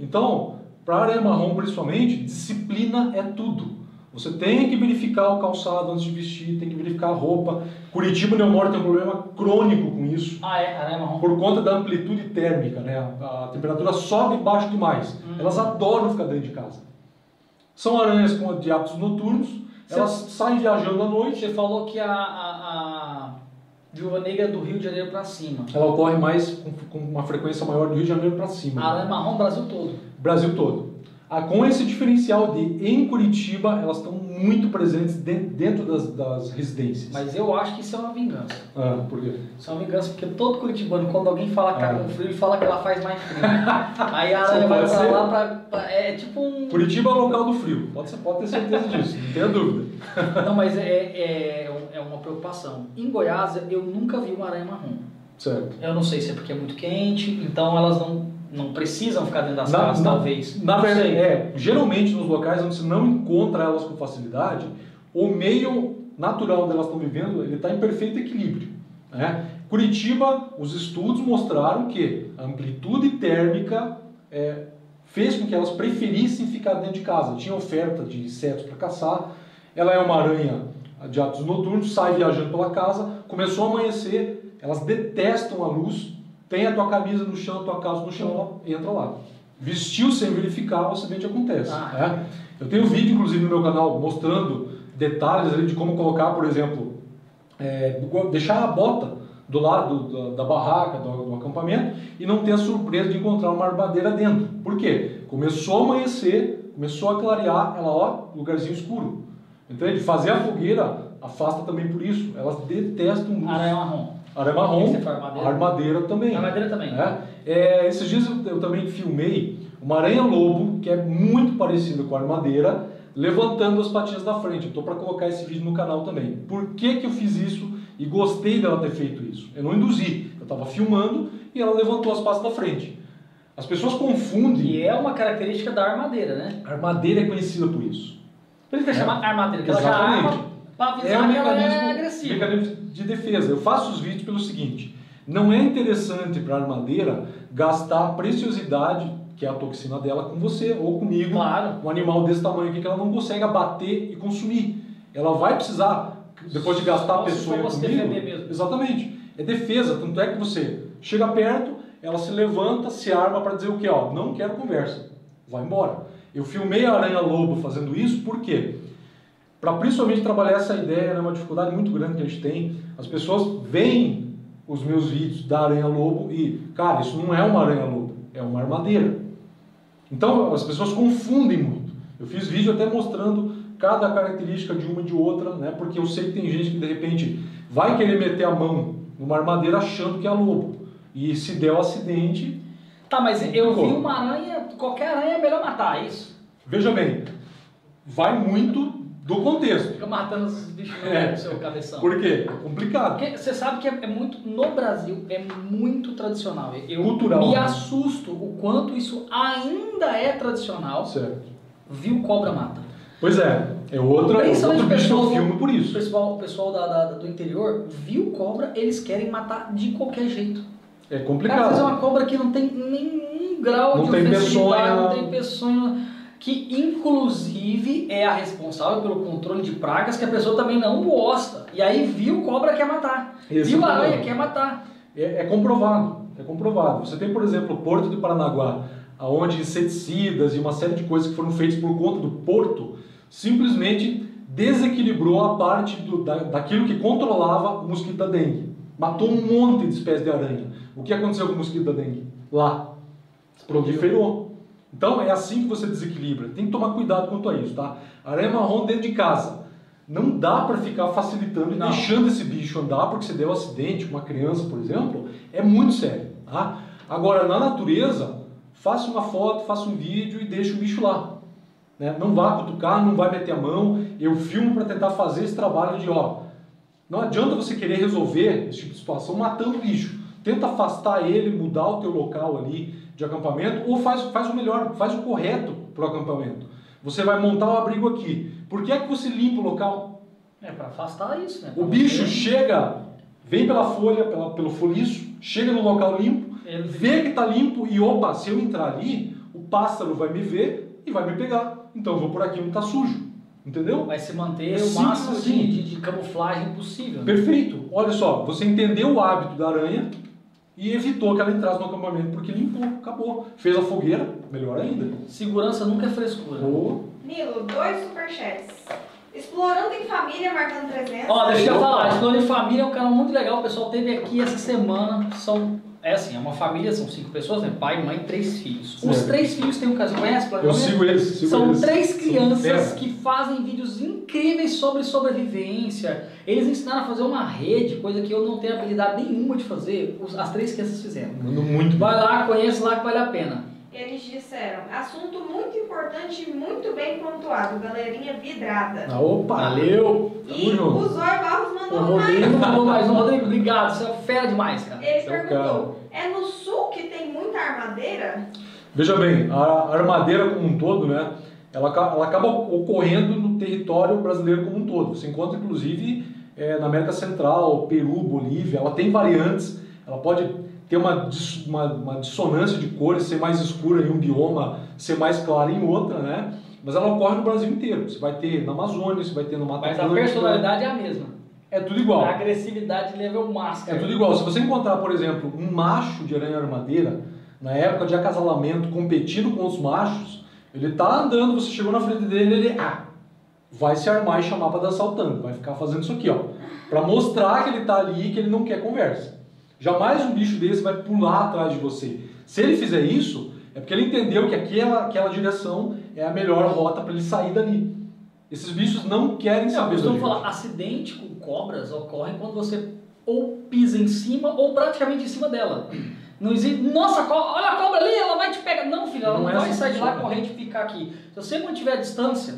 Então, para a aranha marrom principalmente, disciplina é tudo. Você tem que verificar o calçado antes de vestir, tem que verificar a roupa. Curitiba e Neomoro tem um problema crônico com isso. Ah, é? Aranha marrom. Por conta da amplitude térmica, né? A, a temperatura sobe e baixa demais. Hum. Elas adoram ficar dentro de casa. São aranhas com de hábitos noturnos, elas saem viajando à noite. Você falou que a, a, a viúva negra é do Rio de Janeiro pra cima. Ela ocorre mais com, com uma frequência maior do Rio de Janeiro para cima. A aranha marrom, Brasil todo. Brasil todo. Ah, com esse diferencial de, em Curitiba, elas estão muito presentes de- dentro das, das residências. Mas eu acho que isso é uma vingança. Ah, por quê? Isso é uma vingança, porque todo curitibano, quando alguém fala que tá Ah. com frio, ele fala que ela faz mais frio. Aí a aranha vai pra lá pra, pra- É tipo um. Curitiba é o local do frio, pode, pode ter certeza disso, não tenha dúvida. Não, mas é, é, é uma preocupação. Em Goiás, eu nunca vi uma aranha marrom. Certo. Eu não sei se é porque é muito quente, então elas não, não precisam ficar dentro das Na- casas, na- talvez. Na verdade, é, geralmente nos locais onde você não encontra elas com facilidade, o meio natural onde elas estão vivendo, ele está em perfeito equilíbrio. né? Curitiba, os estudos mostraram que a amplitude térmica é, fez com que elas preferissem ficar dentro de casa. Tinha oferta de insetos para caçar. Ela é uma aranha de hábitos noturnos, sai viajando pela casa, começou a amanhecer, elas detestam a luz, tem a tua camisa no chão, a tua casa no chão, ela entra lá. Vestiu sem verificar, o acidente acontece. Ah. né? Eu tenho um vídeo, inclusive, no meu canal mostrando detalhes ali de como colocar, por exemplo, é, deixar a bota do lado da, da barraca, do, do acampamento, e não ter a surpresa de encontrar uma armadeira dentro. Por quê? Começou a amanhecer, começou a clarear, ela, ó, lugarzinho escuro. Entende? Fazer a fogueira afasta também por isso. Elas detestam luz. Aranha marrom. Aranha marrom, foi armadeira? armadeira também. Armadeira também. É, É, esses dias eu, eu também filmei uma aranha-lobo, que é muito parecida com a armadeira, levantando as patinhas da frente. Eu estou para colocar esse vídeo no canal também. Por que, que eu fiz isso e gostei dela ter feito isso? Eu não induzi, eu estava filmando e ela levantou as patas da frente. As pessoas confundem. E é uma característica da armadeira, né? A armadeira é conhecida por isso. Por isso que É. chama armadeira, porque ela já Exatamente. arma pra avisar É um que ela é agressiva. mecanismo de defesa. Eu faço os vídeos pelo seguinte: não é interessante para a armadeira gastar a preciosidade que é a toxina dela, com você ou comigo. Claro. Um animal desse tamanho aqui que ela não consegue abater e consumir. Ela vai precisar, depois de gastar Só a pessoa e você comigo. Exatamente. É defesa, tanto é que você chega perto, ela se levanta, se arma para dizer o quê? Ó, não quero conversa. Vai embora. Eu filmei a aranha-lobo fazendo isso, por quê? Para principalmente trabalhar essa ideia, é uma dificuldade muito grande que a gente tem. As pessoas veem os meus vídeos da aranha-lobo e, cara, isso não é uma aranha-lobo, é uma armadeira. Então as pessoas confundem muito. Eu fiz vídeo até mostrando cada característica de uma e de outra, né? Porque eu sei que tem gente que de repente vai querer meter a mão numa armadeira achando que é lobo. E se der o acidente, Tá, mas eu vi uma aranha, qualquer aranha é melhor matar, é isso? veja bem, vai muito do contexto. Fica matando os bichos no É. seu cabeção. Por quê? É complicado. Porque você sabe que é, é muito. No Brasil é muito tradicional. Eu Cultural, me né? assusto o quanto isso ainda é tradicional. Certo. Viu cobra mata. Pois é, é outra, é outro bicho pessoal- filmo por O isso. pessoal, o pessoal da, da- do interior viu cobra, eles querem matar de qualquer jeito. É O cara complicado. fazer uma cobra que não tem nenhum grau Não de tem ofensividade, peçonha. não tem peçonha, que inclusive é a responsável pelo controle de pragas que a pessoa também não gosta. E aí viu cobra quer matar, Esse viu é o aranha problema. quer matar. É, é comprovado, é comprovado. Você tem, por exemplo, o Porto de Paranaguá, onde inseticidas e uma série de coisas que foram feitas por conta do porto simplesmente desequilibrou a parte do, da, daquilo que controlava o mosquito da dengue. Matou um monte de espécies de aranha. O que aconteceu com o mosquito da dengue? Lá. Proliferou. Então é assim que você desequilibra. Tem que tomar cuidado quanto a isso, tá? Aranha marrom dentro de casa. Não dá para ficar facilitando e deixando esse bicho andar porque você deu um acidente com uma criança, por exemplo, é muito sério, tá? Agora, na natureza, faça uma foto, faça um vídeo e deixe o bicho lá. né? Não vá cutucar, não vai meter a mão. Eu filmo para tentar fazer esse trabalho de, ó, não adianta você querer resolver esse tipo de situação matando o bicho. Tenta afastar ele, mudar o teu local ali de acampamento, ou faz, faz o melhor, faz o correto para o acampamento. Você vai montar o abrigo aqui. Por que é que você limpa o local? É para afastar isso, né? O Pra bicho você- chega, vem pela folha, pela, pelo foliço, chega no local limpo, Ele- vê que está limpo e opa, se eu entrar ali, o pássaro vai me ver e vai me pegar. Então eu vou por aqui onde está sujo. Entendeu? vai se manter É o máximo assim. de, de, de camuflagem possível. né? Perfeito. Olha só, você entendeu o hábito da aranha e evitou que ela entrasse no acampamento porque limpou, acabou. Fez a fogueira, melhor ainda. Segurança nunca é frescura. Boa. Nilo, dois superchats. Explorando em família, marcando 300. Ó, deixa eu falar, Explorando em Família é um canal muito legal, o pessoal teve aqui essa semana, são, é assim, é uma família, são cinco pessoas, né, pai, mãe, três filhos. Os Certo. três filhos têm um caso, conhece Eu sigo eles, sigo São eles. três crianças que fazem vídeos incríveis sobre sobrevivência. Eles ensinaram a fazer uma rede, coisa que eu não tenho habilidade nenhuma de fazer. As três crianças fizeram. Mandou muito bem. Vai lá, conhece lá que vale a pena. Eles disseram, assunto muito importante e muito bem pontuado, galerinha vidrada. Ah, opa! Valeu! E o Zóio Barros O mandou mais. Rodrigo mandou mais um. Rodrigo, obrigado, você é fera demais, cara. Ele Seu perguntou, é no sul que tem muita armadeira? Veja bem, a armadeira como um todo, né? Ela, ela acaba ocorrendo no território brasileiro como um todo. Você encontra, inclusive, eh, na América Central, Peru, Bolívia. Ela tem variantes. Ela pode ter uma, uma, uma dissonância de cores, ser mais escura em um bioma, ser mais clara em outra, né? Mas ela ocorre no Brasil inteiro. Você vai ter na Amazônia, você vai ter no Mata Mas a Atlântica. personalidade é a mesma. É tudo igual. A agressividade level master. É tudo igual. Se você encontrar, por exemplo, um macho de aranha-armadeira, na época de acasalamento, competindo com os machos, ele tá andando, você chegou na frente dele, ele ah, vai se armar e chamar para dançar o tango. Vai ficar fazendo isso aqui, ó. Para mostrar que ele tá ali e que ele não quer conversa. Jamais um bicho desse vai pular atrás de você. Se ele fizer isso, é porque ele entendeu que aquela, aquela direção é a melhor rota para ele sair dali. Esses bichos não querem Não, eu saber costumo falar, acidente com cobras ocorre quando você ou pisa em cima ou praticamente em cima dela. Não existe, nossa, olha a cobra ali, ela vai te pegar. Não, filho, ela não, Não é vai assim sair de lá correndo e ficar aqui. Se você mantiver a distância,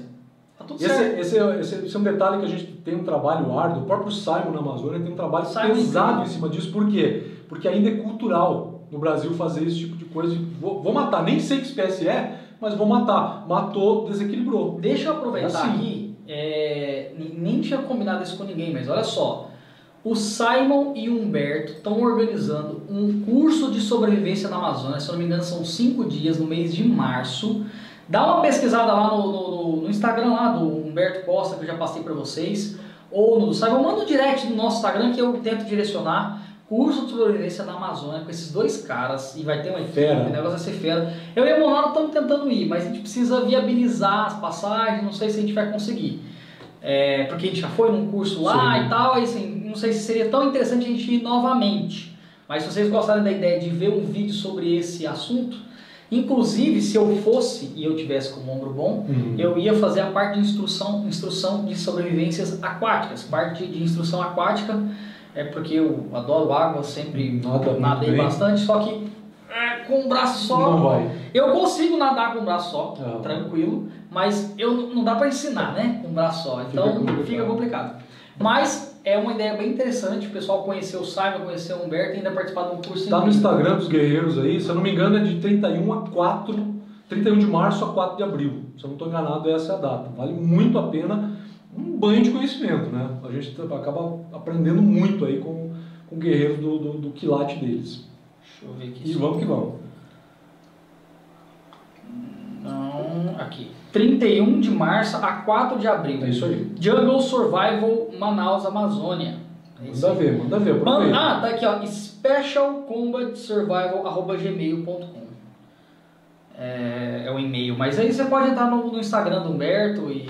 tudo Esse, certo. esse, é- esse, esse é um detalhe que a gente tem um trabalho árduo. O próprio Simon na Amazônia tem um trabalho Simon pesado em cima disso. Por quê? Porque ainda é cultural no Brasil fazer esse tipo de coisa. de, Vou, vou matar, nem sei que espécie é, mas vou matar. Matou, desequilibrou. Deixa eu aproveitar É assim. aqui, é, nem nem tinha combinado isso com ninguém, mas olha só. O Simon e o Humberto estão organizando um curso de sobrevivência na Amazônia. Se eu não me engano, são cinco dias no mês de março. Dá uma pesquisada lá no, no, no Instagram lá do Humberto Costa, que eu já passei para vocês, ou no do Simon. Manda um direct no nosso Instagram que eu tento direcionar. Curso de sobrevivência na Amazônia com esses dois caras e vai ter uma equipe, o negócio vai ser fera. Eu e a Monado estamos tentando ir, mas a gente precisa viabilizar as passagens, não sei se a gente vai conseguir. É, porque a gente já foi num curso lá Sim. e tal, aí assim, não sei se seria tão interessante a gente ir novamente. Mas se vocês gostarem da ideia de ver um vídeo sobre esse assunto, inclusive se eu fosse e eu tivesse com o ombro bom, uhum. eu ia fazer a parte de instrução, instrução de sobrevivências aquáticas, parte de instrução aquática é porque eu adoro água, sempre Nada nadei bastante, só que é, com um braço só. Não vai. Eu consigo nadar com um braço só, ah. tranquilo, mas eu não dá para ensinar, né? Com um braço só. Então fica complicado. fica complicado. Mas é uma ideia bem interessante, o pessoal conhecer o Simon, conhecer o Humberto e ainda participar de um curso. Está no Instagram dos guerreiros aí, se eu não me engano é de 31 a 4, 31 de março a 4 de abril. Se eu não estou enganado, essa é a data. Vale muito a pena um banho de conhecimento, né? A gente acaba aprendendo muito aí com, com guerreiros do, do, do quilate deles. Deixa eu ver aqui. E vamos que vamos. Não, aqui. 31 de março a 4 de abril. É isso aí. Jungle Survival Manaus, Amazônia. É manda ver, manda ver. Ah, tá aqui, ó. Special Combat Survival, arroba gmail.com. É, é o e-mail. Mas aí você pode entrar no, no Instagram do Humberto e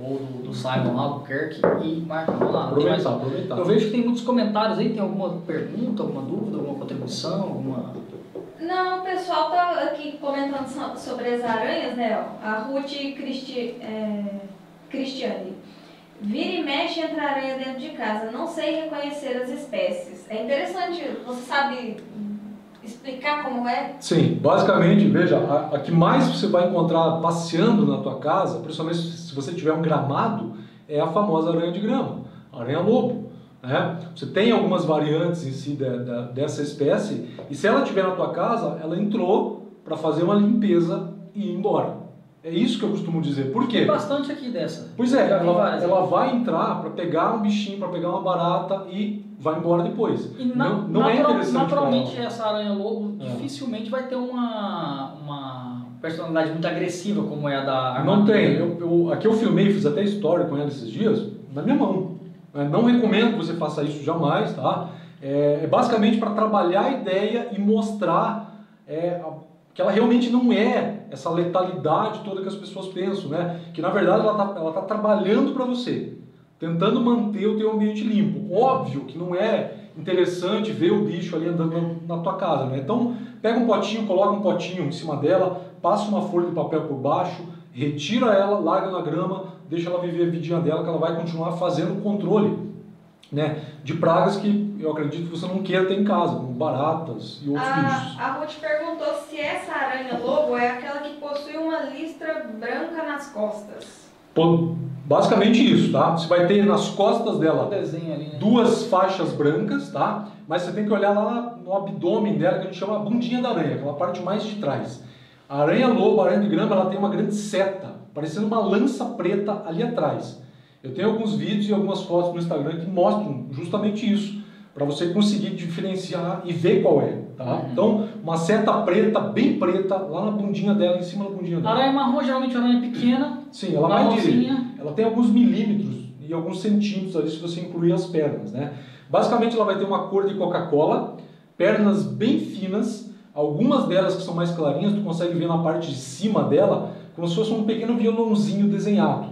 ou do, do Simon Albuquerque e marca lá. Aproveitar, aproveitar. Eu vejo que tem muitos comentários aí, tem alguma pergunta, alguma dúvida, alguma contribuição, alguma... Não, o pessoal tá aqui comentando sobre as aranhas, né? A Ruth Cristi, é, Cristiane. Vira e mexe entra aranha dentro de casa. Não sei reconhecer as espécies. É interessante, você sabe explicar como é? Sim, basicamente, veja, a, a, que mais você vai encontrar passeando na tua casa, principalmente se você tiver um gramado, é a famosa aranha de grama, aranha-lobo. Né? Você tem algumas variantes em si de, de, dessa espécie, e se ela estiver na tua casa, ela entrou para fazer uma limpeza e ir embora. É isso que eu costumo dizer. Por quê? Tem bastante aqui dessa. Pois é, ela, ela vai entrar para pegar um bichinho, para pegar uma barata e vai embora depois. E na, não, não é interessante. Naturalmente, essa aranha-lobo é. dificilmente vai ter uma, uma personalidade muito agressiva como é a da armadura. Não tem. Eu, eu, aqui eu filmei, fiz até história com ela esses dias, na minha mão. É, não recomendo que você faça isso jamais, tá? É, é basicamente para trabalhar a ideia e mostrar é, que ela realmente não é essa letalidade toda que as pessoas pensam, né? Que na verdade ela está ela tá trabalhando para você, tentando manter o teu ambiente limpo. Óbvio que não é interessante ver o bicho ali andando na, tua casa, né? Então pega um potinho, coloca um potinho em cima dela, passa uma folha de papel por baixo, retira ela, larga na grama, deixa ela viver a vidinha dela, que ela vai continuar fazendo o controle né, de pragas que eu acredito que você não queira ter em casa, como baratas e outros a, bichos. A Ruth perguntou se essa aranha-lobo é aquela que possui uma listra branca nas costas. basicamente isso, tá? Você vai ter nas costas dela ali, né? duas faixas brancas, tá? Mas você tem que olhar lá no abdômen dela, que a gente chama a bundinha da aranha, aquela parte mais de trás. A aranha-lobo, a aranha de grama, ela tem uma grande seta, parecendo uma lança preta ali atrás. Eu tenho alguns vídeos e algumas fotos no Instagram que mostram justamente isso, para você conseguir diferenciar e ver qual é. Tá? Uhum. Então, uma seta preta, bem preta, lá na bundinha dela, em cima da bundinha dela. Aranha marrom, geralmente aranha pequena. Sim, ela vai de, Ela tem alguns milímetros e alguns centímetros ali se você incluir as pernas. Né? Basicamente, ela vai ter uma cor de Coca-Cola, pernas bem finas, algumas delas que são mais clarinhas, tu consegue ver na parte de cima dela, como se fosse um pequeno violãozinho desenhado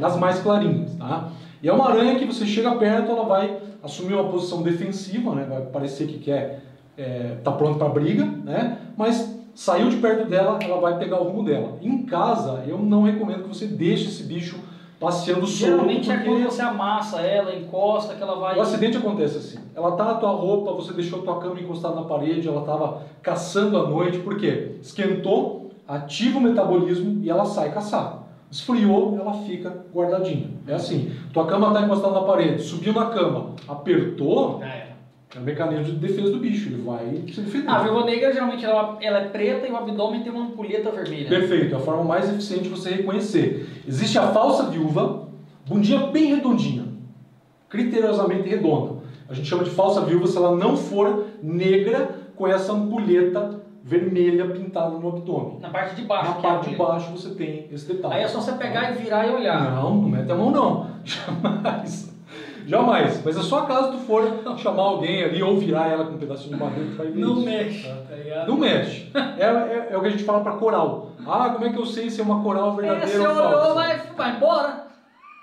das mais clarinhas, tá? E é uma aranha que você chega perto, ela vai assumir uma posição defensiva, né? Vai parecer que quer é, tá pronto para briga, né? Mas saiu de perto dela, ela vai pegar o rumo dela. Em casa, eu não recomendo que você deixe esse bicho passeando solto. Geralmente é quando você amassa ela, encosta, que ela vai. O acidente acontece assim. Ela tá na tua roupa, você deixou a tua cama encostada na parede, ela estava caçando à noite, por quê? Esquentou, ativa o metabolismo e ela sai caçar. Esfriou, ela fica guardadinha. É assim. Tua cama está encostada na parede, subiu na cama, apertou, é. é o mecanismo de defesa do bicho, ele vai se defender. A viúva negra geralmente ela, ela, é preta e o abdômen tem uma ampulheta vermelha. Perfeito, é a forma mais eficiente de você reconhecer. Existe a falsa viúva, bundinha bem redondinha, criteriosamente redonda. A gente chama de falsa viúva se ela não for negra com essa ampulheta vermelha pintada no abdômen. Na parte de baixo. Na que é parte de baixo você tem esse detalhe. Aí é só você pegar e virar e olhar. Não, não mete a mão não. Jamais. Jamais. Mas é só caso tu for chamar alguém ali ou virar ela com um pedacinho de madeira que vai ver Não isso. mexe, Tá? tá ligado? Não mexe. É, é- é o que a gente fala pra coral. Ah, como é que eu sei se é uma coral É, verdadeira você ou olhou, falsa? vai, vai embora.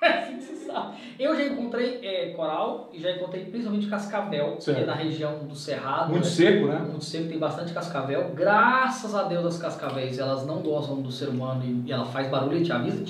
Eu já encontrei é, coral e já encontrei principalmente cascavel, que Certo. é na região do Cerrado. Muito né? seco, né? Muito seco, tem bastante cascavel. Graças a Deus as cascavéis, elas não gostam do ser humano e, e ela faz barulho e te avisa.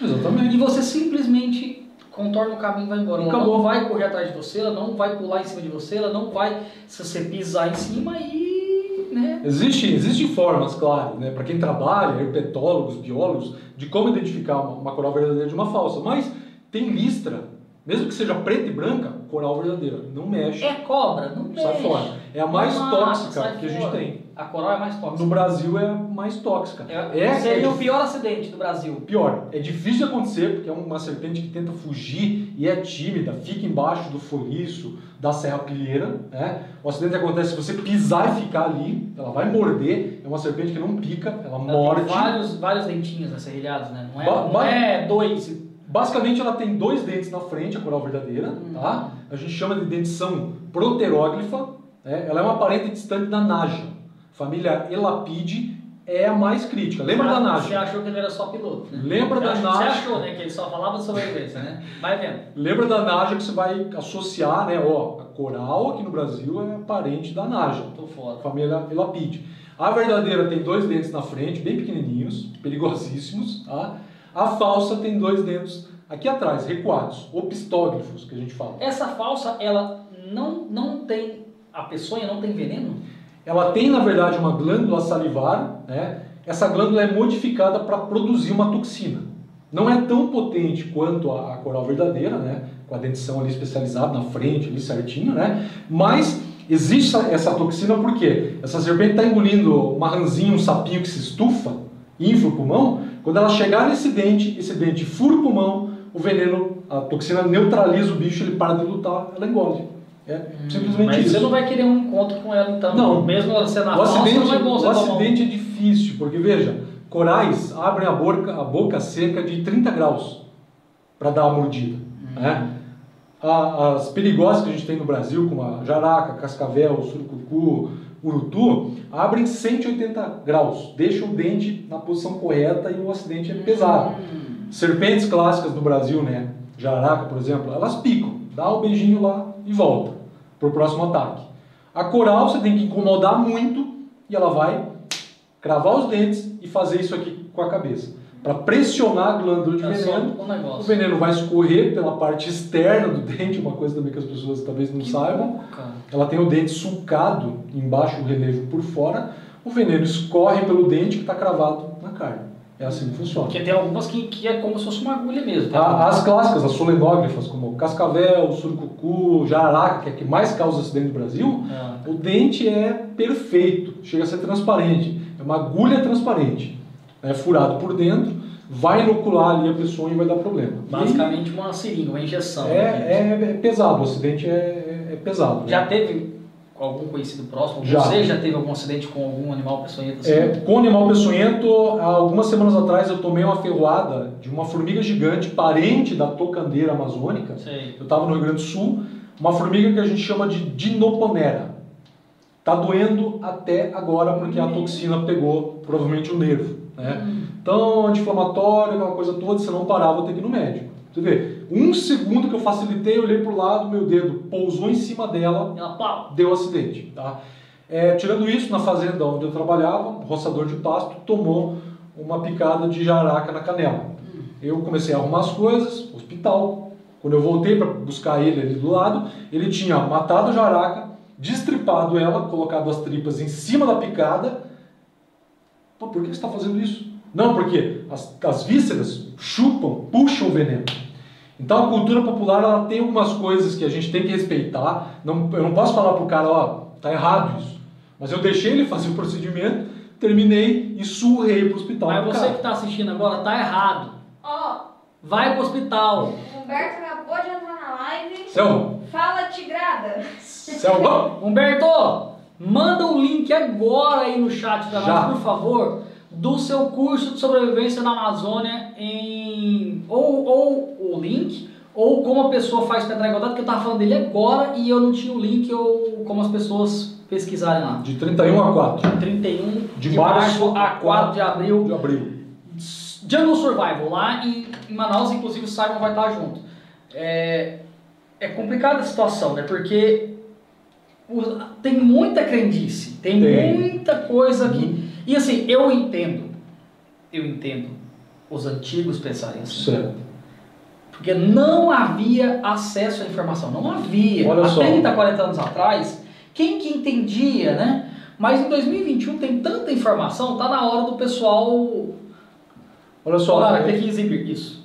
Exatamente. E você simplesmente contorna o caminho e vai embora. Ela não vai correr atrás de você, ela não vai pular em cima de você, ela não vai, se você pisar em cima e, né? Existe, existem formas, claro, né, para quem trabalha, herpetólogos, biólogos, de como identificar uma, uma coral verdadeira de uma falsa. Mas tem listra, mesmo que seja preta e branca, coral verdadeira. Não mexe, É cobra, não mexe. sai fora. É a mais Não tóxica que a gente fora. tem. A coral é mais tóxica. No Brasil é mais tóxica. É, seria o pior acidente do Brasil. Pior, é difícil de acontecer porque é uma serpente que tenta fugir e é tímida, fica embaixo do folhiço da serrapilheira. Né? O acidente acontece se você pisar e ficar ali, ela vai morder. É uma serpente que não pica, ela Ela morde. tem vários, vários dentinhos serrilhados, né? Não é, Ba- não é dois. Basicamente, ela tem dois dentes na frente, a coral verdadeira, Uhum. tá? A gente chama de dentição proteróglifa. né? Ela é uma parente distante da naja. Família Elapide é a mais crítica. Lembra da Você naja? achou que ele era só piloto, né? Lembra Você da naja? Você achou, né? Que ele só falava de sobrevivência, né? Vai vendo. Lembra da naja que você vai associar, né? Ó, a coral aqui no Brasil é parente da naja. Tô fora. família Elapide. A verdadeira tem dois dentes na frente, bem pequenininhos, perigosíssimos. Tá? A falsa tem dois dentes aqui atrás, recuados, opistógrafos, que a gente fala. Essa falsa, ela não, não tem. A peçonha não tem veneno? Ela tem, na verdade, uma glândula salivar. Né? Essa glândula é modificada para produzir uma toxina. Não é tão potente quanto a, coral verdadeira, né? com a dentição ali especializada na frente, ali certinho, né? mas existe essa, essa toxina porque essa serpente está engolindo uma ranzinha, um sapinho que se estufa, infla o pulmão. Quando ela chegar nesse dente, esse dente fura o pulmão, o veneno, a toxina neutraliza o bicho, ele para de lutar, ela engole. É simplesmente Mas isso. você não vai querer um encontro com ela, então. Não. Mesmo ela sendo a O falsa, acidente, não é o um- acidente é difícil, porque veja, corais abrem a boca, a boca cerca de 30 graus para dar a mordida. Né? A- As perigosas que a gente tem no Brasil, como a jaraca, cascavel, surucucu, urutu, abrem 180 graus, deixam o dente na posição correta e o acidente é pesado. Hum. Serpentes clássicas do Brasil, né? Jaraca, por exemplo, elas picam, dá o beijinho lá e volta pro próximo ataque. A coral você tem que incomodar muito e ela vai cravar os dentes e fazer isso aqui com a cabeça. Para pressionar a glândula de É veneno, um o veneno vai escorrer pela parte externa do dente, uma coisa também que as pessoas talvez não Que saibam. cara. Ela tem o dente sulcado embaixo, o relevo por fora. O veneno escorre pelo dente que está cravado na carne. É assim que funciona. Porque tem algumas que, que é como se fosse uma agulha mesmo. tá? A- As clássicas, as solenógrafas, como cascavel, surucucu, jararaca, que é a que mais causa acidente no Brasil, Ah. o dente é perfeito, chega a ser transparente. É uma agulha transparente. É furado por dentro, vai inocular ali a pessoa e vai dar problema. E Basicamente uma seringa, uma injeção. é, é, é pesado, o acidente é, é- é pesado. né? Já teve algum conhecido próximo? Já. Você já teve algum acidente com algum animal peçonhento assim? É, com animal peçonhento, há algumas semanas atrás eu tomei uma ferroada de uma formiga gigante, parente da tocandeira amazônica. Sei. Eu estava no Rio Grande do Sul, uma formiga que a gente chama de dinoponera. Tá doendo até agora porque a toxina pegou provavelmente o nervo. Né? Hum. Então, anti-inflamatório, aquela coisa toda, se não parar, vou ter que ir no médico. Você vê, um segundo que eu facilitei, eu olhei pro lado, meu dedo pousou em cima dela, Ela, pau. deu acidente. Tá? É, tirando isso, na fazenda onde eu trabalhava, um roçador de pasto tomou uma picada de jaraca na canela. Eu comecei a arrumar as coisas, hospital. Quando eu voltei para buscar ele ali do lado, ele tinha matado a jaraca, destripado ela, colocado as tripas em cima da picada. Pô, por que você está fazendo isso? Não, porque as, as vísceras chupam, puxam o veneno. Então a cultura popular ela tem algumas coisas que a gente tem que respeitar. Não, eu não posso falar pro cara, ó, tá errado isso. Mas eu deixei ele fazer o procedimento, terminei e surrei pro hospital. Mas pro você cara. que está assistindo agora tá errado. Ó, vai pro hospital. O Humberto acabou de entrar na live. Selva. Fala, Tigrada. Selva. Humberto, manda um link agora aí no chat pra Já. nós, por favor, do seu curso de sobrevivência na Amazônia em ou, ou o link ou como a pessoa faz para entrar em contato, que eu tava falando dele agora e eu não tinha o link ou como as pessoas pesquisarem lá. De 31 a 4 31 De março a 4 de abril de abril. Jungle Survival, lá em, em Manaus, inclusive o Simon vai estar junto. É, é complicada a situação, né? Porque tem muita crendice, tem, Tem. muita coisa que. E assim, eu entendo, eu entendo os antigos pensarem assim. Certo. Porque não havia acesso à informação, não havia. Olha Há só. 30, 40 anos atrás, quem que entendia, né? Mas em 2021 tem tanta informação, tá na hora do pessoal Olha só, Olha, tem que exibir isso.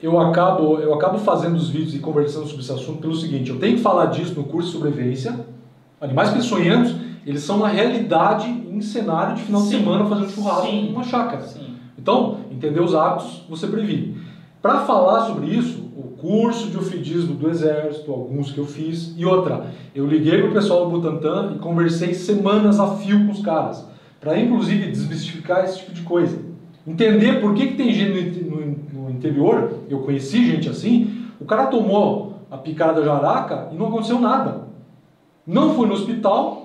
eu acabo, eu acabo fazendo os vídeos e conversando sobre esse assunto pelo seguinte, eu tenho que falar disso no curso de sobrevivência. Animais peçonhentos, eles são na realidade em cenário de final de Sim. semana fazendo churrasco Sim. numa chácara. Sim. Então, entender os hábitos, você previne. Para falar sobre isso, o curso de ofidismo do Exército, alguns que eu fiz, e outra, eu liguei pro pessoal do Butantan e conversei semanas a fio com os caras, para inclusive desmistificar esse tipo de coisa. Entender por que, que tem gente no, no- no interior, eu conheci gente assim, o cara tomou a picada da jaraca e não aconteceu nada. Não foi no hospital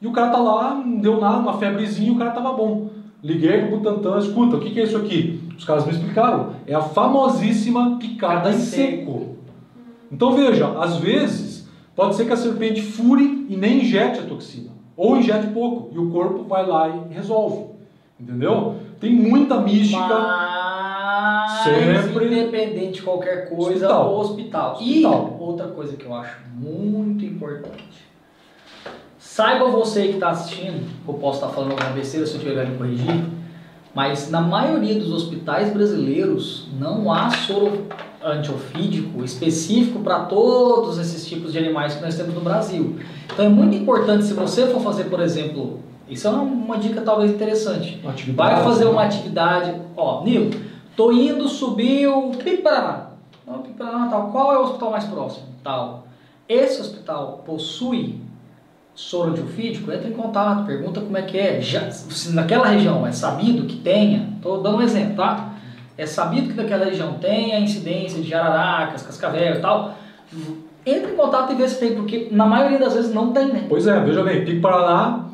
e o cara tá lá, não deu nada, uma febrezinha, o cara tava bom. Liguei pro Butantan, escuta, o que, que é isso aqui? Os caras me explicaram. É a famosíssima picada em seco. Então veja, às vezes pode ser que a serpente fure e nem injete a toxina. Ou injete pouco e o corpo vai lá e resolve. Entendeu? Tem muita mística. Mas, Sempre- independente de qualquer coisa, Hospital. hospital. Hospital. E outra coisa que eu acho muito importante. Saiba você que está assistindo, eu posso estar falando alguma besteira se eu tiver me corrigir, mas na maioria dos hospitais brasileiros não há soro antiofídico específico para todos esses tipos de animais que nós temos no Brasil. Então é muito importante, se você for fazer, por exemplo, isso é uma, dica talvez interessante. Vai fazer uma atividade, ó, Nilo, tô indo subir o Pico Paraná. Ó, Pico Paraná, tal. Qual é o hospital mais próximo? Tal. Esse hospital possui soro antiofídico? Entra em contato, pergunta como é que é. Já, se naquela região é sabido que tenha, tô dando um exemplo, tá? É sabido que naquela região tem a incidência de jararacas, cascavel e tal. Entra em contato e vê se tem, porque na maioria das vezes não tem, né? Pois é, veja bem, Pico Paraná,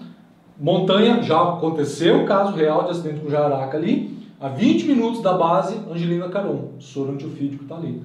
montanha, já aconteceu o caso real de acidente com jararaca ali. A 20 minutos da base, Angelina Caron, soro antiofídico está ali.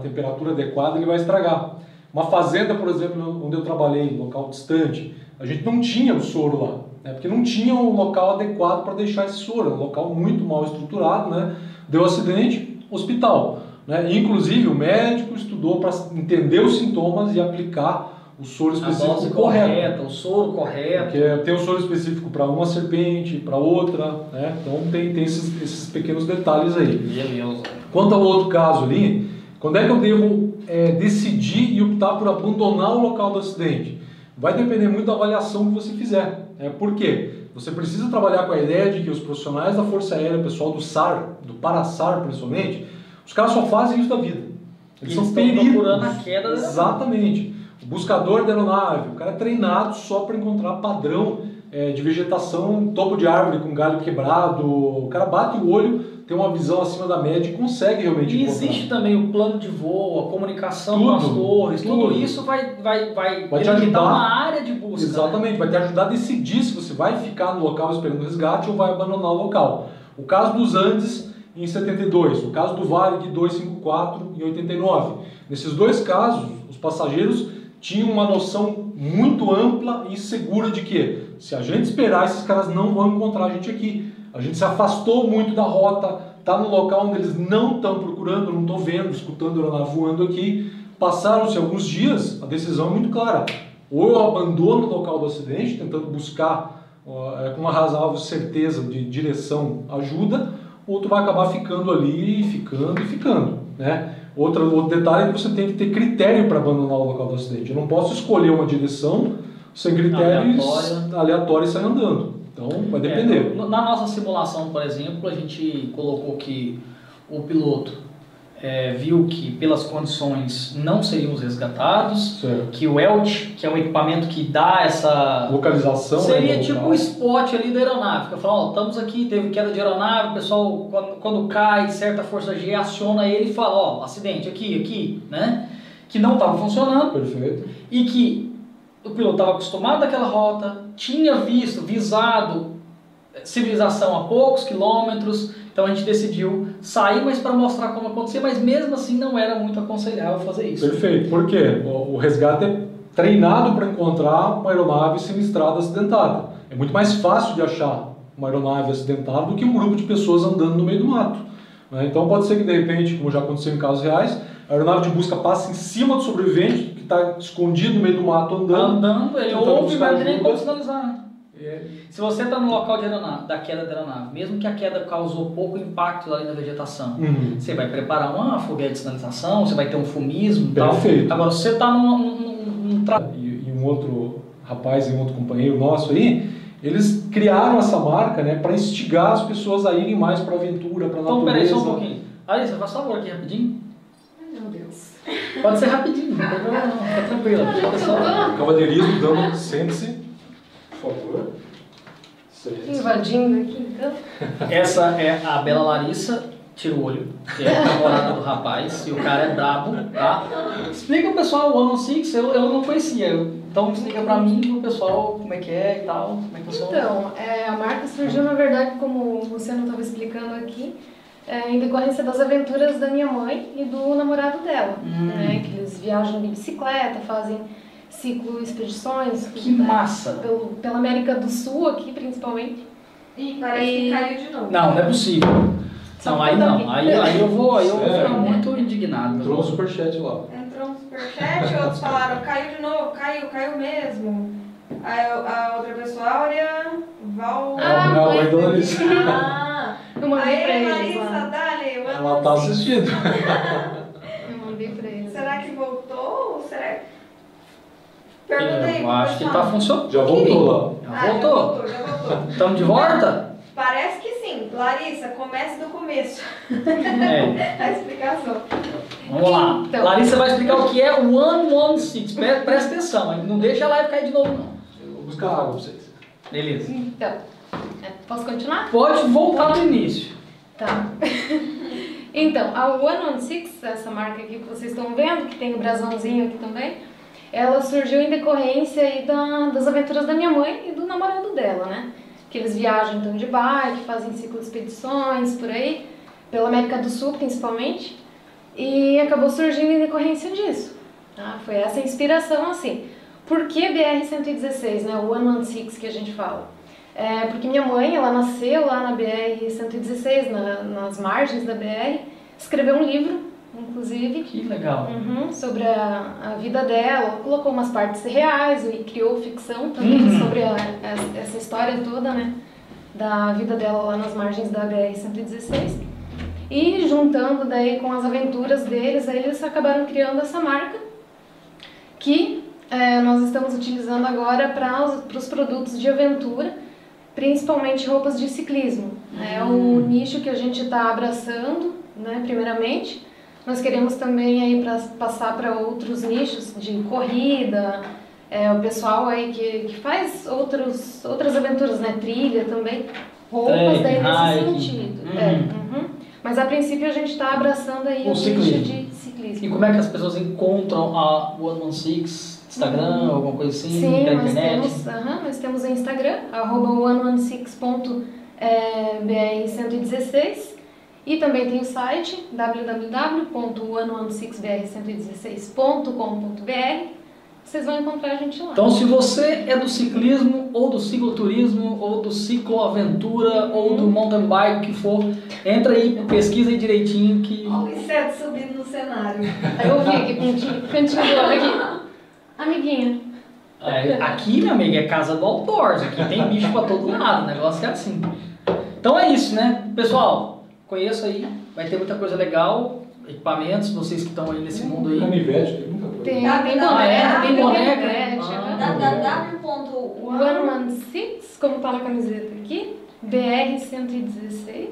Temperatura adequada ele vai estragar. Uma fazenda, por exemplo, onde eu trabalhei, local distante, a gente não tinha o soro lá, né? porque não tinha um local adequado para deixar esse soro, era um local muito mal estruturado, né? deu acidente, hospital. Né? Inclusive o médico estudou para entender os sintomas e aplicar o soro A específico dose correto. correta, o soro correto. Porque tem um soro específico para uma serpente, para outra, né? Então tem, tem esses, esses pequenos detalhes aí. Beleza. Quanto ao outro caso ali, quando é que eu devo é, decidir e optar por abandonar o local do acidente? Vai depender muito da avaliação que você fizer. É, por quê? Você precisa trabalhar com a ideia de que os profissionais da Força Aérea, pessoal do SAR, do Parasar principalmente, os caras só fazem isso da vida. Eles Eles, são estão peritos. procurando a queda da Exatamente. O buscador da aeronave, o cara é treinado só para encontrar padrão é, de vegetação topo de árvore com galho quebrado. O cara bate o olho, tem uma visão acima da média e consegue realmente E existe também o plano de voo, a comunicação Tudo, com as torres, tudo, tudo. isso vai, vai, vai, Vai te ajudar. uma área de busca. né? Exatamente, vai te ajudar a decidir se você vai ficar no local esperando resgate ou vai abandonar o local. O caso dos Andes em 72, o caso do Varig 254 em 89. Nesses dois casos, os passageiros tinham uma noção muito ampla e segura de que se a gente esperar, esses caras não vão encontrar a gente aqui. A gente se afastou muito da rota, está no local onde eles não estão procurando, não estou vendo, escutando a aeronave voando aqui. Passaram-se alguns dias, a decisão é muito clara. Ou eu abandono o local do acidente, tentando buscar é, com uma razoável certeza de direção ajuda, ou tu vai acabar ficando ali, ficando e ficando. Né? Outro, outro detalhe é que você tem que ter critério para abandonar o local do acidente. Eu não posso escolher uma direção sem critérios aleatórios sai andando. Então vai depender. É, na nossa simulação, por exemplo, a gente colocou que o piloto é, viu que pelas condições não seríamos resgatados, certo. que o ELT, que é um equipamento que dá essa localização, né, seria né, tipo o spot ali da aeronave. Eu falo, ó, estamos aqui, teve queda de aeronave, o pessoal quando, quando cai certa força G aciona ele e fala, ó, acidente aqui, aqui, né? Que não estava funcionando. Perfeito. E que o piloto estava acostumado àquela rota, tinha visto, visado civilização a poucos quilômetros, então a gente decidiu sair, mas para mostrar como acontecia, mas mesmo assim não era muito aconselhável fazer isso. Perfeito, por quê? O resgate é treinado para encontrar uma aeronave sinistrada acidentada. É muito mais fácil de achar uma aeronave acidentada do que um grupo de pessoas andando no meio do mato. Né? Então pode ser que de repente, como já aconteceu em casos reais, a aeronave de busca passa em cima do sobrevivente está escondido no meio do mato andando. Andando, ele ouve, mas nem como sinalizar. É. Se você está no local de aeronave, da queda da aeronave, mesmo que a queda causou pouco impacto ali na vegetação, uhum. você vai preparar uma fogueira de sinalização, você vai ter um fumismo Perfeito. Tal. Agora, se você está num, num, num tra... e, e um outro rapaz e um outro companheiro nosso aí, eles criaram essa marca né, para instigar as pessoas a irem mais para a aventura, para a então, natureza. Então, peraí, só um pouquinho. Alissa, faz favor aqui rapidinho. Ai, meu Deus. Pode ser rapidinho, não tem problema não, fica tranquila. Cavalheirismo, dando, sente-se, por favor. Invadindo aqui então. Essa é a Bela Larissa, tira o olho, que é a namorada do rapaz, e o cara é brabo, tá? Explica pro pessoal o One Six, eu, eu não conhecia, então explica pra mim pro pessoal como é que é e tal, como é que. Então, é, a marca surgiu na verdade, como você não estava explicando aqui, é, em decorrência das aventuras da minha mãe e do namorado dela, hum. né? Que eles viajam de bicicleta, fazem ciclo expedições. Que né, massa! Pelo, pela América do Sul aqui, principalmente. E parece e... que caiu de novo. Não, não é possível. Não, aí não. Aí, aí eu vou, aí eu vou ficar muito indignado. Entrou um superchat lá. Entrou um superchat, outros falaram, caiu de novo, caiu, caiu mesmo. Aí a outra pessoa, Áurea, Val... Ah, não, a mãe da Larissa. Ah, eu mandei Aí, pra eles Larissa, dale, Ela tá assistindo. eu mandei pra eles. Será que voltou ou será que... Perguntei. Eu acho que tá funcionando. Já voltou lá. Já ah, voltou. Já voltou, já voltou. Estamos de volta? Parece que sim. Larissa, comece do começo. É. A explicação. Vamos lá. Então. Larissa vai explicar o que é o One One Six. Presta atenção, não deixa a live cair de novo, não. Eu vou buscar água pra vocês. Beleza. Então, é, posso continuar? Pode voltar do início. Tá. então, a One One Six, essa marca aqui que vocês estão vendo, que tem o brasãozinho aqui também, ela surgiu em decorrência aí da, das aventuras da minha mãe e do namorado dela, né? Que eles viajam então de bike, fazem ciclo de expedições por aí, pela América do Sul principalmente, e acabou surgindo em decorrência disso. Tá? Foi essa inspiração assim. Por que BR-116, né? O 116 que a gente fala? É porque minha mãe, ela nasceu lá na BR-116, na, nas margens da BR, escreveu um livro inclusive. Que legal. Uhum, sobre a, a vida dela, colocou umas partes reais e criou ficção também uhum. sobre a, a, essa história toda, né? Da vida dela lá nas margens da BR-116. E juntando daí com as aventuras deles, aí eles acabaram criando essa marca que é, nós estamos utilizando agora para os produtos de aventura, principalmente roupas de ciclismo. É o hum. nicho que a gente está abraçando, né, primeiramente, nós queremos também aí pra, passar para outros nichos de corrida, é, o pessoal aí que, que faz outros, outras aventuras, né? Trilha também, roupas daí nesse sentido. Uhum. É, uhum. Mas a princípio a gente está abraçando aí o, o nicho de ciclismo. E como é que as pessoas encontram a One One Six? Instagram, uhum. alguma coisa assim? Sim, nós internet? temos, uhum, nós temos o Instagram, arroba 116.br116 e também tem o site www.116br116.com.br. Vocês vão encontrar a gente lá. Então, se você é do ciclismo, ou do cicloturismo, ou do cicloaventura, uhum. ou do mountain bike, que for, entra aí, pesquisa aí direitinho que... Olha o inseto subindo no cenário. Eu vi aqui, cantinho, do aqui. Amiguinha. É, aqui, minha amiga, é casa do outdoors. Aqui tem bicho pra todo lado. O negócio é assim. Então é isso, né? Pessoal, conheça aí, vai ter muita coisa legal, equipamentos, vocês que estão aí nesse mundo aí. Canivete, tem muita coisa. Tem, tem boné, tem boneca. Ah, www.116, como tá na camiseta aqui, BR-116.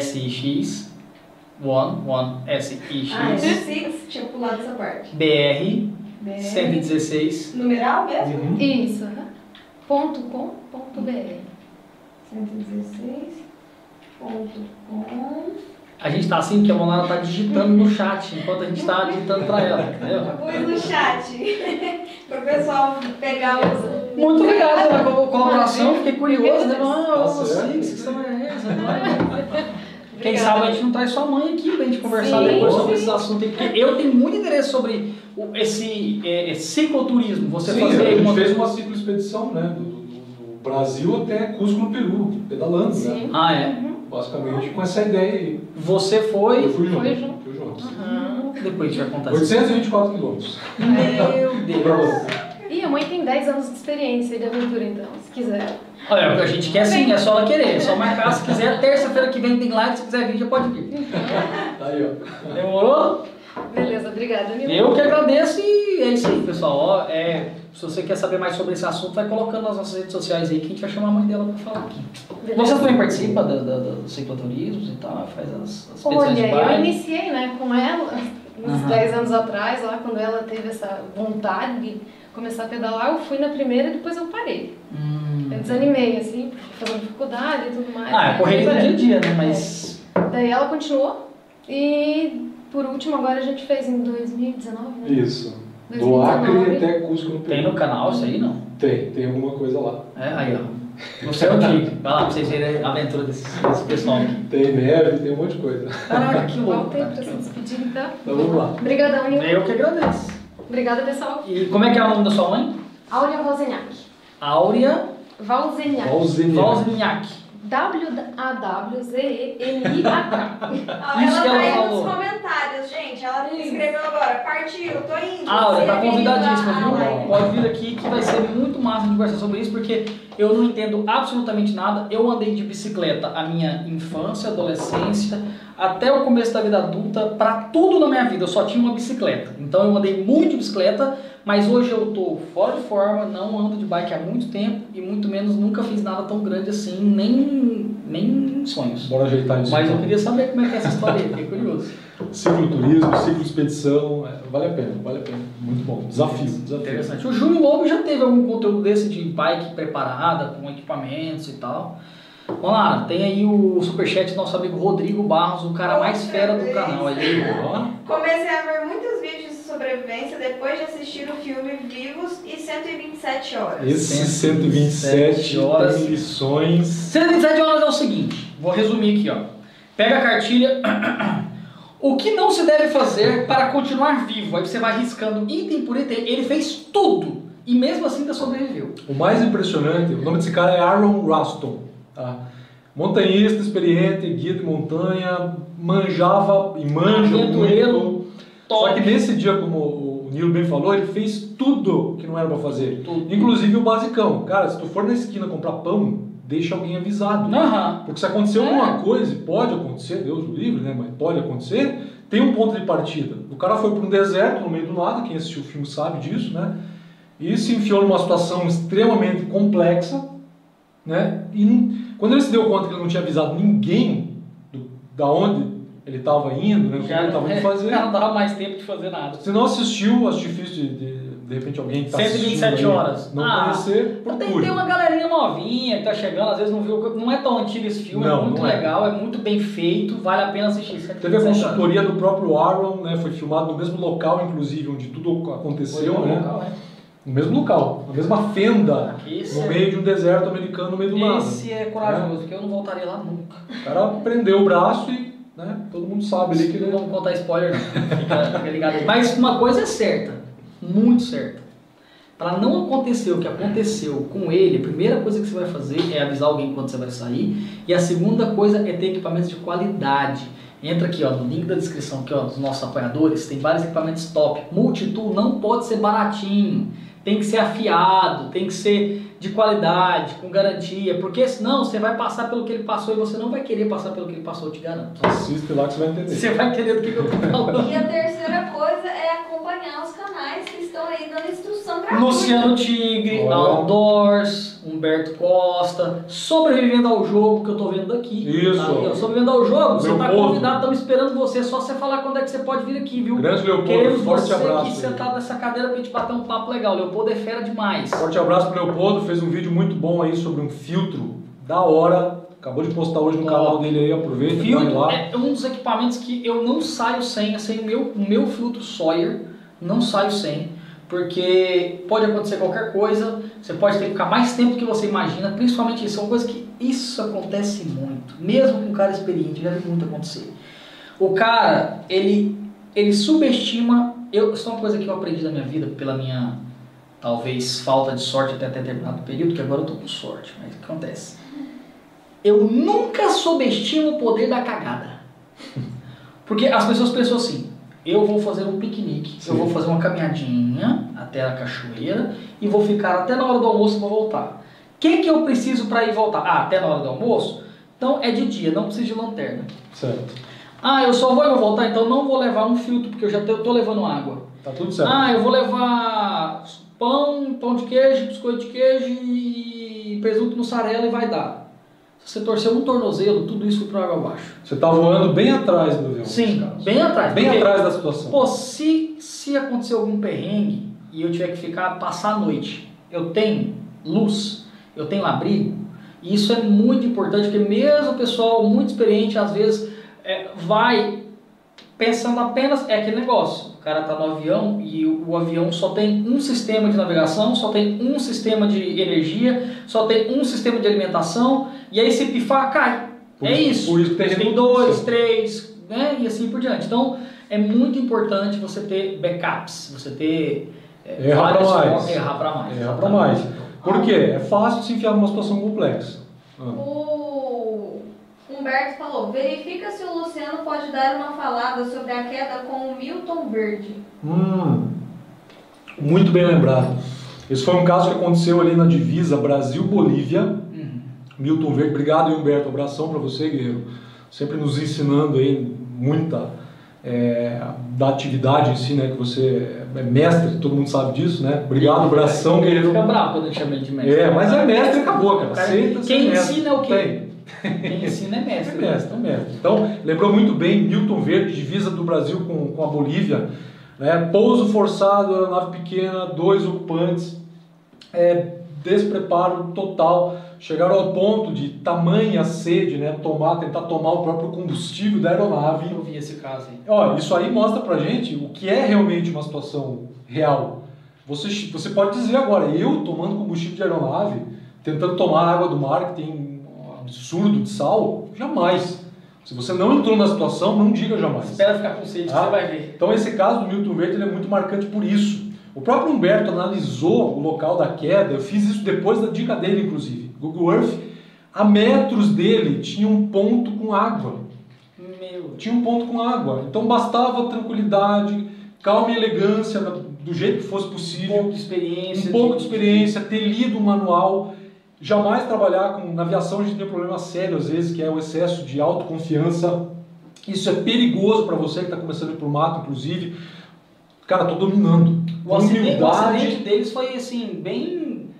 SIX, 1, 1, SIX, Ah, é six, tinha pulado essa parte. BR, BR. 116. Numeral mesmo? Uhum. Isso, aham. ponto com, ponto BR. 116.com. A gente tá assim porque a Monara tá digitando no chat enquanto a gente tá digitando pra ela, entendeu? Pus no chat. Pro pessoal pegar os. Muito obrigado pela co- colaboração, fiquei curioso, né? Ah, Tá você, certo. que questão é essa? Quem sabe a gente não traz sua mãe aqui pra gente conversar Sim, depois sobre sim. esses assuntos porque eu tenho muito interesse sobre o- esse é, é, cicloturismo, você Sim, fazer a gente uma fez uma ciclo expedição, né? Do, do- do Brasil até Cusco no Peru, pedalando, né? Sim. Ah, é? Uhum. Basicamente com essa ideia aí. Você Eu foi. fui junto. Foi junto. Fui junto. Ah, depois a gente vai contar isso. 824 quilômetros. Meu Deus. E a mãe tem 10 anos de experiência de aventura, então, se quiser. Olha, o que a gente quer sim, é só ela querer. É só marcar se quiser. Terça-feira que vem tem live, se quiser vir, já pode vir. Tá aí, ó. Demorou? Beleza, obrigada, Nilton. Eu que agradeço e é isso aí, pessoal. Ó, é, se você quer saber mais sobre esse assunto, vai colocando nas nossas redes sociais aí que a gente vai chamar a mãe dela pra falar aqui. Beleza. Você também participa da, da, da- dos cicloturismos e tal, faz as, as Olha, de eu iniciei né, com ela uns Aham. 10 anos atrás, lá quando ela teve essa vontade de começar a pedalar, eu fui na primeira e depois eu parei. Hum. Eu desanimei, assim, porque fazendo faculdade e tudo mais. Ah, é correria do dia a dia, né? Mas. Daí ela continuou e por último agora a gente fez em 2019, né? Isso. Do 2019. Acre até Cusco no Peru. Tem no canal isso aí, não? Tem, tem alguma coisa lá. É, aí, ó. Você é o Tigre. Vai lá pra vocês verem a aventura desse, desse pessoal aqui. Tem neve, tem um monte de coisa. Caraca, que louco. Voltei pra se despedir, então. Então vamos lá. Obrigadão. Eu que agradeço. Obrigada, pessoal. E como é que é o nome da sua mãe? Áurea Valzenhac. Áurea Valzenhac. Valzeniac. W-A-W-Z-E-N-I-A-K. Ó, Isso ela que ela tá aí falou. nos comentários, gente. Ela escreveu agora. Partiu, tô indo. Áurea, tá convidadíssima, à viu? Pode vir aqui que vai ser muito massa de conversar sobre isso, porque eu não entendo absolutamente nada. Eu andei de bicicleta a minha infância, adolescência, até o começo da vida adulta, pra tudo na minha vida eu só tinha uma bicicleta. Então eu andei muito de bicicleta, mas hoje eu tô fora de forma, não ando de bike há muito tempo e muito menos nunca fiz nada tão grande assim, nem, nem em sonhos. Bora ajeitar isso. Mas eu então. queria saber como é que é essa história aí, fiquei curioso. Cicloturismo, cicloexpedição, é, vale a pena, vale a pena. Muito bom. Desafio, desafio. Interessante. O Júlio Lobo já teve algum conteúdo desse de bike preparada, com equipamentos e tal. Vamos lá, tem aí o superchat do nosso amigo Rodrigo Barros, o cara mais fera do canal. Aí, ó. Comecei a ver sobrevivência depois de assistir o filme Vivos e 127 horas. Esse 127 127 horas. tem lições. 127 horas é o seguinte, vou resumir aqui, ó. Pega a cartilha. O que não se deve fazer para continuar vivo? Aí você vai riscando item por item. Ele fez tudo e mesmo assim ainda sobreviveu. O mais impressionante, o nome desse cara é Aaron Raston. Tá? Montanhista, experiente, guia de montanha, manjava e manja Aventureiro, muito. Top. Só que nesse dia, como o Nilo bem falou, ele fez tudo que não era pra fazer. Tudo. Inclusive o basicão. Cara, se tu for na esquina comprar pão, deixa alguém avisado. Aham. Porque se acontecer É. alguma coisa, pode acontecer, Deus o livre, né? Mas pode acontecer, tem um ponto de partida. O cara foi para um deserto, no meio do nada, quem assistiu o filme sabe disso, né? E se enfiou numa situação extremamente complexa, né? E quando ele se deu conta que ele não tinha avisado ninguém do, da onde ele estava indo, né? O que Já ele estava indo fazer. já não dava mais tempo de fazer nada. Se não assistiu, acho difícil de, de, de repente alguém que tá 127 assistindo aí horas. não Ah, conhecer, procure. tem uma galerinha novinha que tá chegando, às vezes não viu. Não é tão antigo esse filme, Não, é muito não é. legal, é muito bem feito, vale a pena assistir. Teve a 127 horas. consultoria do próprio Aaron, né? Foi filmado no mesmo local, inclusive, onde tudo aconteceu, no né? local, é. No mesmo local, na mesma fenda, Esse no é- meio de um deserto americano, no meio do nada. Esse é corajoso, porque eu não voltaria lá nunca. O cara prendeu o braço e, né? Todo mundo sabe ali que Não ele vamos contar spoiler, não. Fica, fica ligado aí. Mas uma coisa é certa, muito certa. Para não acontecer o que aconteceu com ele, a primeira coisa que você vai fazer é avisar alguém quando você vai sair. E a segunda coisa é ter equipamentos de qualidade. Entra aqui ó, no link da descrição aqui, ó, dos nossos apoiadores, tem vários equipamentos top. Multitool não pode ser baratinho, tem que ser afiado, tem que ser de qualidade, com garantia, porque senão você vai passar pelo que ele passou e você não vai querer passar pelo que ele passou, eu te garanto. assiste lá que você vai entender. Você vai entender do que, que eu tô falando. E a terceira coisa é acompanhar os canais que estão aí dando instrução pra Luciano Tigre, Olha. Outdoors, Humberto Costa, sobrevivendo ao jogo que eu tô vendo daqui. Isso. Tá aí, ó, sobrevivendo ao jogo, você tá convidado, estamos esperando você, só você falar quando é que você pode vir aqui, viu? Grande Leopoldo, Queremos forte você abraço. aqui sentado nessa cadeira pra gente bater um papo legal. Leopoldo é fera demais. Forte abraço pro Leopoldo, fez um vídeo muito bom aí sobre um filtro da hora. Acabou de postar hoje no canal dele aí, aproveita, Filtro lá. é um dos equipamentos que eu não saio sem, sem o meu, o meu filtro Sawyer, não saio sem, porque pode acontecer qualquer coisa, você pode ter que ficar mais tempo do que você imagina, principalmente isso, é uma coisa que isso acontece muito, mesmo com um cara experiente, já vi muito acontecer. O cara, ele, ele subestima, eu, isso é uma coisa que eu aprendi na minha vida, pela minha, talvez, falta de sorte até determinado período, que agora eu tô com sorte, mas o que acontece? Eu nunca subestimo o poder da cagada. Porque as pessoas pensam assim: eu vou fazer um piquenique, eu Sim. vou fazer uma caminhadinha até a cachoeira e vou ficar até na hora do almoço e vou voltar. O que, que eu preciso para ir voltar? Ah, até na hora do almoço? Então é de dia, não preciso de lanterna. Certo. Ah, eu só vou voltar, então não vou levar um filtro, porque eu já tô levando água. Tá tudo certo. Ah, eu vou levar pão, pão de queijo, biscoito de queijo e presunto mussarela e vai dar. Se você torcer um tornozelo, tudo isso pro água abaixo. Você tá voando bem atrás do avião. Sim, bem atrás. Bem atrás da situação. Pô, se, se acontecer algum perrengue e eu tiver que ficar, passar a noite, eu tenho luz, eu tenho abrigo, e isso é muito importante, porque mesmo o pessoal muito experiente, às vezes, é, vai pensando apenas, é aquele negócio, cara tá no avião e o, o avião só tem um sistema de navegação, só tem um sistema de energia, só tem um sistema de alimentação, e aí se pifar, cai. Por é isso- por isso tem tem dois, três, né? E assim por diante. Então, é muito importante você ter backups, você ter é, Errar várias mais. formas- errar para mais. Errar pra exatamente. mais. Por quê? É fácil se enfiar numa situação complexa. Ah. O Humberto falou: verifica se o Luciano pode dar uma falada sobre a queda com o Milton Verde. Hum, muito bem lembrado. Esse foi um caso que aconteceu ali na divisa Brasil-Bolívia. Uhum. Milton Verde, obrigado Humberto, abração para você, guerreiro. Sempre nos ensinando aí muita é, da atividade em si, né? Que você é mestre, todo mundo sabe disso, né? Obrigado, abração, guerreiro. fica bravo quando gente chama ele de mestre. É, mas é mestre e acabou, cara. Cara- Aceita Quem mestre. ensina é o quê? Tem. Quem ensina é É mestre. né? mestre, é mestre. Então, lembrou muito bem Milton Verde, divisa do Brasil com, com a Bolívia. Né? Pouso forçado, aeronave pequena, dois ocupantes, é, despreparo total. Chegaram ao ponto de tamanha sede, né? Tomar, tentar tomar o próprio combustível da aeronave. Eu vi esse caso aí. Ó, isso aí mostra pra gente o que é realmente uma situação real. Você, você pode dizer agora, eu tomando combustível de aeronave, tentando tomar água do mar que tem absurdo de sal, jamais. Se você não entrou na situação, não diga jamais. Espera ficar com sede, Ah. você vai ver. Então esse caso do Milton Verde é muito marcante por isso. O próprio Humberto analisou o local da queda, eu fiz isso depois da dica dele, inclusive. Google Earth, a metros dele tinha um ponto com água Meu. tinha um ponto com água. Então bastava tranquilidade, calma e elegância, do jeito que fosse Um possível, pouco de experiência. um pouco de experiência, ter lido o manual, jamais trabalhar com. Na aviação a gente tem um problema sério às vezes, que é o excesso de autoconfiança. Isso é perigoso para você que está começando a ir pro mato, inclusive. Cara, tô dominando. O acidente, o acidente deles foi assim, bem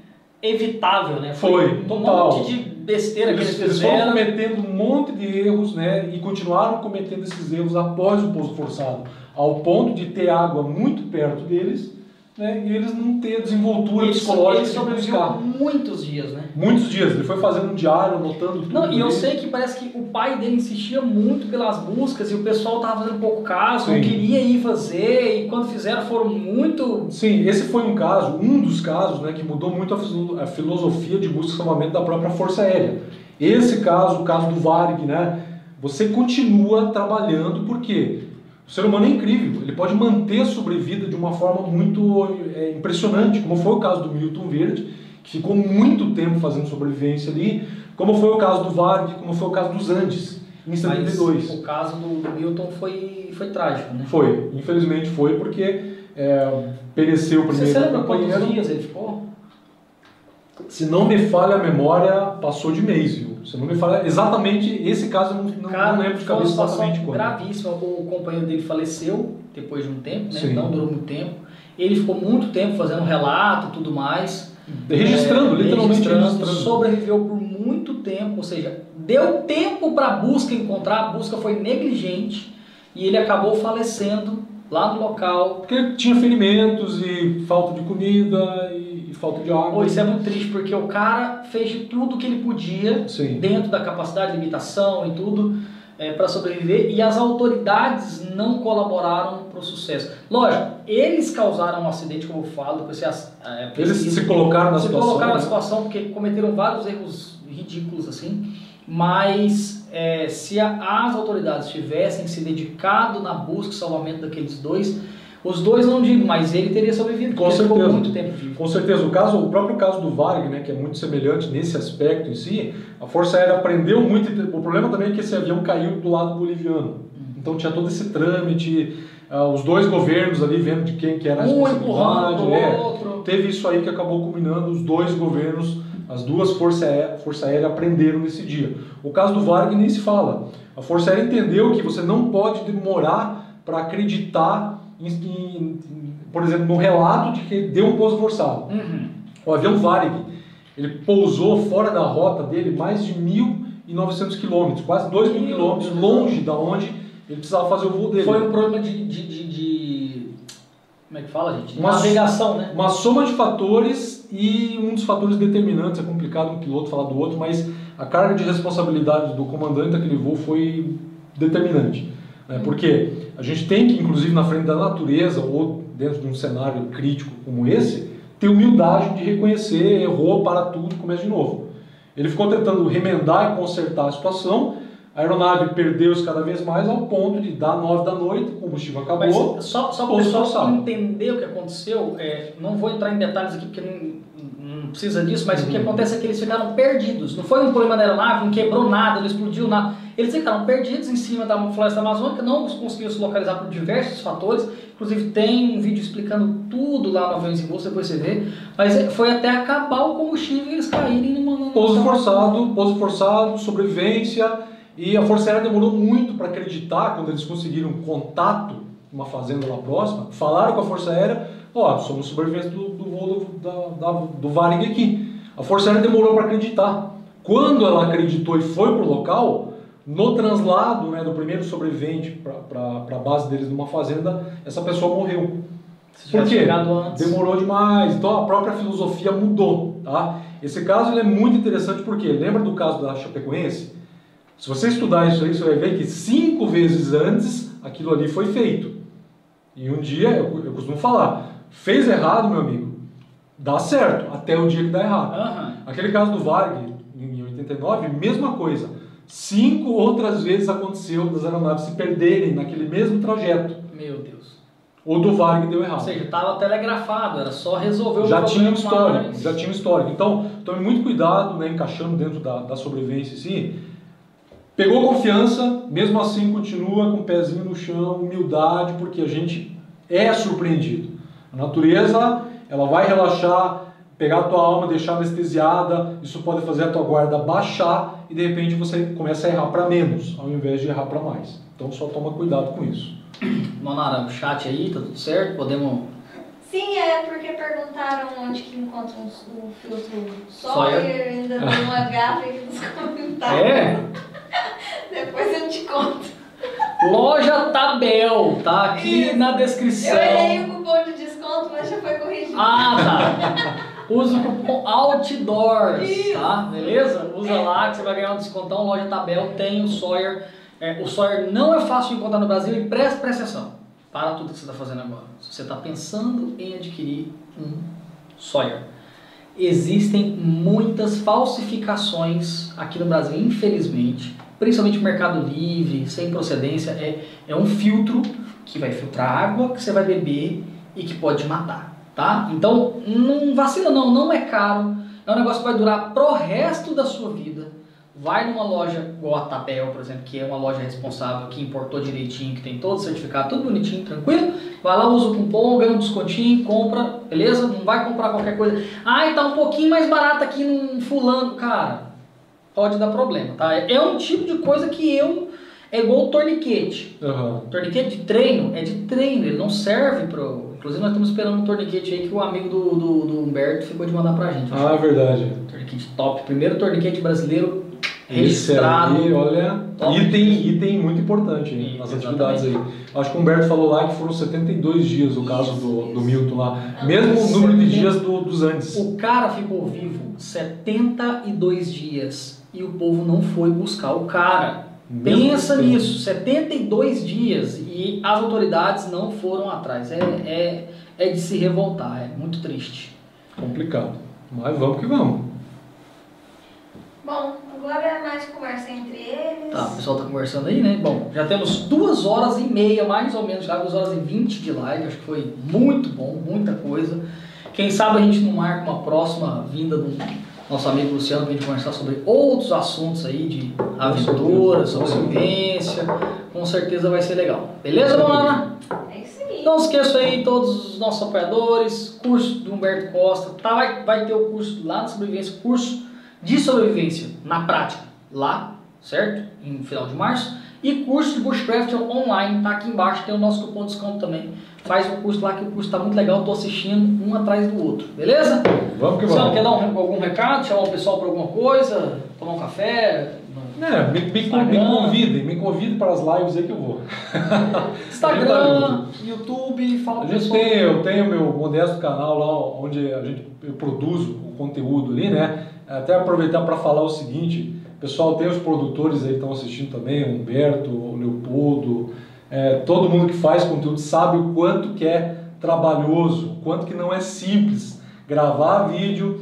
evitável, né? Foi, um total. monte de besteira que Eles, eles eles foram cometendo um monte de erros, né? E continuaram cometendo esses erros após o pouso forçado, ao ponto de ter água muito perto deles, né? E eles não ter desenvoltura Ele, psicológica ele de sobreviveu buscar. muitos dias, né? Muitos dias, ele foi fazendo um diário, anotando tudo. Não, e eu sei que parece que o pai dele insistia muito pelas buscas e o pessoal tava fazendo pouco caso, não queria ir fazer, e quando fizeram foram muito. Sim, esse foi um caso, um dos casos, né, que mudou muito a, filo- a filosofia de busca e salvamento da própria Força Aérea. Esse caso, o caso do Varig, né, você continua trabalhando porque o ser humano é incrível, ele pode manter a sobrevida de uma forma muito é, impressionante, como foi o caso do Milton Verde, que ficou muito tempo fazendo sobrevivência ali, como foi o caso do Varig, como foi o caso dos Andes, em Mas 72. o caso do, Milton foi, foi trágico, né? Foi, infelizmente foi porque é, pereceu o Você, primeiro você lembra quantos dias ele ficou? Se não me falha a memória, passou de mês, viu? Se não me falha, exatamente esse caso eu não, Cara, não lembro de cabeça exatamente quando. gravíssima. O companheiro dele faleceu depois de um tempo, né? Sim. Não durou muito tempo. Ele ficou muito tempo fazendo relato e tudo mais. Registrando, É, literalmente registrando, registrando. Sobreviveu por muito tempo, ou seja, deu tempo para a busca encontrar, a busca foi negligente e ele acabou falecendo lá no local. Porque tinha ferimentos e falta de comida e, e falta de água. Isso é muito triste, porque o cara fez tudo que ele podia, Sim. dentro da capacidade de limitação e tudo, para sobreviver, e as autoridades não colaboraram para o sucesso. Lógico, eles causaram um acidente, como eu falo, com esse, é, Eles se colocaram na se situação. colocaram na né? situação porque cometeram vários erros ridículos assim, mas é, se a- as autoridades tivessem se dedicado na busca e salvamento daqueles dois, os dois não digo, mas ele teria sobrevivido, Com ele ficou certeza. muito tempo vivo. Com certeza, o, caso, o próprio caso do Varg, né, que é muito semelhante nesse aspecto em si, a Força Aérea aprendeu muito. O problema também é que esse avião caiu do lado boliviano. Então tinha todo esse trâmite, ah, os dois governos ali vendo de quem que era a Um responsabilidade. o né? outro. Teve isso aí que acabou culminando, os dois governos, as duas Forças Aéreas Força Aérea aprenderam nesse dia. O caso do Varg nem se fala. A Força Aérea entendeu que você não pode demorar para acreditar, em, por exemplo, no relato de que deu um pouso forçado. Uhum. O avião Varig, ele pousou fora da rota dele mais de 1.900 quilômetros, quase 2 mil quilômetros longe da onde ele precisava fazer o voo dele. Foi um problema de, de, de- de- Como é que fala, gente? Uma- navegação, né? Uma soma de fatores e um dos fatores determinantes, é complicado um piloto falar do outro, mas a carga de responsabilidade do comandante daquele voo foi determinante. Né? Porque a gente tem que, inclusive na frente da natureza ou dentro de um cenário crítico como esse, ter humildade de reconhecer, errou, para tudo, começa de novo. Ele ficou tentando remendar e consertar a situação, a aeronave perdeu-se cada vez mais ao ponto de dar nove da noite, o combustível acabou. Mas só, só para o pessoal entender o que aconteceu, é, não vou entrar em detalhes aqui porque não, não precisa disso, mas o que Uhum. acontece é que eles ficaram perdidos. Não foi um problema da aeronave, não quebrou nada, não explodiu nada. Eles ficaram perdidos em cima da floresta amazônica, não conseguiram se localizar por diversos fatores. Inclusive tem um vídeo explicando tudo lá no Aviões em Bolsa, depois você vê. Mas foi até acabar o combustível e eles caírem numa- Pouso forçado, pouso forçado, sobrevivência. E a Força Aérea demorou muito para acreditar quando eles conseguiram contato numa fazenda lá próxima. Falaram com a Força Aérea: Ó, somos sobreviventes do, do voo do, da, da- do Varig aqui. A Força Aérea demorou para acreditar. Quando ela acreditou e foi para o local, no translado né, do primeiro sobrevivente para a base deles numa fazenda, essa pessoa morreu. Por quê? Demorou demais. Então a própria filosofia mudou, tá? Esse caso ele é muito interessante porque lembra do caso da Chapecoense? Se você estudar isso aí, você vai ver que cinco vezes antes aquilo ali foi feito. E um dia, eu, eu costumo falar, fez errado, meu amigo, dá certo, até o dia que dá errado. Aham. Aquele caso do Varg, em 89, mesma coisa. Cinco outras vezes aconteceu das aeronaves se perderem naquele mesmo trajeto. Meu Deus. O do Varg deu Ou errado. seja, estava telegrafado, era só resolver o já problema. tinha um histórico, mas- já tinha um histórico. Então, tome muito cuidado, né, encaixando dentro da, da sobrevivência em si. Pegou confiança, mesmo assim continua com o pezinho no chão, humildade, porque a gente é surpreendido. A natureza, ela vai relaxar, pegar a tua alma, deixar anestesiada, isso pode fazer a tua guarda baixar e de repente você começa a errar para menos, ao invés de errar para mais. Então só toma cuidado com isso. Monara, o chat aí, tá tudo certo? Podemos. Sim, é porque perguntaram onde que encontram o filtro Sawyer. Sawyer, ainda deu uma gafa nos comentários. É? Depois eu te conto. Loja Tabel, tá aqui Isso. na descrição. Eu errei o cupom de desconto, mas já foi corrigido. Ah, tá. Usa o cupom Outdoors, Isso. tá? Beleza? Usa lá que você vai ganhar um descontão. Loja Tabel tem o Sawyer. É, o Sawyer não é fácil de encontrar no Brasil e presta, presta atenção. Para tudo que você está fazendo agora. Se você está pensando em adquirir um Sawyer, existem muitas falsificações aqui no Brasil, infelizmente. Principalmente no Mercado Livre, sem procedência. É, é um filtro que vai filtrar água que você vai beber e que pode matar, tá? Então, não vacila não, não é caro. É um negócio que vai durar pro resto da sua vida. Vai numa loja igual a por exemplo, que é uma loja responsável, que importou direitinho, que tem todo o certificado, tudo bonitinho, tranquilo. Vai lá, usa o cupom, ganha um descontinho, compra, beleza? Não vai comprar qualquer coisa. Ai, tá um pouquinho mais barato aqui num fulano. Cara, pode dar problema, tá? É um tipo de coisa que eu É igual o torniquete. Aham. Torniquete de treino é de treino, ele não serve para. Inclusive, nós estamos esperando um torniquete aí que o amigo do, do, do Humberto ficou de mandar pra gente. Ah, é verdade. Torniquete top. Primeiro torniquete brasileiro Esse registrado. aí, olha, Top. item, item muito importante Sim, nas atividades aí. Acho que o Humberto falou lá que foram 72 dias o caso Isso, do, do isso. Milton lá. Ah, Mesmo o número de dias do- dos antes. O cara ficou vivo 72 dias e o povo não foi buscar o cara. Mesmo Pensa tempo. nisso, 72 dias e as autoridades não foram atrás. É, é, é de se revoltar, é muito triste. Complicado. Mas vamos que vamos. Bom, agora é mais conversa entre eles. Tá, o pessoal tá conversando aí, né? Bom, já temos duas horas e meia, mais ou menos, já duas horas e vinte de live, acho que foi muito bom, muita coisa. Quem sabe a gente não marca uma próxima vinda do nosso amigo Luciano gente conversar sobre outros assuntos aí de aventura, sobrevivência. Com certeza vai ser legal. Beleza, dona? É isso aí. Não esqueça aí todos os nossos apoiadores, curso do Humberto Costa, tá, vai, vai ter o curso lá de sobrevivência, curso de sobrevivência na prática, lá, certo? Em final de março. E curso de Bushcraft online, tá aqui embaixo, tem o nosso cupom de desconto também. Faz o curso lá que o curso tá muito legal, tô assistindo um atrás do outro, beleza? Vamos que Você vamos. quer dar um- algum recado, chamar o pessoal para alguma coisa, tomar um café? É, me, me, me convidem, me convidem para as lives aí que eu vou. Instagram, YouTube, fala A gente pessoal. tem, eu tenho meu modesto canal lá onde a gente, eu produzo o conteúdo ali, né? Até aproveitar para falar o seguinte, pessoal, tem os produtores aí que estão assistindo também, o Humberto, o Leopoldo, é, todo mundo que faz conteúdo sabe o quanto que é trabalhoso, o quanto que não é simples gravar vídeo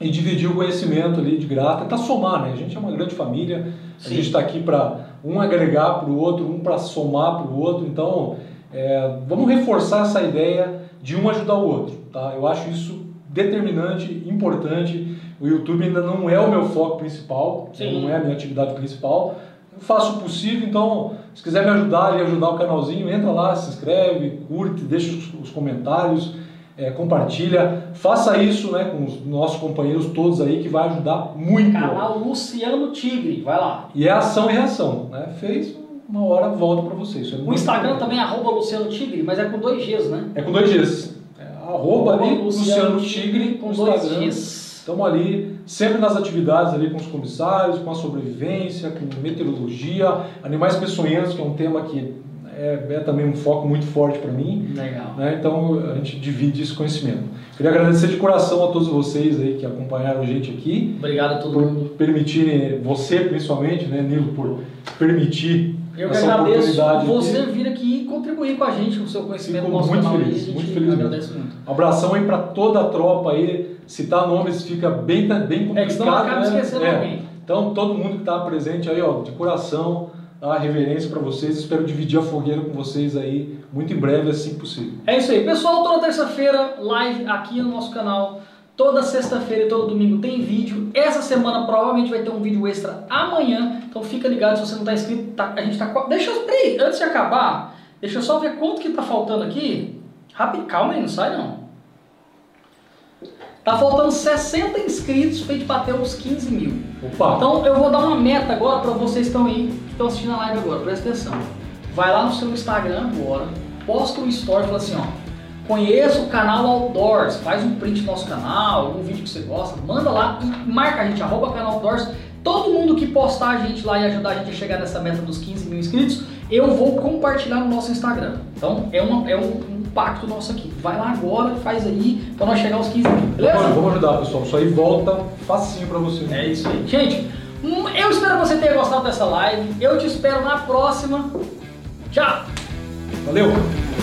e dividir o conhecimento ali de graça, tentar somar, né? A gente é uma grande família, a Sim. gente está aqui para um agregar para o outro, um para somar para o outro, então é, vamos reforçar essa ideia de um ajudar o outro, tá? Eu acho isso determinante, importante. O YouTube ainda não é o meu foco principal, Sim. não é a minha atividade principal. Eu faço o possível, então se quiser me ajudar e ajudar o canalzinho, entra lá, se inscreve, curte, deixa os, os comentários, é, compartilha, faça isso né, com os nossos companheiros todos aí que vai ajudar muito. Canal Luciano Tigre, vai lá. E é ação e reação, né? Fez, uma hora volta para você. Isso é O Instagram também é arroba Luciano Tigre, mas é com dois Gs, né? É com dois Gs. Arroba ali, Luciano Tigre, com no Instagram. Estamos ali, sempre nas atividades ali com os comissários, com a sobrevivência, com meteorologia, animais peçonhentos, que é um tema que é, é também um foco muito forte para mim. Legal. né? Então a gente divide esse conhecimento. Queria agradecer de coração a todos vocês aí que acompanharam a gente aqui, Obrigado a todo por mundo. permitirem, você principalmente, né, Nilo, por permitir Eu essa agradeço você vir aqui e contribuir com a gente, com o seu conhecimento Fico muito canal. feliz, muito feliz agradece muito. Abração aí para toda a tropa aí. Citar nomes fica bem, bem complicado. É que senão acaba né? esquecendo É. alguém. Então, todo mundo que está presente aí, ó, de coração, a reverência para vocês. Espero dividir a fogueira com vocês aí muito em breve, assim que possível. É isso aí. Pessoal, toda terça-feira, live aqui no nosso canal. Toda sexta-feira e todo domingo tem vídeo. Essa semana provavelmente vai ter um vídeo extra amanhã. Então fica ligado se você não está inscrito. tá- a gente tá. Deixa eu. Peraí, antes de acabar, deixa eu só ver quanto que tá faltando aqui. Rápido, calma aí, não sai não. Tá faltando 60 inscritos pra gente bater os 15 mil. Opa! Então eu vou dar uma meta agora para vocês que estão aí, que estão assistindo a live agora, presta atenção. Vai lá no seu Instagram agora, posta um story e fala assim, ó. Conheça o canal Outdoors, faz um print do nosso canal, algum vídeo que você gosta, manda lá e marca a gente, arroba canal Outdoors. Todo mundo que postar a gente lá e ajudar a gente a chegar nessa meta dos 15 mil inscritos, eu vou compartilhar no nosso Instagram. Então é, uma, é um, um pacto nosso aqui. Vai lá agora, faz aí, pra nós chegar aos 15 mil, beleza? Vamos, vamos ajudar, pessoal. Isso aí volta facinho para vocês. É isso aí. Gente, hum, eu espero que você tenha gostado dessa live. Eu te espero na próxima. Tchau! Valeu!